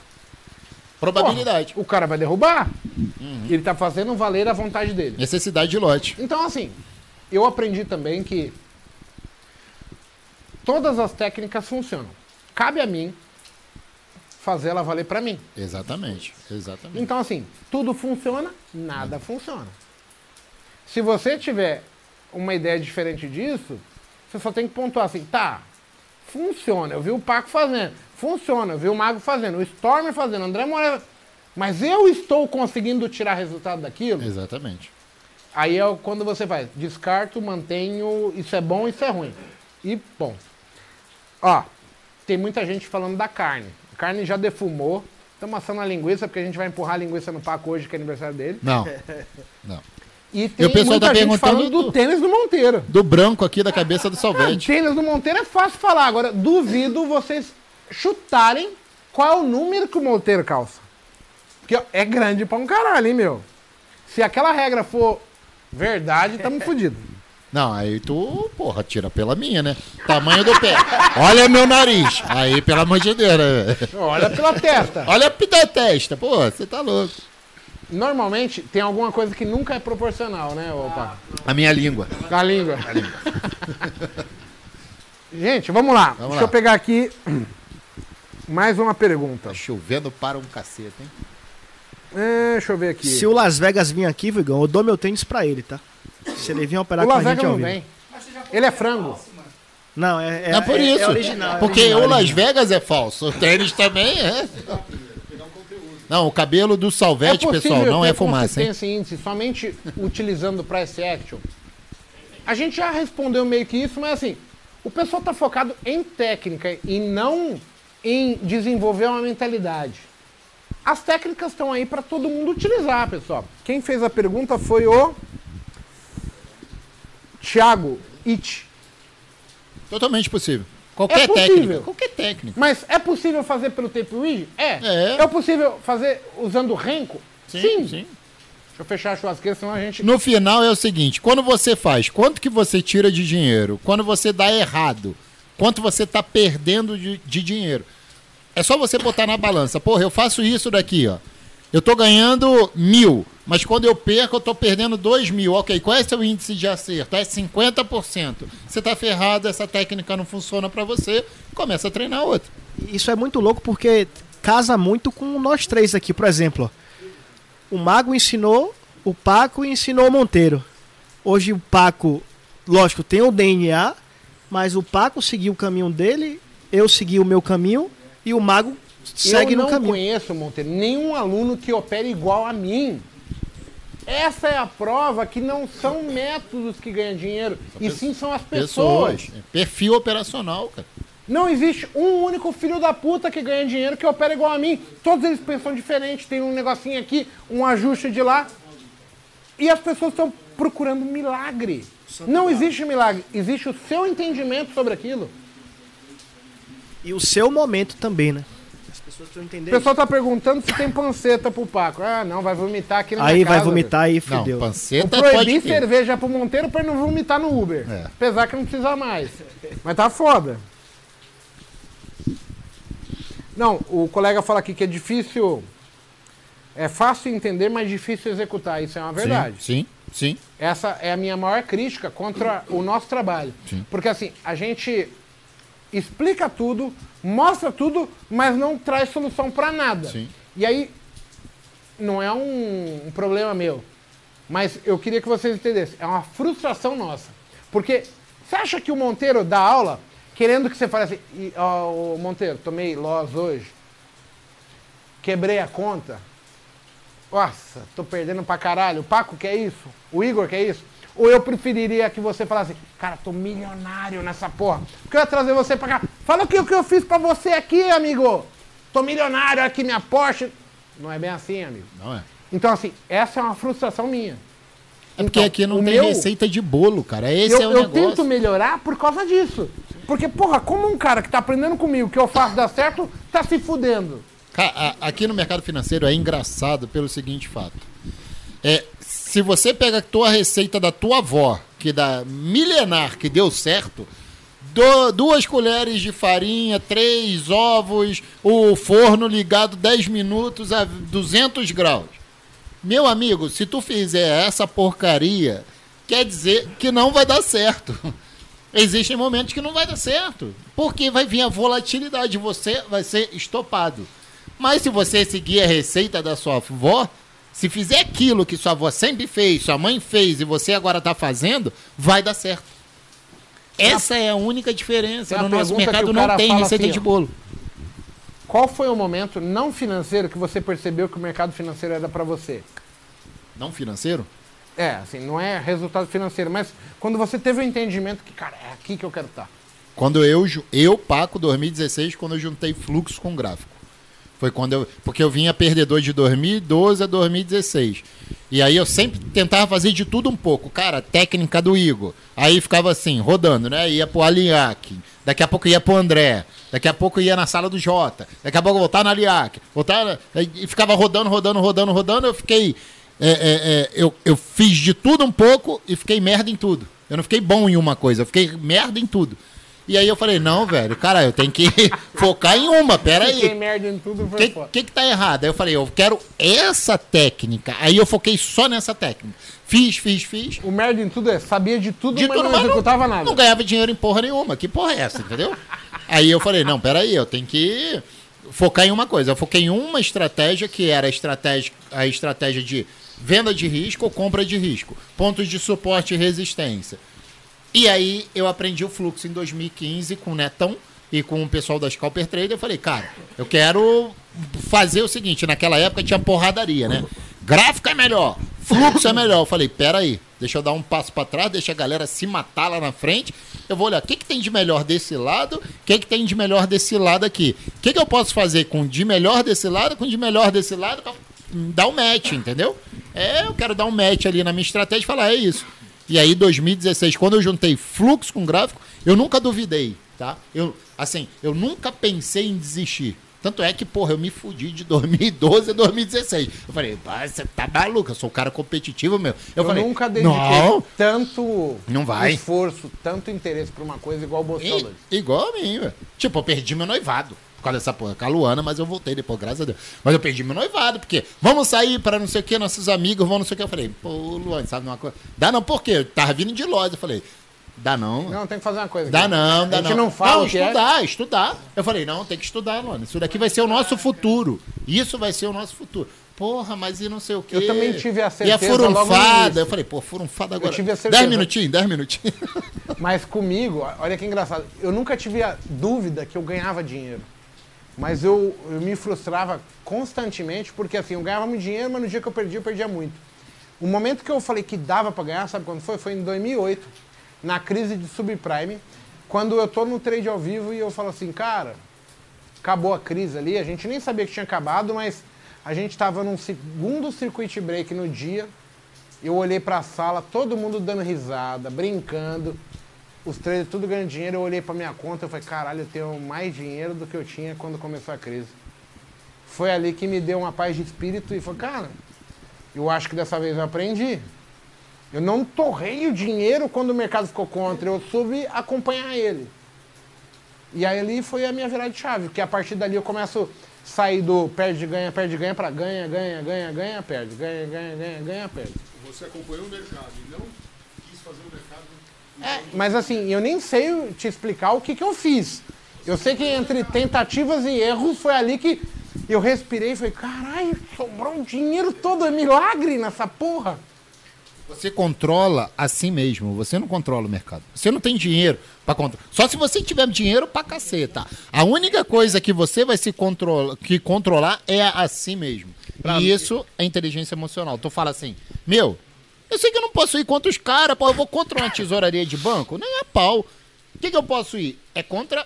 Probabilidade. porra, o cara vai derrubar. Ele tá fazendo valer a vontade dele. Necessidade de lote. Então, assim, eu aprendi também que todas as técnicas funcionam. Cabe a mim fazer ela valer para mim. Exatamente. Exatamente. Então, assim, tudo funciona, nada funciona. Se você tiver uma ideia diferente disso, você só tem que pontuar assim, tá, funciona, eu vi o Paco fazendo, funciona, eu vi o Mago fazendo, o Stormer fazendo, o André Moreira, mas eu estou conseguindo tirar resultado daquilo, Exatamente. aí é quando você faz, descarto, mantenho, isso é bom, isso é ruim. E, bom, ó, tem muita gente falando da carne. A carne já defumou, estamos assando a linguiça, porque a gente vai empurrar a linguiça no Paco hoje, que é aniversário dele. Não. Não. E tem o pessoal muita tá gente falando do do- tênis do Monteiro. Do branco aqui da cabeça do Ah, Salvete. tênis do Monteiro é fácil falar. Agora, duvido vocês chutarem qual é o número que o Monteiro calça. Porque é grande pra um caralho, hein, meu? Se aquela regra for verdade, tamo fudido. Não, aí tu, porra, tira pela minha, né? Tamanho do pé. Olha meu nariz. Aí, pelo amor de Deus, né? Olha pela testa. Olha a testa. Pô, você tá louco. Normalmente, tem alguma coisa que nunca é proporcional, né, opa? A minha língua. A língua. Gente, vamos lá. Vamos Deixa lá. eu pegar aqui mais uma pergunta. Tá chovendo para um cacete, hein? É, deixa eu ver aqui. Se o Las Vegas vir aqui, Vigão, eu dou meu tênis pra ele, tá? Se ele vir operar O com a Las gente Vegas ao não vem. Ele é frango. Não, é, é, É, por é- isso. é original. é Porque original, o Las original. Vegas é falso. O tênis também é. Não, o cabelo do Salvete, pessoal, não ter é fumaça, hein? em índice somente utilizando o price action. A gente já respondeu meio que isso, mas assim, o pessoal tá focado em técnica e não em desenvolver uma mentalidade. As técnicas estão aí para todo mundo utilizar, pessoal. Quem fez a pergunta foi o Thiago It. Totalmente possível. Qualquer É possível. técnica. Qualquer técnica. Mas é possível fazer pelo tape rig? É. É. É possível fazer usando renco? sim. Deixa eu fechar a churrasqueira, senão a gente No final é o seguinte: quando você faz, quanto que você tira de dinheiro? Quando você dá errado, quanto você está perdendo de, de dinheiro? É só você botar na balança. Porra, eu faço isso daqui, ó. Eu tô ganhando mil, mas quando eu perco, eu tô perdendo dois mil. Ok, qual é seu índice de acerto? É 50%. Você tá ferrado, essa técnica não funciona para você, começa a treinar outra. Isso é muito louco porque casa muito com nós três aqui, por exemplo. O Mago ensinou, o Paco ensinou o Monteiro. Hoje o Paco, lógico, tem o DNA, mas o Paco seguiu o caminho dele, eu segui o meu caminho e o Mago segue eu no não caminho. conheço, Monteiro, nenhum aluno que opere igual a mim. Essa é a prova que não são métodos que ganham dinheiro, e sim são as pessoas. Pessoas. Perfil operacional, cara. Não existe um único filho da puta que ganha dinheiro que opera igual a mim. Todos eles pensam diferente, tem um negocinho aqui, um ajuste de lá. E as pessoas estão procurando milagre. Não existe milagre, existe o seu entendimento sobre aquilo. E o seu momento também, né? As pessoas precisam O pessoal tá perguntando se tem panceta pro Paco. Ah, não, vai vomitar aqui na Aí minha vai casa, vomitar aí, Não, fudeu. Eu panceta proibi pode ter. cerveja pro Monteiro pra ele não vomitar no Uber. É. Apesar que não precisa mais. Mas tá foda. Não, o colega fala aqui que é difícil. É fácil entender, mas difícil executar. Isso é uma verdade. Sim, sim, sim. Essa é a minha maior crítica contra o nosso trabalho. Sim. Porque assim, a gente explica tudo, mostra tudo, mas não traz solução pra nada. Sim. E aí, não é um, um problema meu. Mas eu queria que vocês entendessem. É uma frustração nossa. Porque você acha que o Monteiro dá aula querendo que você fale assim, "E, ó, ô, Monteiro, tomei loss hoje, quebrei a conta, nossa, tô perdendo pra caralho. O Paco quer isso? O Igor quer isso? Ou eu preferiria que você falasse, cara, tô milionário nessa porra. Porque eu ia trazer você pra cá. Fala o que, o que eu fiz pra você aqui, amigo. Tô milionário, aqui minha Porsche. Não é bem assim, amigo. Não é. Então, assim, essa é uma frustração minha. É porque Então, aqui não tem meu- receita de bolo, cara. Esse eu, é o eu negócio. tento melhorar por causa disso. Porque, porra, como um cara que tá aprendendo comigo que eu faço dar certo, tá se fudendo. Ca- a- Aqui no mercado financeiro é engraçado pelo seguinte fato. É, se você pega a tua receita da tua avó, que dá milenar, que deu certo, do- duas colheres de farinha, três ovos, o forno ligado 10 minutos a 200 graus. Meu amigo, se tu fizer essa porcaria, quer dizer que não vai dar certo. Existem momentos que não vai dar certo. Porque vai vir a volatilidade, você vai ser estopado. Mas se você seguir a receita da sua avó, se fizer aquilo que sua avó sempre fez, sua mãe fez e você agora está fazendo, vai dar certo. Essa é a única diferença. No nosso mercado não tem receita assim, de bolo. Qual foi o momento não financeiro que você percebeu que o mercado financeiro era pra você? Não financeiro? É, assim, não é resultado financeiro, mas quando você teve o entendimento que, cara, é aqui que eu quero estar. Quando eu, eu Paco, 2016, quando eu juntei fluxo com gráfico. Foi quando eu. Porque eu vinha perdedor de 2012 a 2016. E aí eu sempre tentava fazer de tudo um pouco. Cara, técnica do Igor. Aí ficava assim, rodando, né? Ia pro Aliac. Daqui a pouco ia pro André. Daqui a pouco ia na sala do Jota. Daqui a pouco voltar na Aliac. Voltar. E ficava rodando, rodando, rodando, rodando. Eu fiquei. é, é, é, eu, eu fiz de tudo um pouco e fiquei merda em tudo. Eu não fiquei bom em uma coisa, eu fiquei merda em tudo. E aí eu falei, não, velho, cara, eu tenho que focar em uma, pera Fiquei aí. merda em tudo, O foi que, que que tá errado? Aí eu falei, eu quero essa técnica. Aí eu foquei só nessa técnica. Fiz, fiz, fiz. O merda em tudo é, sabia de tudo, De mas tudo, não executava nada. Não ganhava dinheiro em porra nenhuma. Que porra é essa, entendeu? Aí eu falei, não, peraí, eu tenho que focar em uma coisa. Eu foquei em uma estratégia que era a estratégia, a estratégia de venda de risco ou compra de risco. Pontos de suporte e resistência. E aí eu aprendi o fluxo em 2015 com o Netão e com o pessoal da Scalper Trader. Eu falei, cara, eu quero fazer o seguinte, naquela época tinha porradaria, né? Gráfico é melhor, fluxo é melhor. Eu falei, pera aí, deixa eu dar um passo para trás, deixa a galera se matar lá na frente. Eu vou olhar o que, que tem de melhor desse lado, o que, que tem de melhor desse lado aqui. O que, que eu posso fazer com de melhor desse lado, com de melhor desse lado, pra dar um match, entendeu? É, eu quero dar um match ali na minha estratégia e falar, é isso. E aí, 2016, quando eu juntei fluxo com gráfico, eu nunca duvidei, tá? Eu, assim, eu nunca pensei em desistir. Tanto é que, porra, eu me fudi de 2012 a 2016. Eu falei, "Pá, você tá maluco, eu sou um cara competitivo, meu. Eu, Eu, falei, nunca dediquei não, tanto Não vai. esforço, tanto interesse pra uma coisa igual o Bolsonaro. Igual a mim, velho. Tipo, eu perdi meu noivado. Causa dessa porra com a Luana, mas eu voltei depois, graças a Deus. Mas eu perdi meu noivado, porque vamos sair para não sei o que, nossos amigos, vamos não sei o que. Eu falei, pô, Luana, sabe uma coisa? Dá não, por quê? Eu tava vindo de loja. Eu falei, dá não. Não, tem que fazer uma coisa. Dá aqui. não, dá A gente não. não fala o que é. estudar, estudar. Eu falei, não, tem que estudar, mano. Isso daqui vai ser o nosso futuro. Isso vai ser o nosso futuro. Porra, mas e não sei o quê. Eu também tive a E a certeza logo no furunfada. Eu falei, pô, furunfada agora. tive a certeza. Dez minutinhos, dez minutinhos. Mas comigo, olha que engraçado, eu nunca tive a dúvida que eu ganhava dinheiro. Mas eu, eu me frustrava constantemente, porque assim, eu ganhava muito dinheiro, mas no dia que eu perdi, eu perdia muito. O momento que eu falei que dava pra ganhar, sabe quando foi? Foi em 2008, na crise de subprime, quando eu tô no trade ao vivo e eu falo assim, cara, acabou a crise ali, a gente nem sabia que tinha acabado, mas a gente estava num segundo circuit break no dia. Eu olhei para a sala, todo mundo dando risada, brincando, os traders tudo ganhando dinheiro. Eu olhei para minha conta e falei, caralho, eu tenho mais dinheiro do que eu tinha quando começou a crise. Foi ali que me deu uma paz de espírito e falei, cara, eu acho que dessa vez eu aprendi. Eu não torrei o dinheiro quando o mercado ficou contra, eu soube acompanhar ele. E aí ali foi a minha virada de chave, porque a partir dali eu começo a sair do perde, ganha, perde, ganha para ganha, ganha, ganha, ganha, perde, ganha, ganha, ganha, ganha, perde. Você acompanhou o mercado não quis fazer o mercado. É, mas assim, eu nem sei te explicar o que, que eu fiz. Eu sei que entre tentativas e erros foi ali que eu respirei e falei, caralho, sobrou o dinheiro todo, é milagre nessa porra. Você controla a si mesmo, você não controla o mercado. Você não tem dinheiro para controlar. Só se você tiver dinheiro pra caceta. A única coisa que você vai se controla, que controlar é a si mesmo. e isso é inteligência emocional. Tu fala assim, meu, eu sei que eu não posso ir contra os caras, pô, eu vou contra uma tesouraria de banco, nem a pau. O que, que eu posso ir? É contra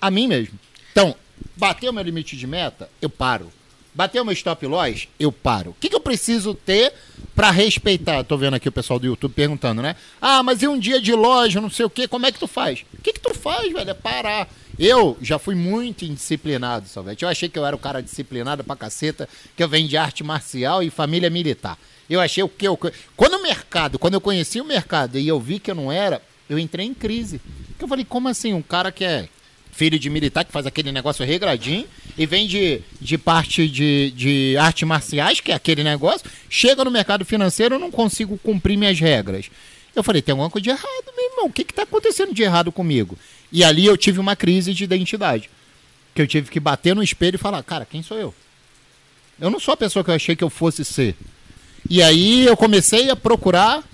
a mim mesmo. Então, bateu meu limite de meta, eu paro. Bateu meu stop loss, eu paro. O que, que eu preciso ter pra respeitar? Tô vendo aqui o pessoal do YouTube perguntando, né? Ah, mas e um dia de loja, não sei o quê, como é que tu faz? O que, que tu faz, velho? É parar. Eu já fui muito indisciplinado, Salvete. Eu achei que eu era o cara disciplinado pra caceta, que eu venho de arte marcial e família militar. Eu achei o que eu. Quando o mercado, quando eu conheci o mercado e eu vi que eu não era, eu entrei em crise. Porque eu falei, como assim? Um cara que é filho de militar, que faz aquele negócio regradinho, e vem de, de parte de, de artes marciais, que é aquele negócio, chega no mercado financeiro, eu não consigo cumprir minhas regras. Eu falei, tem alguma coisa de errado, meu irmão. O que está acontecendo de errado comigo? E ali eu tive uma crise de identidade. Que eu tive que bater no espelho e falar, cara, quem sou eu? Eu não sou a pessoa que eu achei que eu fosse ser. E aí eu comecei a procurar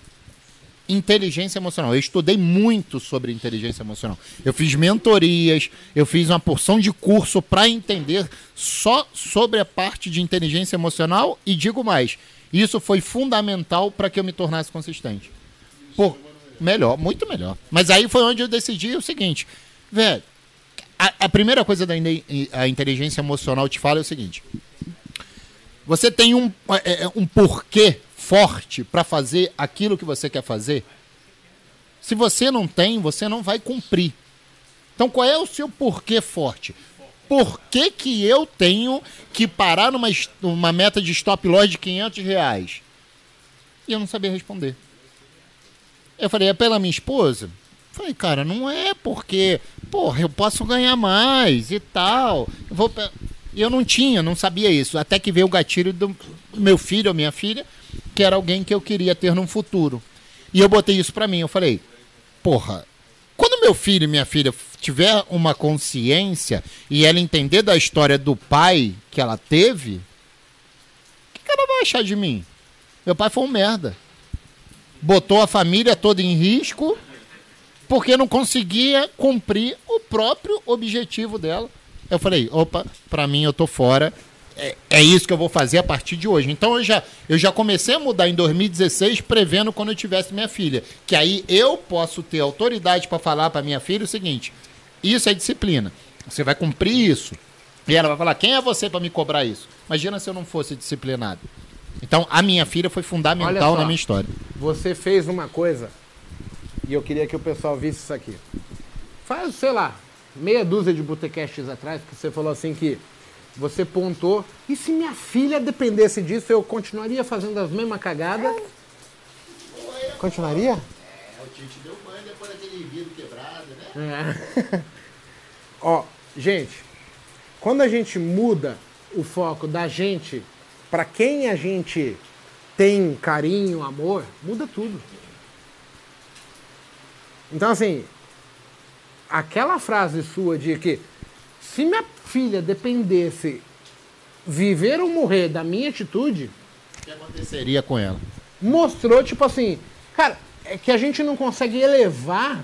inteligência emocional. Eu estudei muito sobre inteligência emocional. Eu fiz mentorias, eu fiz uma porção de curso para entender só sobre a parte de inteligência emocional e digo mais, isso foi fundamental para que eu me tornasse consistente. Por, melhor, muito melhor. Mas aí foi onde eu decidi o seguinte, velho, a, a primeira coisa da a inteligência emocional te fala é o seguinte: você tem um, é, é, um porquê forte para fazer aquilo que você quer fazer? Se você não tem, você não vai cumprir. Então, qual é o seu porquê forte? Por que, que eu tenho que parar numa, numa meta de stop loss de 500 reais? E eu não sabia responder. Eu falei, é pela minha esposa? Falei, cara, não é porque, porra, eu posso ganhar mais e tal. Eu vou E eu não tinha, não sabia isso. Até que veio o gatilho do meu filho ou minha filha, que era alguém que eu queria ter num futuro. E eu botei isso pra mim. Eu falei, porra, quando meu filho e minha filha tiver uma consciência e ela entender da história do pai que ela teve, o que, que ela vai achar de mim? Meu pai foi um merda. Botou a família toda em risco porque não conseguia cumprir o próprio objetivo dela. Eu falei, opa, pra mim eu tô fora. É, é isso que eu vou fazer a partir de hoje. Então eu já, eu já comecei a mudar em 2016, prevendo quando eu tivesse minha filha. Que aí eu posso ter autoridade para falar para minha filha o seguinte: isso é disciplina. Você vai cumprir isso. E ela vai falar: quem é você para me cobrar isso? Imagina se eu não fosse disciplinado. Então a minha filha foi fundamental só. na minha história. Você fez uma coisa e eu queria que o pessoal visse isso aqui. Faz, sei lá, meia dúzia de botecasts atrás que você falou assim que você pontou. E se minha filha dependesse disso, eu continuaria fazendo as mesmas cagadas? Continuaria? O Tite deu banho depois daquele vidro quebrado, né? É. Ó, gente, quando a gente muda o foco da gente para quem a gente tem carinho, amor, muda tudo. Então, assim, aquela frase sua de que se minha filha dependesse viver ou morrer da minha atitude, O que aconteceria com ela? mostrou, tipo assim, cara, é que a gente não consegue elevar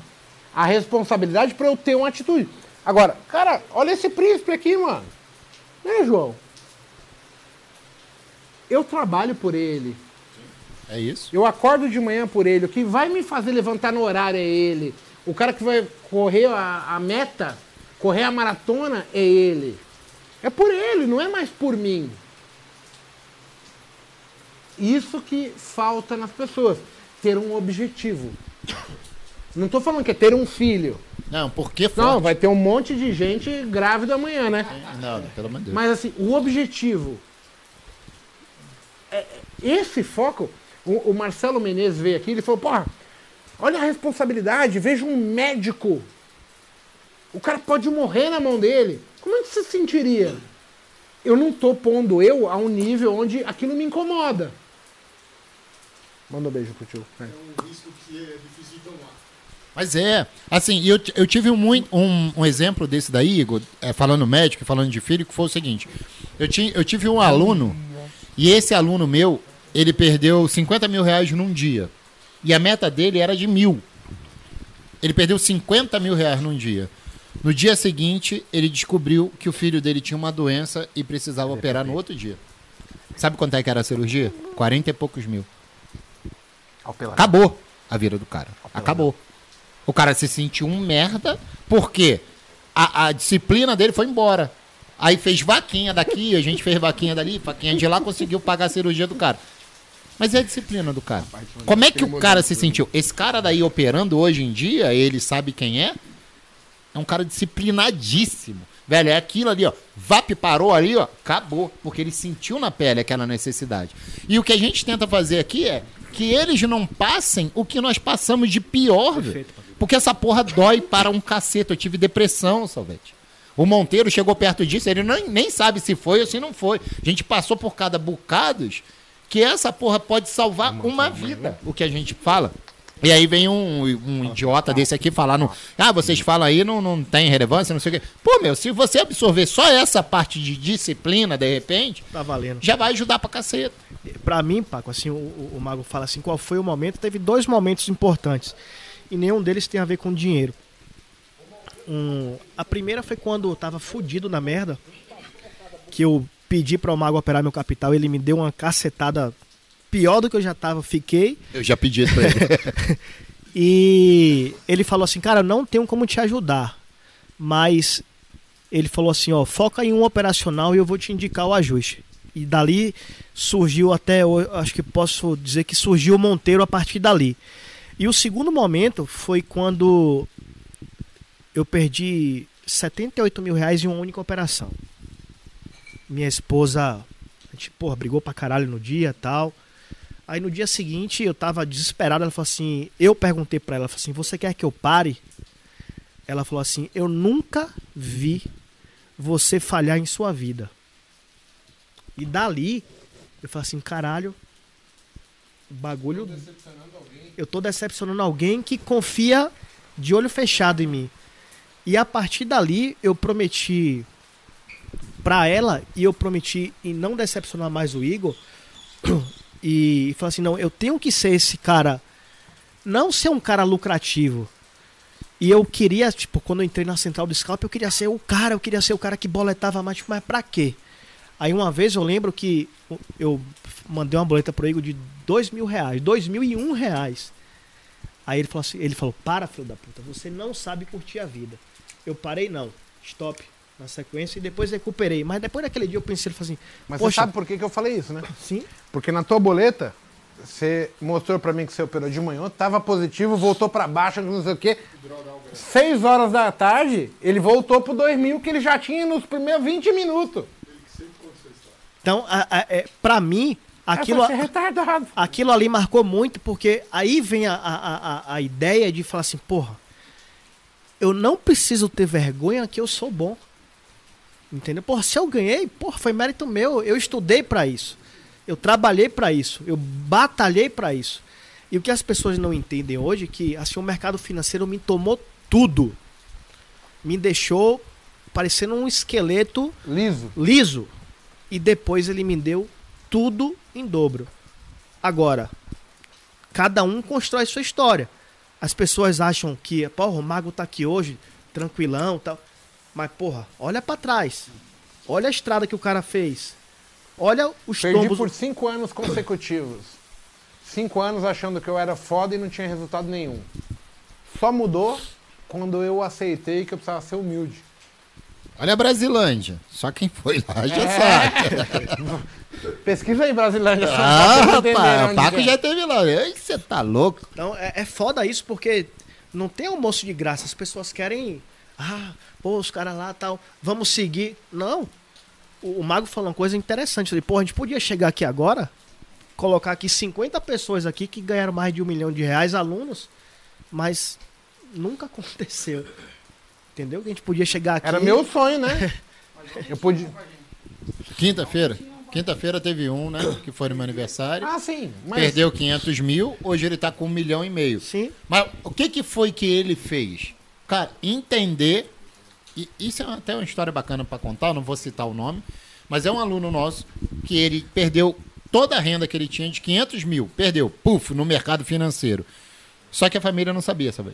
a responsabilidade pra eu ter uma atitude. Agora, cara, olha esse príncipe aqui, mano. Né, João? Eu trabalho por ele. É isso? Eu acordo de manhã por ele. O que vai me fazer levantar no horário é ele. O cara que vai correr a, a meta, correr a maratona é ele. É por ele, não é mais por mim. Isso que falta nas pessoas. Ter um objetivo. Não tô falando que é ter um filho. Não, por que forte? Não, vai ter um monte de gente grávida amanhã, né? Não, não, pelo amor de Deus. Mas assim, o objetivo. é- esse foco. O, o Marcelo Menezes veio aqui ele falou: porra, olha a responsabilidade, veja um médico. O cara pode morrer na mão dele. Como é que você se sentiria? Eu não tô pondo eu a um nível onde aquilo me incomoda. Manda um beijo pro tio. É. Mas é, assim, eu, eu tive um, um, um exemplo desse daí, Igor, é, falando médico, e falando de filho, que foi o seguinte: eu, ti, eu tive um aluno, e esse aluno meu, ele perdeu 50 mil reais num dia. E a meta dele era de mil. Ele perdeu 50 mil reais num dia. No dia seguinte, ele descobriu que o filho dele tinha uma doença e precisava operar no outro dia. Sabe quanto é que era a cirurgia? 40 e poucos mil. Acabou a vida do cara. Acabou. O cara se sentiu um merda, porque a, a disciplina dele foi embora. Aí fez vaquinha daqui, a gente fez vaquinha dali, vaquinha de lá, conseguiu pagar a cirurgia do cara. Mas é a disciplina do cara. Como é que o cara se sentiu? Esse cara daí operando hoje em dia, ele sabe quem é? É um cara disciplinadíssimo. Velho, é aquilo ali, ó. VAP parou ali, ó. Acabou. Porque ele sentiu na pele aquela necessidade. E o que a gente tenta fazer aqui é que eles não passem o que nós passamos de pior, velho. Porque essa porra dói para um cacete. Eu tive depressão, Salvete. O Monteiro chegou perto disso, ele nem, nem sabe se foi ou se não foi. A gente passou por cada bocados que essa porra pode salvar uma vida, o que a gente fala. E aí vem um, um idiota desse aqui falar no. Ah, vocês falam aí, não, não tem relevância, não sei o quê. Pô, meu, se você absorver só essa parte de disciplina, de repente, Tá valendo. já vai ajudar pra caceta. Pra mim, Paco, assim, o, o- o Mago fala assim, qual foi o momento? Teve dois momentos importantes. E nenhum deles tem a ver com dinheiro. Um, a primeira foi quando eu tava fudido na merda. Que eu pedi para o Mago operar meu capital. Ele me deu uma cacetada pior do que eu já tava. Fiquei. Eu já pedi isso pra ele. E ele falou assim, cara, não tenho como te ajudar. Mas ele falou assim, ó, foca em um operacional e eu vou te indicar o ajuste. E dali surgiu até, ho- acho que posso dizer que surgiu o Monteiro a partir dali. E o segundo momento foi quando eu perdi 78 mil reais em uma única operação. Minha esposa, a gente, porra, brigou pra caralho no dia tal. Aí no dia seguinte eu tava desesperado, ela falou assim, eu perguntei pra ela, ela falou assim, você quer que eu pare? Ela falou assim, eu nunca vi você falhar em sua vida. E dali, eu falei assim, caralho, bagulho. Eu tô decepcionando alguém que confia de olho fechado em mim. E a partir dali, eu prometi pra ela e eu prometi em não decepcionar mais o Igor. E falar assim, não, eu tenho que ser esse cara, não ser um cara lucrativo. E eu queria, tipo, quando eu entrei na central do Scalp, eu queria ser o cara, eu queria ser o cara que boletava mais, tipo, mas pra quê? Aí uma vez eu lembro que eu mandei uma boleta pro Igor de dois mil reais, dois mil e um reais. Aí ele falou assim, ele falou, para filho da puta, você não sabe curtir a vida. Eu parei não, stop, na sequência, e depois recuperei. Mas depois daquele dia eu pensei, ele falou assim, Mas você sabe por que, que eu falei isso, né? sim, Porque na tua boleta, você mostrou pra mim que você operou de manhã, tava positivo, voltou pra baixo, não sei o quê. Seis horas da tarde, ele voltou pro 2 mil que ele já tinha nos primeiros 20 minutos. Então, é, pra mim, aquilo, é aquilo ali marcou muito, porque aí vem a, a, a, a ideia de falar assim, porra, eu não preciso ter vergonha que eu sou bom. Entendeu? Porra, se eu ganhei, porra, foi mérito meu. Eu estudei pra isso. Eu trabalhei pra isso. Eu batalhei pra isso. E o que as pessoas não entendem hoje é que assim, o mercado financeiro me tomou tudo. Me deixou parecendo um esqueleto Liso. liso. E depois ele me deu tudo em dobro. Agora, cada um constrói sua história. As pessoas acham que, porra, o mago tá aqui hoje, tranquilão e tal. Mas, porra, olha pra trás. Olha a estrada que o cara fez. Olha os Perdi tombos. por cinco anos consecutivos. Cinco anos achando que eu era foda e não tinha resultado nenhum. Só mudou quando eu aceitei que eu precisava ser humilde. Olha a Brasilândia. Só quem foi lá já É. sabe. Pesquisa aí, Brasilândia. Ah, rapaz, o Paco é. já teve lá. Você tá louco? Então, é, é foda isso porque não tem almoço de graça. As pessoas querem. Ah, pô, os caras lá tal. Vamos seguir. Não. O, o Mago falou uma coisa interessante. Ele, pô, a gente podia chegar aqui agora, colocar aqui 50 pessoas aqui que ganharam mais de um milhão de reais, alunos, mas nunca aconteceu. Entendeu? Que a gente podia chegar aqui. Era meu sonho, né? Eu podia. Quinta-feira. Quinta-feira teve um, né? Que foi no meu aniversário. Ah, sim. Mas Perdeu 500 mil, hoje ele tá com um milhão e meio. Sim. Mas o que, que foi que ele fez? Cara, entender. E isso é até uma história bacana pra contar, não vou citar o nome. Mas é um aluno nosso que ele perdeu toda a renda que ele tinha de 500 mil. Perdeu, puf, no mercado financeiro. Só que a família não sabia, sabe?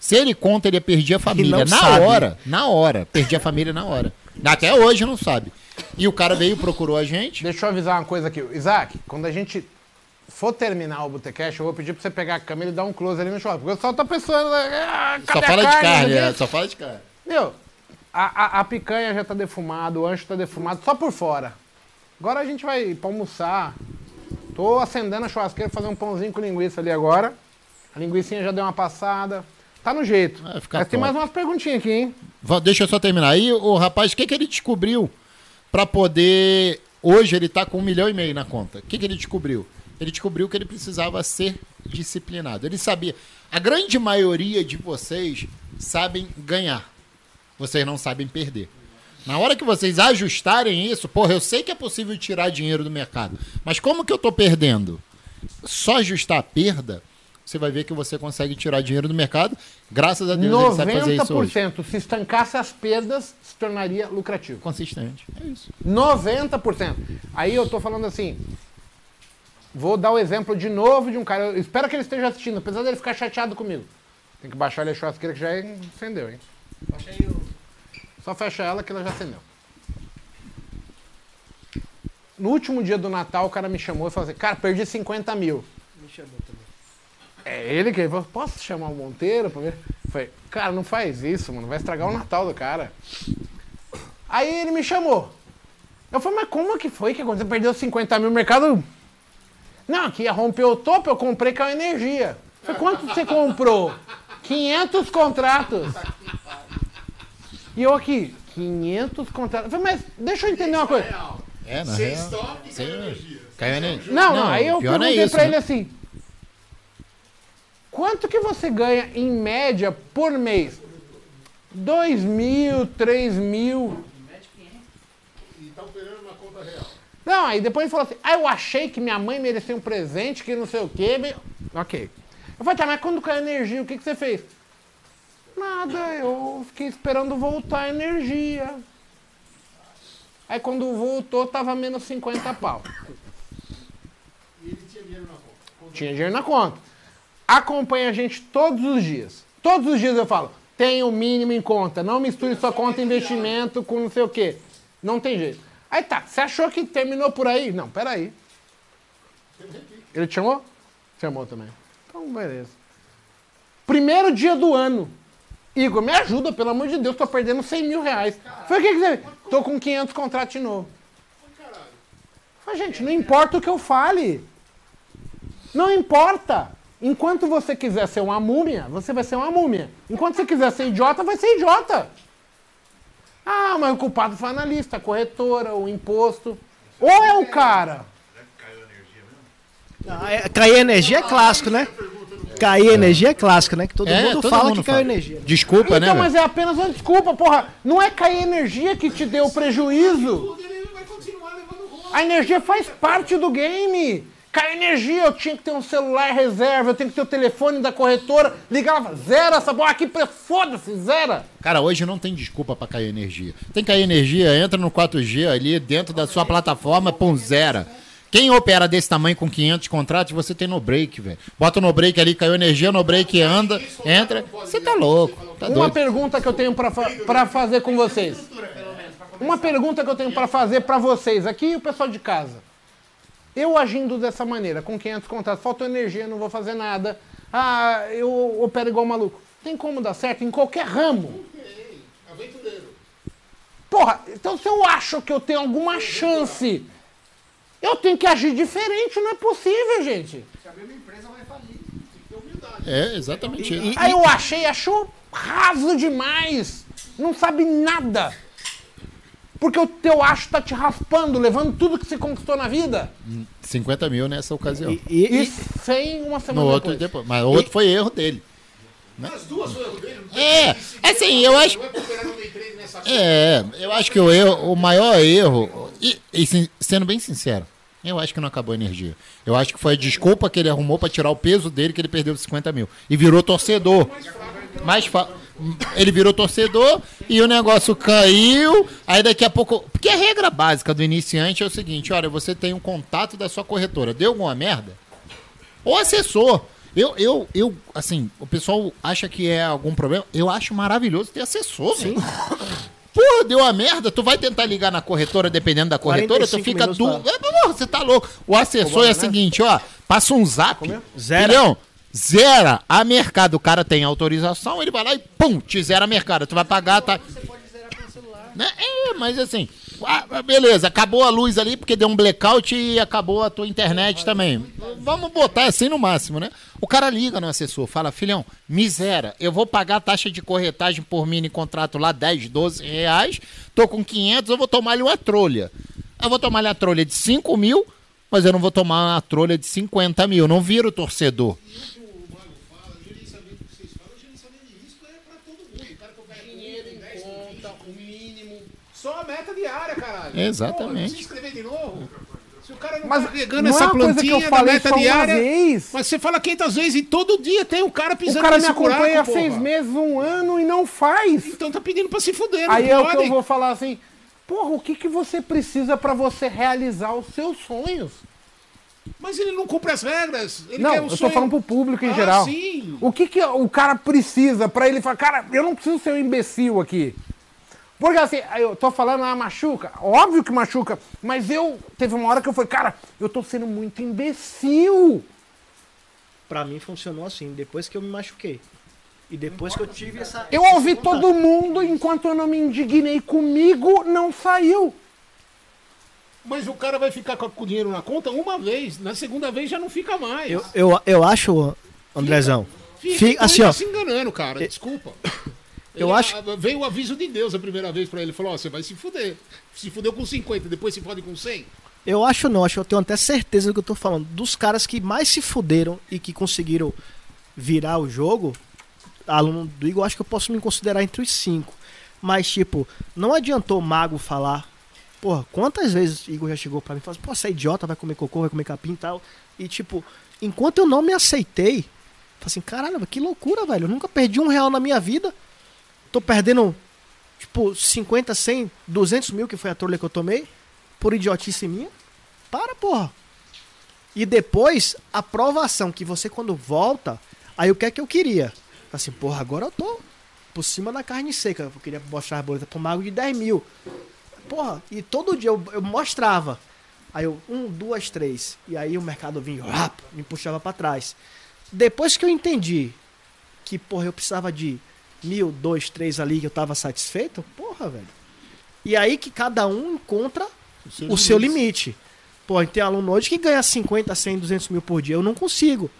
Se ele conta, ele perdia a família na sabe. hora. Na hora. Perdia a família na hora. Até hoje não sabe. E o cara veio, procurou a gente. Deixa eu avisar uma coisa aqui. Isaac, quando a gente for terminar o Botecash, eu vou pedir pra você pegar a câmera e dar um close ali no shopping. Porque o pessoal tá pensando. Ah, Só fala de carne, sei o é, só fala de carne. Meu, a, a, a picanha já tá defumada, o ancho tá defumado, só por fora. Agora a gente vai pra almoçar. Tô acendendo a churrasqueira, fazer um pãozinho com linguiça ali agora. A linguiçinha já deu uma passada. Tá no jeito. Vai ficar Mas tem mais umas perguntinhas aqui, hein? Deixa eu só terminar. Aí o rapaz, o que, que ele descobriu pra poder. Hoje ele tá com um milhão e meio na conta. O que, que ele descobriu? Ele descobriu que ele precisava ser disciplinado. Ele sabia. A grande maioria de vocês sabem ganhar. Vocês não sabem perder. Na hora que vocês ajustarem isso, porra, eu sei que é possível tirar dinheiro do mercado. Mas como que eu tô perdendo? Só ajustar a perda, você vai ver que você consegue tirar dinheiro do mercado. Graças a Deus ele sabe fazer isso hoje. 90% se estancasse as perdas, se tornaria lucrativo. Consistente. É isso. 90%. Aí eu tô falando assim. Vou dar o exemplo de novo de um cara. Eu espero que ele esteja assistindo, apesar dele ficar chateado comigo. Tem que baixar ali a churrasqueira que já acendeu, hein? Só fecha ela que ela já acendeu. No último dia do Natal, o cara me chamou e falou assim: Cara, perdi 50 mil. Me chamou também. É ele que ele falou: Posso chamar o Monteiro? Pra ver? Eu Falei: Cara, não faz isso, mano. Vai estragar o Natal do cara. Aí ele me chamou. Eu falei: Mas como que foi que aconteceu? Perdeu 50 mil no mercado? Não, que ia romper o topo, eu comprei com a energia. Falei: Quanto você comprou? 500 contratos. E eu aqui, 500 contratos. Falei, mas deixa eu entender uma coisa. É, na Sem real. estoque, sem energia. Caiu energia. Não, não, aí eu é perguntei isso, pra né? ele assim: quanto que você ganha em média por mês? 2 mil, 3 mil. E tá operando na conta real. Não, aí depois ele falou assim: ah, eu achei que minha mãe merecia um presente, que não sei o quê. Ok. Eu falei, tá, mas quando caiu a energia, o que, que você fez? Nada, eu fiquei esperando voltar a energia. Aí quando voltou, tava menos 50 pau. E ele tinha dinheiro na conta. Tinha dinheiro na conta. Acompanha a gente todos os dias. Todos os dias eu falo, tenha o mínimo em conta. Não misture sua conta investimento com não sei o quê. Não tem jeito. Aí tá, você achou que terminou por aí? Não, peraí. Ele te chamou? Chamou também. Então, beleza. Primeiro dia do ano. Igor, me ajuda, pelo amor de Deus, tô perdendo 100 mil reais. Foi o que que você... Tô com 500 contratos de novo. Falei, gente, não importa o que eu fale. Não importa. Enquanto você quiser ser uma múmia, você vai ser uma múmia. Enquanto você quiser ser idiota, vai ser idiota. Ah, mas o culpado foi analista, a corretora, o imposto. Ou é o cara. Não, é- cair energia é clássico, né? Cair energia é clássico, né? Que todo É, mundo todo fala mundo que caiu fala. energia. Desculpa, né? Então, mas é apenas uma desculpa, porra. Não é cair energia que te deu prejuízo. Ele vai continuar levando rola. A energia faz parte do game. Cai energia, eu tinha que ter um celular reserva, eu tenho que ter o telefone da corretora, ligava, zera essa porra aqui, foda-se, zera. Cara, hoje não tem desculpa pra cair energia. Tem que cair energia, entra no 4G ali dentro da sua plataforma, pum, zera. Quem opera desse tamanho com 500 contratos, você tem no break, velho. Bota no break ali, caiu energia, no break anda, entra. Você tá louco. Tá Uma doido. pergunta que eu tenho pra, fa- pra fazer com vocês. Uma pergunta que eu tenho pra fazer pra vocês aqui e o pessoal de casa. Eu agindo dessa maneira, com 500 contratos, faltou energia, não vou fazer nada. Ah, eu opero igual maluco. Tem como dar certo em qualquer ramo? Aventureiro. Porra, então se eu acho que eu tenho alguma chance, eu tenho que agir diferente, não é possível, gente. Se abrir uma empresa, vai falir. É, exatamente isso. Aí eu achei, achou raso demais. Não sabe nada. Porque o teu acho tá te raspando, levando tudo que você conquistou na vida. 50 mil nessa ocasião. E, e- E e- sem uma No semana outro depois. depois. Mas o outro foi erro dele. As duas foi erro dele. É, assim, eu acho. É eu acho que o erro, o maior erro, e, e sendo bem sincero, eu acho que não acabou a energia. Eu acho que foi a desculpa que ele arrumou pra tirar o peso dele que ele perdeu 50 mil. E virou torcedor. Mais fa... Ele virou torcedor e o negócio caiu. Aí daqui a pouco. Porque a regra básica do iniciante é o seguinte: olha, você tem um contato da sua corretora. Deu alguma merda? Ou assessor. Eu, eu, eu, assim, o pessoal acha que é algum problema. Eu acho maravilhoso ter assessor, velho. Pô, deu uma merda, tu vai tentar ligar na corretora, dependendo da corretora, tu 45 fica du... pra- É, porra, Você tá louco. O assessor é o seguinte, ó, passa um zap. Zero. Filhão, zera a mercado. O cara tem autorização, ele vai lá e pum, te zera a mercado. Tu vai pagar, tá? Você pode zerar pelo celular. É, mas assim, ah, beleza, acabou a luz ali porque deu um blackout e acabou a tua internet também. Vamos botar assim no máximo, né? O cara liga no assessor, fala, filhão, misera, eu vou pagar a taxa de corretagem por mini contrato lá 10, 12 reais, tô com 500, eu vou tomar-lhe uma trolha. Eu vou tomar-lhe a trolha de 5 mil, mas eu não vou tomar uma trolha de 50 mil, não viro torcedor. Só a meta diária, caralho. Exatamente. Pô, de novo. Se o cara não Mas tá pegando não é essa uma coisa que eu plantinha falei meta diária. vez. Mas você fala 500 vezes e todo dia tem um cara O pisando cara me acompanha há seis meses, um ano e não faz. Então tá pedindo pra se fuder, não Aí é o que eu vou falar assim, porra, o que, que você precisa pra você realizar os seus sonhos? Mas ele não cumpre as regras. Ele não, quer o eu tô sonho- falando pro público em Ah, geral. sim. O que, que o cara precisa pra ele falar, cara, eu não preciso ser um imbecil aqui. Porque assim, eu tô falando, ah, machuca. Óbvio que machuca. Mas eu, teve uma hora que eu falei, cara, eu tô sendo muito imbecil. Pra mim funcionou assim, depois que eu me machuquei. E depois que eu tive essa. Eu ouvi todo mundo, enquanto eu não me indignei comigo, não saiu. Mas o cara vai ficar com o dinheiro na conta uma vez. Na segunda vez já não fica mais. Eu, eu, eu acho, Andrezão. Fica, Fica, então assim, ó. se enganando, cara. Desculpa. Eu Ele- acho- Veio o aviso de Deus a primeira vez pra ele. Falou, ó, você vai se fuder. Se fudeu com 50, depois se fode com 100. Eu acho não, acho eu tenho até certeza do que eu tô falando. Dos caras que mais se fuderam e que conseguiram virar o jogo, aluno do Igor, acho que eu posso me considerar entre os cinco. Mas, tipo, não adiantou o Mago falar. Porra, quantas vezes o Igor já chegou pra mim e falou assim, pô, você é idiota, vai comer cocô, vai comer capim e tal. E, tipo, enquanto eu não me aceitei, falei assim, caralho, que loucura, velho. Eu nunca perdi um real na minha vida. Tô perdendo, tipo, 50, 100, 200 mil, que foi a trolha que eu tomei, por idiotice minha. Para, porra. E depois, a provação que você quando volta, aí o que é que eu queria? Assim, porra, agora eu tô por cima da carne seca. Eu queria mostrar a boleta pro mago de 10 mil. Porra, e todo dia eu, eu mostrava. Aí eu, um, duas, três. E aí o mercado vinha, rap, me puxava pra trás. Depois que eu entendi que, porra, eu precisava de mil, dois, três ali que eu tava satisfeito, porra, velho. E aí que cada um encontra o seu limite. Pô, tem aluno hoje que ganha 50, 100, 200 mil por dia. Eu não consigo.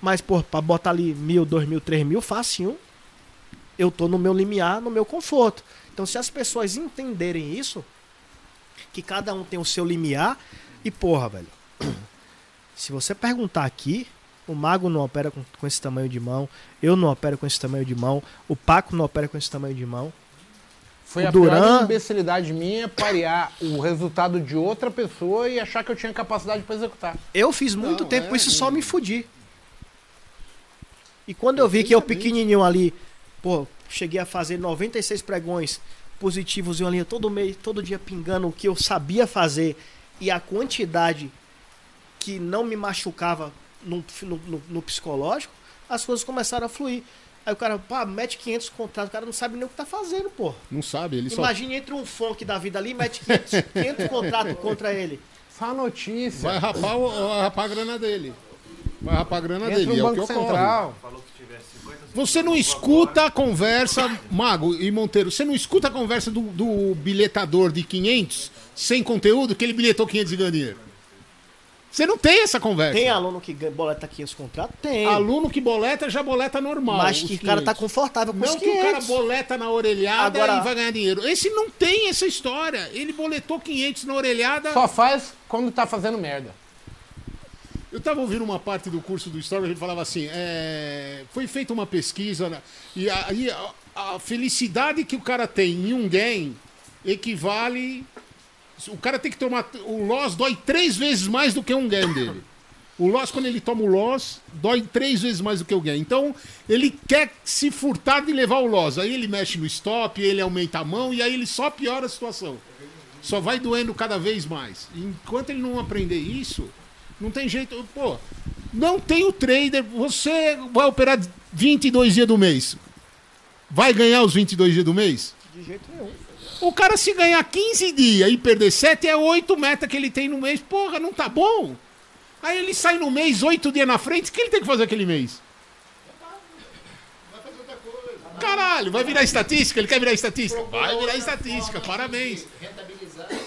Mas, pô, pra botar ali mil, dois mil, três mil, facinho, eu tô no meu limiar, no meu conforto. Então, se as pessoas entenderem isso, que cada um tem o seu limiar, e porra, velho, se você perguntar aqui, o Mago não opera com, com esse tamanho de mão, eu não opero com esse tamanho de mão, o Paco não opera com esse tamanho de mão. Foi O a pior Duran- imbecilidade minha parear o resultado de outra pessoa e achar que eu tinha capacidade pra executar. Eu fiz muito Não, tempo é, com isso é. só me fudi. E quando eu vi que eu pequenininho ali, pô, cheguei a fazer 96 pregões positivos em uma linha todo mês, todo dia pingando o que eu sabia fazer e a quantidade que não me machucava no, no, no- no psicológico, as coisas começaram a fluir. Aí o cara, pá, mete 500 contratos, o cara não sabe nem o que tá fazendo, pô. Não sabe, ele só... Imagine entre um funk da vida ali e mete 500, 500 contratos contra ele. Só notícia. Vai rapar, o- vai rapar a grana dele. Vai rapar a grana Entra dele. no é o que Banco ocorre. Central. Você não escuta a conversa, Mago e Monteiro, você não escuta a conversa do, do bilhetador de 500 sem conteúdo, que ele bilhetou 500 e ganhou dinheiro. Você não tem essa conversa. Tem aluno que ganha- boleta 500 contratos? Tem. Aluno que boleta já boleta normal. Mas que o cara tá 500. confortável com Não os que o cara 500. boleta na orelhada Agora- e vai ganhar dinheiro. Esse não tem essa história. Ele boletou 500 na orelhada. Só faz quando tá fazendo merda. Eu estava ouvindo uma parte do curso do Story, a gente falava assim, é, foi feita uma pesquisa né, e aí a, a felicidade que o cara tem em um game equivale... O cara tem que tomar... O loss dói três vezes mais do que um game dele. O loss, quando ele toma o loss, dói três vezes mais do que o game. Então, ele quer se furtar de levar o loss. Aí ele mexe no stop, ele aumenta a mão e aí ele só piora a situação. Só vai doendo cada vez mais. Enquanto ele não aprender isso, não tem jeito. Pô, não tem o trader. Você vai operar 22 dias do mês. Vai ganhar os 22 dias do mês? De jeito nenhum. O cara, se ganhar 15 dias e perder 7, é 8 meta que ele tem no mês. Porra, não tá bom? Aí ele sai no mês, 8 dias na frente, o que ele tem que fazer aquele mês? Caralho, vai virar estatística? Ele quer virar estatística? Vai virar estatística, parabéns.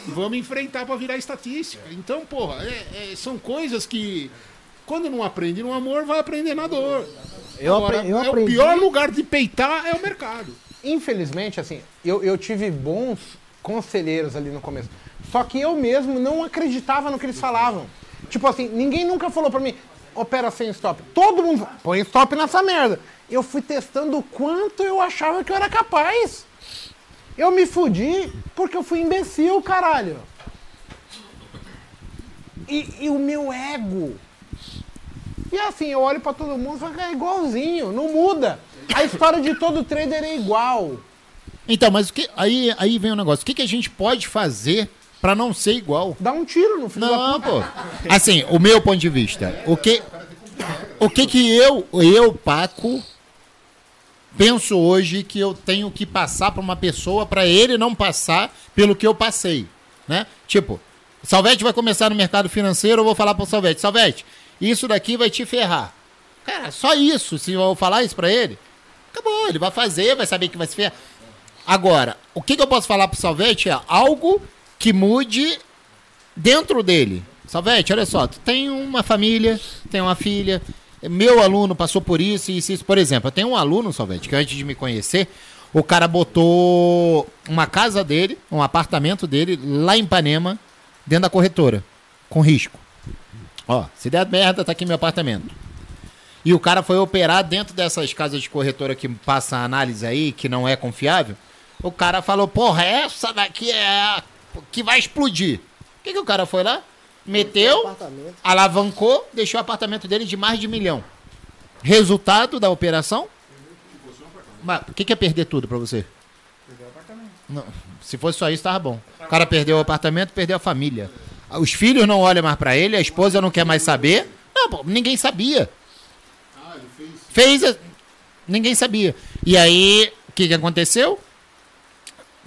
Vamos enfrentar pra virar estatística. Então, porra, é- é- são coisas que quando não aprende no amor, vai aprender na dor. Eu Agora, apre- eu é o aprendi- pior lugar de peitar é o mercado. Infelizmente, assim, eu, eu tive bons conselheiros ali no começo. Só que eu mesmo não acreditava no que eles falavam. Tipo assim, ninguém nunca falou pra mim, opera sem stop. Todo mundo, põe stop nessa merda. Eu fui testando o quanto eu achava que eu era capaz. Eu me fudi porque eu fui imbecil, caralho. E, e o meu ego. E assim, eu olho pra todo mundo e falo, é igualzinho, não muda. A história de todo trader é igual. Então, mas o que, aí, aí vem o negócio. O que, que a gente pode fazer pra não ser igual? Dá um tiro no filho da Não, pô. Assim, o meu ponto de vista. O que, o que que eu, eu, Paco, penso hoje que eu tenho que passar pra uma pessoa pra ele não passar pelo que eu passei, né? Tipo, Salvete vai começar no mercado financeiro, eu vou falar pro Salvete, Salvete, isso daqui vai te ferrar. Cara, só isso, se eu falar isso pra ele, acabou, ele vai fazer, vai saber que vai se ferrar. Agora, o que, que eu posso falar pro Salvete é algo que mude dentro dele. Salvete, olha só, tu tem uma família, tem uma filha, meu aluno passou por isso e isso, isso. Por exemplo, eu tenho um aluno, Salvete, que antes de me conhecer, o cara botou uma casa dele, um apartamento dele, lá em Ipanema, dentro da corretora, com risco. Ó, se der merda, tá aqui meu apartamento. E o cara foi operar dentro dessas casas de corretora que passa análise aí, que não é confiável. O cara falou, porra, essa daqui é a que vai explodir. O que, que o cara foi lá? Meteu, Apartamento. alavancou, deixou o apartamento dele de mais de milhão. Resultado da operação? Mas o que, que é perder tudo pra você? Não, se fosse só isso, tava bom. O cara perdeu o apartamento, perdeu a família. Os filhos não olham mais pra ele, a esposa não quer mais saber. Não, ninguém sabia. Fez. Ninguém sabia. E aí, o que, que aconteceu?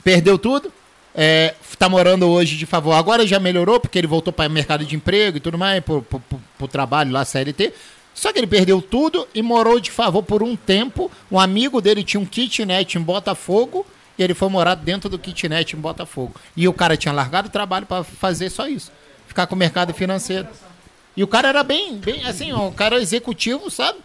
Perdeu tudo. É, tá morando hoje de favor. Agora já melhorou, porque ele voltou para o mercado de emprego e tudo mais, pro, pro, pro- pro trabalho lá, CLT. Só que ele perdeu tudo e morou de favor por um tempo. Um amigo dele tinha um kitnet em Botafogo e ele foi morar dentro do kitnet em Botafogo. E o cara tinha largado o trabalho para fazer só isso. Ficar com o mercado financeiro. E o cara era bem, bem assim, ó, cara executivo, sabe?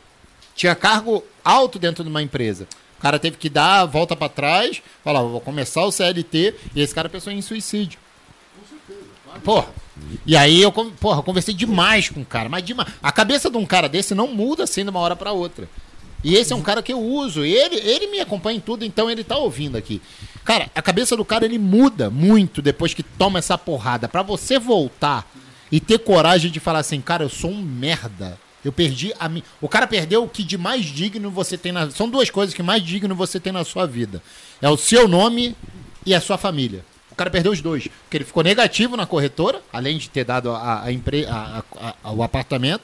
Tinha cargo alto dentro de uma empresa. O cara teve que dar a volta para trás, falar, vou começar o CLT, e esse cara pensou em suicídio. Porra. E aí eu, porra, eu conversei demais com o cara, mas demais. A cabeça de um cara desse não muda assim de uma hora para outra. E esse é um cara que eu uso. Ele, ele me acompanha em tudo, então ele tá ouvindo aqui. Cara, a cabeça do cara ele muda muito depois que toma essa porrada. Pra você voltar e ter coragem de falar assim, cara, eu sou um merda. Eu perdi a mim. O cara perdeu o que de mais digno você tem na. São duas coisas que mais digno você tem na sua vida: é o seu nome e a sua família. O cara perdeu os dois. Porque ele ficou negativo na corretora, além de ter dado a, a, empre... a- a- a- o apartamento.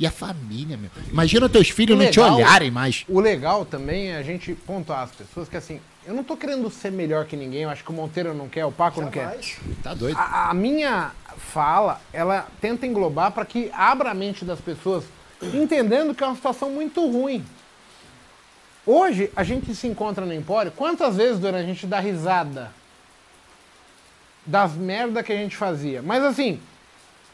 E a família, meu. Imagina teus filhos não te Legal. olharem mais. O legal também é a gente pontuar as pessoas que assim, eu não tô querendo ser melhor que ninguém, eu acho que o Monteiro não quer, o Paco não quer. Jamais. Tá doido. A, a minha fala, ela tenta englobar para que abra a mente das pessoas, entendendo que é uma situação muito ruim. Hoje, a gente se encontra no Empório, quantas vezes, Dona, a gente dá risada das merda que a gente fazia? Mas assim,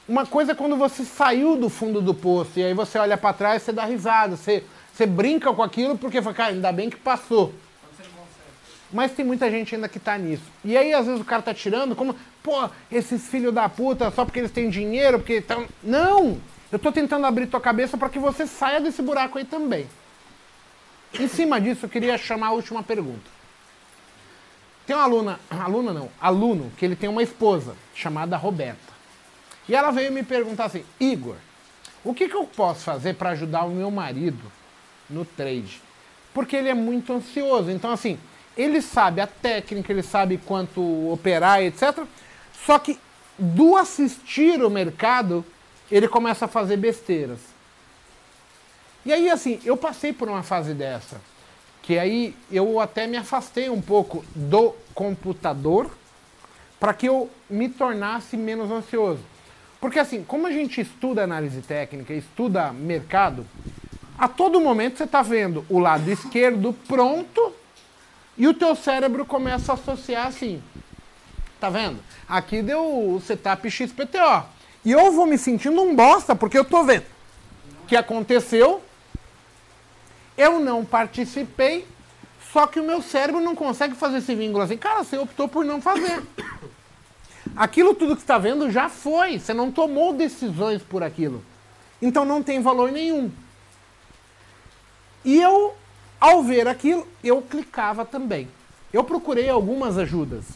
uma coisa é quando você saiu do fundo do poço e aí você olha para trás, você dá risada, você, você brinca com aquilo porque cara, ainda bem que passou. Mas tem muita gente ainda que tá nisso. E aí, às vezes, o cara tá tirando como, pô, esses filhos da puta, só porque eles têm dinheiro, porque estão. Não! Eu tô tentando abrir tua cabeça para que você saia desse buraco aí também. Em cima disso, eu queria chamar a última pergunta. Tem uma aluna, aluna não, aluno, que ele tem uma esposa chamada Roberta. E ela veio me perguntar assim: Igor, o que, que eu posso fazer para ajudar o meu marido no trade? Porque ele é muito ansioso. Então, assim, ele sabe a técnica, ele sabe quanto operar, etc. Só que do assistir o mercado, ele começa a fazer besteiras. E aí, assim, eu passei por uma fase dessa. Que aí eu até me afastei um pouco do computador para que eu me tornasse menos ansioso. Porque assim, como a gente estuda análise técnica, estuda mercado, a todo momento você está vendo o lado esquerdo pronto E o teu cérebro começa a associar assim. Tá vendo? Aqui deu o setup XPTO. E eu vou me sentindo um bosta, porque eu tô vendo que aconteceu. Eu não participei, só que o meu cérebro não consegue fazer esse vínculo assim. Cara, você optou por não fazer. Aquilo tudo que está vendo já foi. Você não tomou decisões por aquilo. Então não tem valor nenhum. E eu, ao ver aquilo, eu clicava também. Eu procurei algumas ajudas.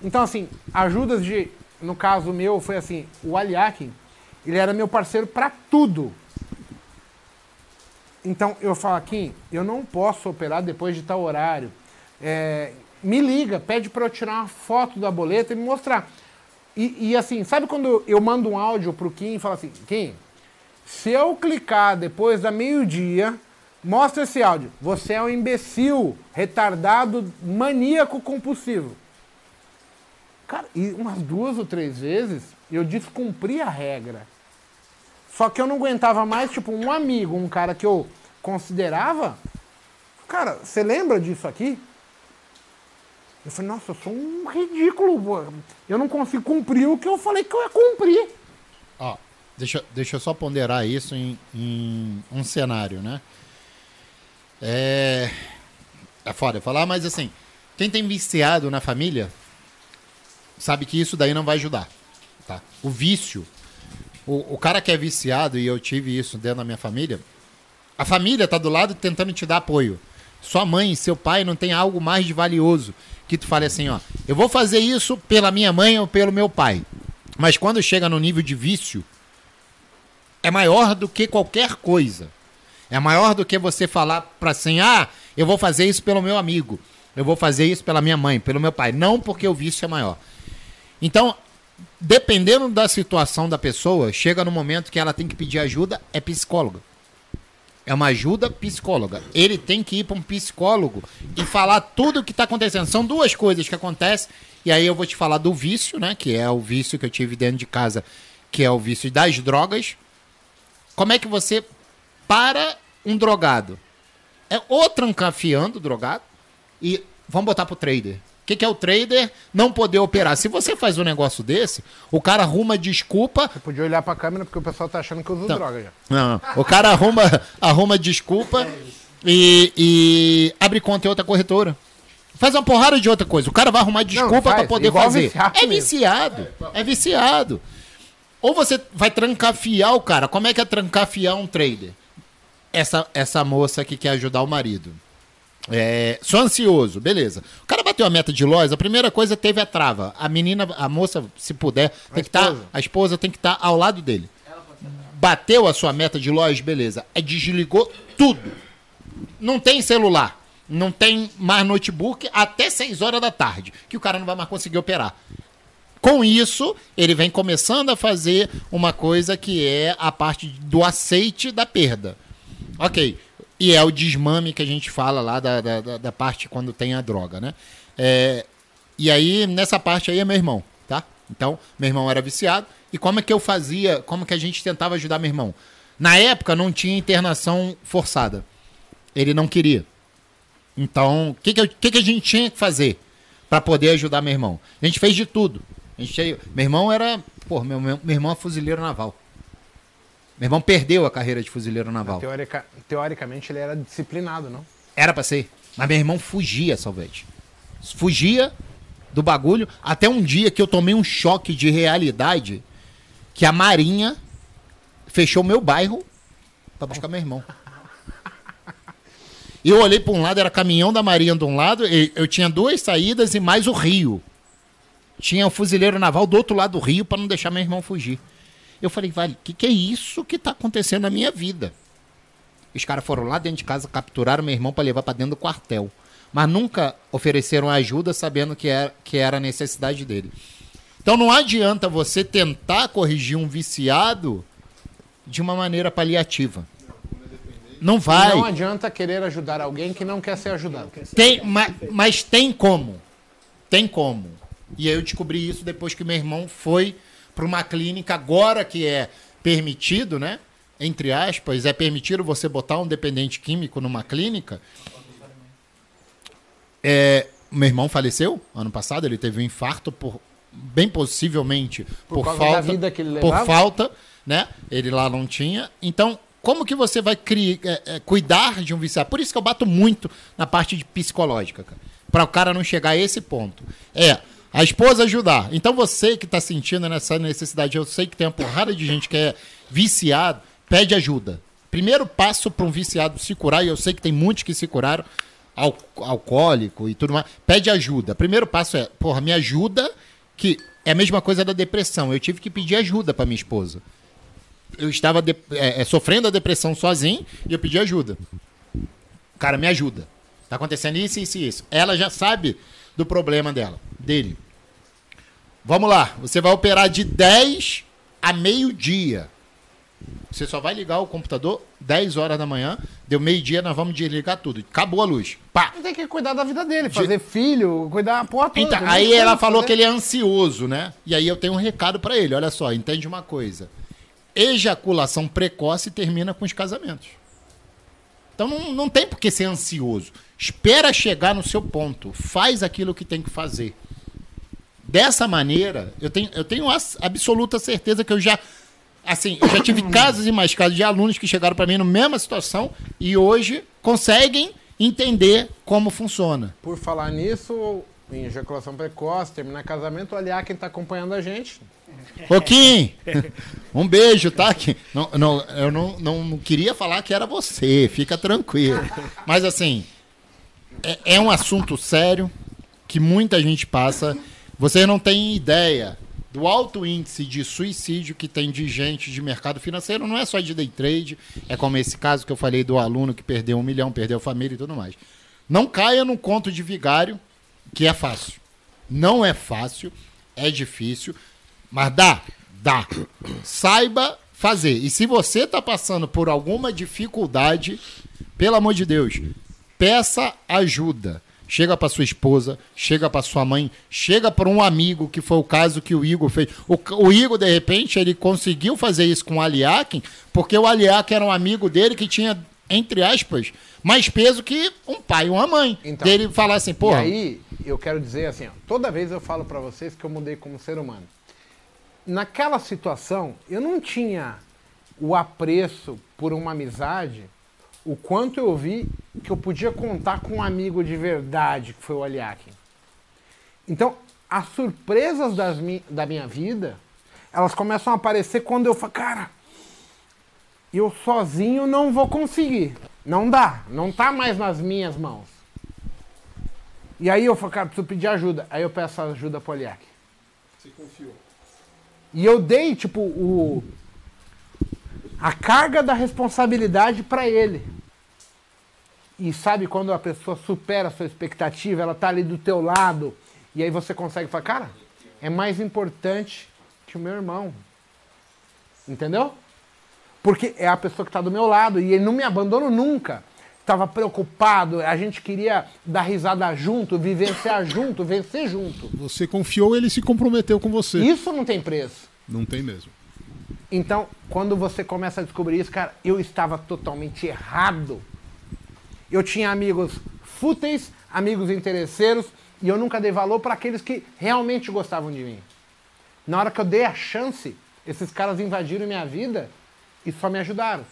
Então, assim, ajudas de. No caso meu, foi assim: o Aliakin, ele era meu parceiro para tudo. Então eu falo aqui, eu não posso operar depois de tal horário. É, me liga, pede para eu tirar uma foto da boleta e me mostrar. E, e, assim, sabe quando eu mando um áudio pro Kim e falo assim, Kim, se eu clicar depois da meio-dia, mostra esse áudio. Você é um imbecil, retardado, maníaco compulsivo. Cara, e umas duas ou três vezes eu descumpri a regra. Só que eu não aguentava mais, tipo, um amigo, um cara que eu considerava. Cara, você lembra disso aqui? Eu falei, nossa, eu sou um ridículo. Eu não consigo cumprir o que eu falei que eu ia cumprir. Ó, deixa, deixa eu só ponderar isso em, em um cenário, né? É. É foda falar, mas assim, quem tem viciado na família sabe que isso daí não vai ajudar. Tá? O vício. O, o cara que é viciado, e eu tive isso dentro da minha família, a família tá do lado tentando te dar apoio. Sua mãe seu pai não tem algo mais de valioso que tu fale assim, ó, eu vou fazer isso pela minha mãe ou pelo meu pai. Mas quando chega no nível de vício, é maior do que qualquer coisa. É maior do que você falar para assim, ah, eu vou fazer isso pelo meu amigo, eu vou fazer isso pela minha mãe, pelo meu pai. Não porque o vício é maior. Então, dependendo da situação da pessoa, chega no momento que ela tem que pedir ajuda, é psicóloga. É uma ajuda psicóloga. Ele tem que ir para um psicólogo e falar tudo o que está acontecendo. São duas coisas que acontecem. E aí eu vou te falar do vício, né? Que é o vício que eu tive dentro de casa, que é o vício das drogas. Como é que você para um drogado? É ou trancafiando o drogado e vamos botar pro trader. O que, que é o trader? Não poder operar. Se você faz um negócio desse, o cara arruma desculpa Você podia olhar pra câmera porque o pessoal tá achando que eu uso Não. droga já. não, não. O cara arruma, arruma desculpa e, e abre conta em outra corretora. Faz uma porrada de outra coisa. O cara vai arrumar desculpa faz, pra poder fazer. viciado É viciado. É viciado. Ou você vai trancafiar o cara. Como é que é trancafiar um trader? Essa, essa moça que quer ajudar o marido. É, sou ansioso, beleza. O cara bateu a meta de lojas, a primeira coisa teve a trava. A menina, a moça, se puder, tem que estar. esposa. a esposa tem que estar ao lado dele. Bateu a sua meta de lojas, beleza. Aí desligou tudo. Não tem celular. Não tem mais notebook até 6 horas da tarde. Que o cara não vai mais conseguir operar. Com isso, ele vem começando a fazer uma coisa que é a parte do aceite da perda. Ok. E é o desmame que a gente fala lá da, da, da- parte quando tem a droga, né? É, e aí, nessa parte aí é meu irmão, tá? Então, meu irmão era viciado. E como é que eu fazia, como que a gente tentava ajudar meu irmão? Na época não tinha internação forçada. Ele não queria. Então, o que, que, que, que a gente tinha que fazer para poder ajudar meu irmão? A gente fez de tudo. A gente, meu irmão era. Pô, meu, meu, meu irmão é fuzileiro naval. Meu irmão perdeu a carreira de fuzileiro naval. Teoricamente ele era disciplinado, não? Era pra ser. Mas meu irmão fugia, Salvete. Fugia do bagulho. Até um dia que eu tomei um choque de realidade que a Marinha fechou meu bairro pra buscar meu irmão. Eu olhei pra um lado, era caminhão da Marinha de um lado, e eu tinha duas saídas e mais o rio. Tinha o fuzileiro naval do outro lado do rio pra não deixar meu irmão fugir. Eu falei, vale, o que, que é isso que tá acontecendo na minha vida? Os caras foram lá dentro de casa, capturaram meu irmão para levar para dentro do quartel. Mas nunca ofereceram ajuda sabendo que era, que era a necessidade dele. Então não adianta você tentar corrigir um viciado de uma maneira paliativa. Não vai. Não adianta querer ajudar alguém que não quer ser ajudado. Tem, ma- mas tem como. Tem como. E aí eu descobri isso depois que meu irmão foi para uma clínica, agora que é permitido, né? Entre aspas, é permitido você botar um dependente químico numa clínica. É, Meu irmão faleceu ano passado, ele teve um infarto por bem possivelmente por, da falta vida que ele por falta, né? Ele lá não tinha. Então, como que você vai cri- é, é, cuidar de um viciado? Por isso que eu bato muito na parte de psicológica, cara. Para o cara não chegar a esse ponto. É a esposa ajudar. Então você que está sentindo nessa necessidade, eu sei que tem uma porrada de gente que é viciado, pede ajuda. Primeiro passo para um viciado se curar, e eu sei que tem muitos que se curaram, al alcoólico e tudo mais, pede ajuda. Primeiro passo é, porra, me ajuda, que é a mesma coisa da depressão. Eu tive que pedir ajuda para minha esposa. Eu estava é, é, sofrendo a depressão sozinho e eu pedi ajuda. Cara, me ajuda. Tá acontecendo isso, isso e isso. Ela já sabe do problema dela, dele. Vamos lá, você vai operar de 10 a meio-dia. Você só vai ligar o computador 10 horas da manhã, deu meio-dia, nós vamos desligar tudo. Acabou a luz. Pá. Tem que cuidar da vida dele, fazer filho, cuidar da porra toda. Então, tem aí ela falou fazer. que ele é ansioso, né? E aí eu tenho um recado pra ele. Olha só, entende uma coisa. Ejaculação precoce termina com os casamentos. Então não, não tem por que ser ansioso. Espera chegar no seu ponto. Faz aquilo que tem que fazer. Dessa maneira, eu tenho, eu tenho absoluta certeza que eu já. Assim, eu já tive casos e mais casos de alunos que chegaram para mim na mesma situação e hoje conseguem entender como funciona. Por falar nisso, em ejaculação precoce, terminar casamento, olhar quem tá acompanhando a gente. Ô, Kim, um beijo, tá? Kim? Não, não, eu não, não, não queria falar que era você, fica tranquilo. Mas, assim, é, é um assunto sério que muita gente passa. Vocês não têm ideia do alto índice de suicídio que tem de gente de mercado financeiro. Não é só de day trade, é como esse caso que eu falei do aluno que perdeu um milhão, perdeu a família e tudo mais. Não caia no conto de vigário, que é fácil. Não é fácil, é difícil, mas dá, dá. Saiba fazer. E se você está passando por alguma dificuldade, pelo amor de Deus, peça ajuda. Chega para sua esposa, chega para sua mãe, chega para um amigo, que foi o caso que o Igor fez. O, o Igor, de repente, ele conseguiu fazer isso com o Aliakin, porque o Aliakin era um amigo dele que tinha, entre aspas, mais peso que um pai e uma mãe. Então, dele falar assim, porra, E aí, eu quero dizer assim, ó, toda vez eu falo pra vocês que eu mudei como ser humano. Naquela situação, eu não tinha o apreço por uma amizade, o quanto eu vi que eu podia contar com um amigo de verdade, que foi o Aliakin. Então, as surpresas das mi- da minha vida, elas começam a aparecer quando eu falo, cara, eu sozinho não vou conseguir. Não dá, não tá mais nas minhas mãos. E aí eu falo, cara, preciso pedir ajuda. Aí eu peço ajuda pro Aliak. Você confiou. E eu dei, tipo, o. a carga da responsabilidade pra ele. E sabe quando a pessoa supera a sua expectativa, ela tá ali do teu lado, e aí você consegue falar, cara, é mais importante que o meu irmão. Entendeu? Porque é a pessoa que está do meu lado e ele não me abandona nunca. Estava preocupado, a gente queria dar risada junto, vivenciar junto, vencer junto. Você confiou, ele se comprometeu com você. Isso não tem preço. Não tem mesmo. Então, quando você começa a descobrir isso, cara, eu estava totalmente errado. Eu tinha amigos fúteis, amigos interesseiros, e eu nunca dei valor para aqueles que realmente gostavam de mim. Na hora que eu dei a chance, esses caras invadiram minha vida e só me ajudaram.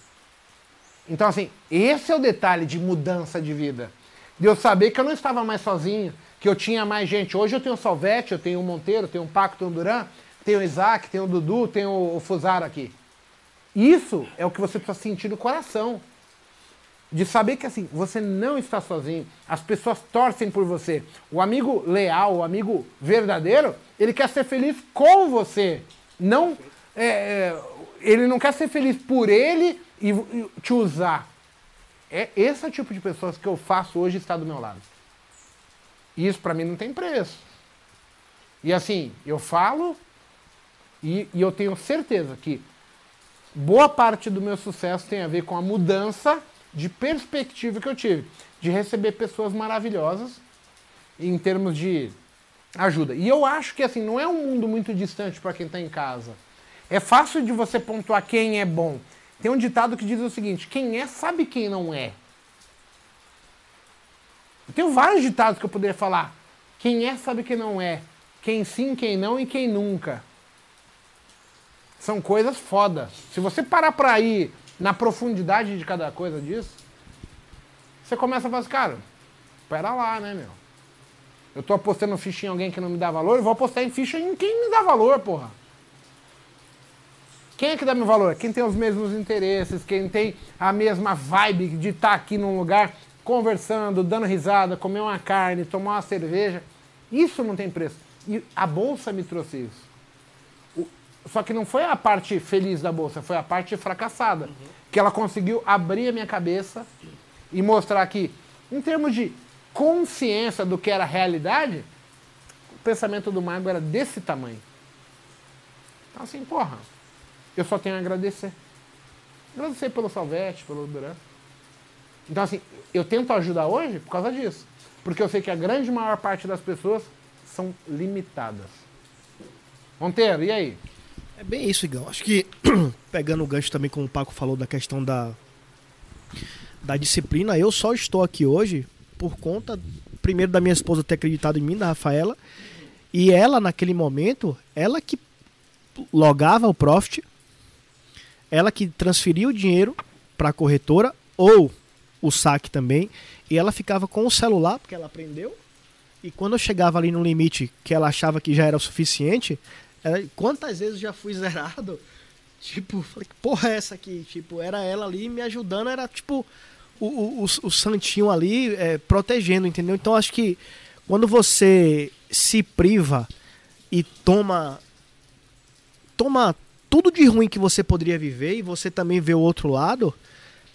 Então, assim, esse é o detalhe de mudança de vida. De eu saber que eu não estava mais sozinho, que eu tinha mais gente. Hoje eu tenho o Salvete, eu tenho o Monteiro, tenho o Paco, tenho o Duran, tenho o Isaac, tenho o Dudu, tenho o Fusaro aqui. Isso é o que você precisa sentir no coração. De saber que assim, você não está sozinho. As pessoas torcem por você. O amigo leal, o amigo verdadeiro, ele quer ser feliz com você. Não, é, é, ele não quer ser feliz por ele e, e te usar. É esse é o tipo de pessoas que eu faço hoje estar do meu lado. Isso pra mim não tem preço. E assim, eu falo e, e eu tenho certeza que boa parte do meu sucesso tem a ver com a mudança de perspectiva que eu tive, de receber pessoas maravilhosas em termos de ajuda. E eu acho que assim, não é um mundo muito distante para quem está em casa. É fácil de você pontuar quem é bom. Tem um ditado que diz o seguinte: quem é sabe quem não é. Eu tenho vários ditados que eu poderia falar. Quem é sabe que não é. Quem sim, quem não e quem nunca. São coisas fodas. Se você parar pra ir na profundidade de cada coisa disso, você começa a falar assim, cara, pera lá, né, meu? Eu tô apostando ficha em alguém que não me dá valor, eu vou apostar em ficha em quem me dá valor, porra. Quem é que dá meu valor? Quem tem os mesmos interesses, quem tem a mesma vibe de estar aqui num lugar conversando, dando risada, comer uma carne, tomar uma cerveja. Isso não tem preço. E a bolsa me trouxe isso. Só que não foi a parte feliz da bolsa, foi a parte fracassada. Que ela conseguiu abrir a minha cabeça e mostrar que, em termos de consciência do que era realidade, o pensamento do mago era desse tamanho. Então, assim, porra, eu só tenho a agradecer. Agradecer pelo Salvete, pelo Duran. Então, assim, eu tento ajudar hoje por causa disso. Porque eu sei que a grande maior parte das pessoas são limitadas. Monteiro, e aí? É bem isso, Igão. Acho que pegando o gancho também, como o Paco falou da questão da, da disciplina, eu só estou aqui hoje por conta, primeiro, da minha esposa ter acreditado em mim, da Rafaela, e ela, naquele momento, ela que logava o profit, ela que transferia o dinheiro para a corretora ou o saque também, e ela ficava com o celular, porque ela aprendeu, e quando eu chegava ali no limite que ela achava que já era o suficiente, ela- quantas vezes já fui zerado? Tipo, falei, que porra é essa aqui? Tipo, era ela ali me ajudando, era tipo o, o, o, santinho ali é, protegendo, entendeu? Então acho que quando você se priva e toma toma tudo de ruim que você poderia viver e você também vê o outro lado,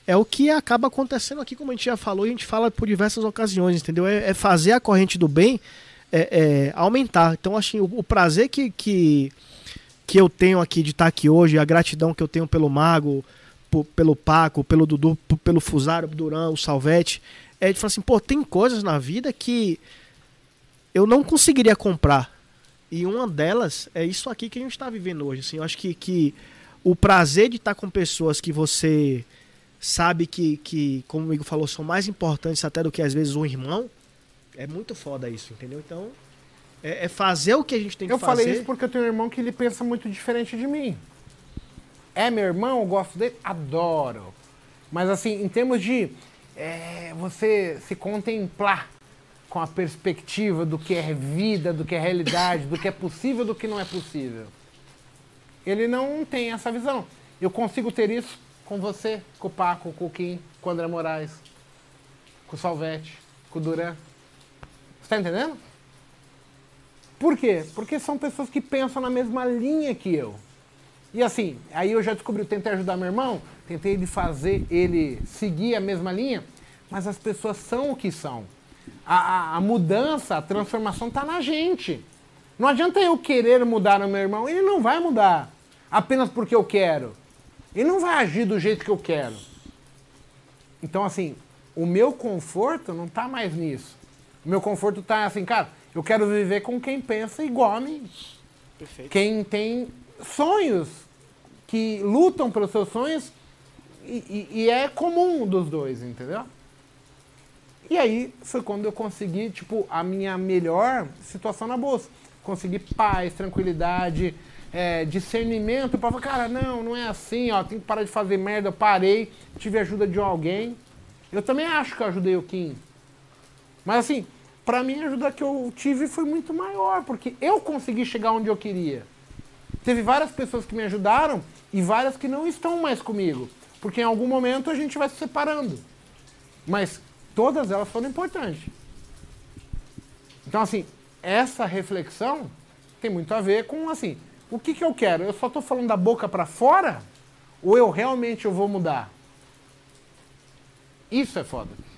é o que acaba acontecendo aqui, como a gente já falou, e a gente fala por diversas ocasiões, entendeu? É, é fazer a corrente do bem é, é, aumentar. Então, assim, o, o prazer que, que, que eu tenho aqui de estar aqui hoje, a gratidão que eu tenho pelo Mago, po- pelo Paco, pelo Dudu, p- pelo Fusário, Duran, o Salvete, é de falar assim, pô, tem coisas na vida que eu não conseguiria comprar. E uma delas é isso aqui que a gente está vivendo hoje. Assim, eu acho que, que o prazer de estar com pessoas que você sabe que, que, como o Igor falou, são mais importantes até do que às vezes um irmão, é muito foda isso, entendeu? Então, é, é fazer o que a gente tem que Eu fazer. falei isso porque eu tenho um irmão que ele pensa muito diferente de mim. É meu irmão, eu gosto dele, adoro. Mas assim, em termos de é, você se contemplar com a perspectiva do que é vida, do que é realidade, do que é possível, do que não é possível. Ele não tem essa visão. Eu consigo ter isso com você, com o Paco, com o Kim, com o André Moraes, com o Salvete, com o Duran. Tá entendendo? Por quê? Porque são pessoas que pensam na mesma linha que eu. E assim, aí eu já descobri, eu tentei ajudar meu irmão, tentei de fazer ele seguir a mesma linha, mas as pessoas são o que são. A, a- a mudança, a transformação está na gente. Não adianta eu querer mudar o meu irmão, ele não vai mudar apenas porque eu quero. Ele não vai agir do jeito que eu quero. Então, assim, o meu conforto não está mais nisso. O meu conforto está assim, cara, eu quero viver com quem pensa igual a mim. Perfeito. Quem tem sonhos, que lutam pelos seus sonhos, e, e- e é comum dos dois, entendeu? E aí foi quando eu consegui, tipo, a minha melhor situação na bolsa. Consegui paz, tranquilidade, é, discernimento para falar, cara, não, não é assim, ó, tem que parar de fazer merda, eu parei, tive ajuda de alguém. Eu também acho que eu ajudei o Kim. Mas assim, pra mim a ajuda que eu tive foi muito maior, porque eu consegui chegar onde eu queria. Teve várias pessoas que me ajudaram e várias que não estão mais comigo. Porque em algum momento a gente vai se separando. Mas todas elas foram importantes. Então, assim, essa reflexão tem muito a ver com, assim, o que, que eu quero? Eu só estou falando da boca para fora? Ou eu realmente eu vou mudar? Isso é foda.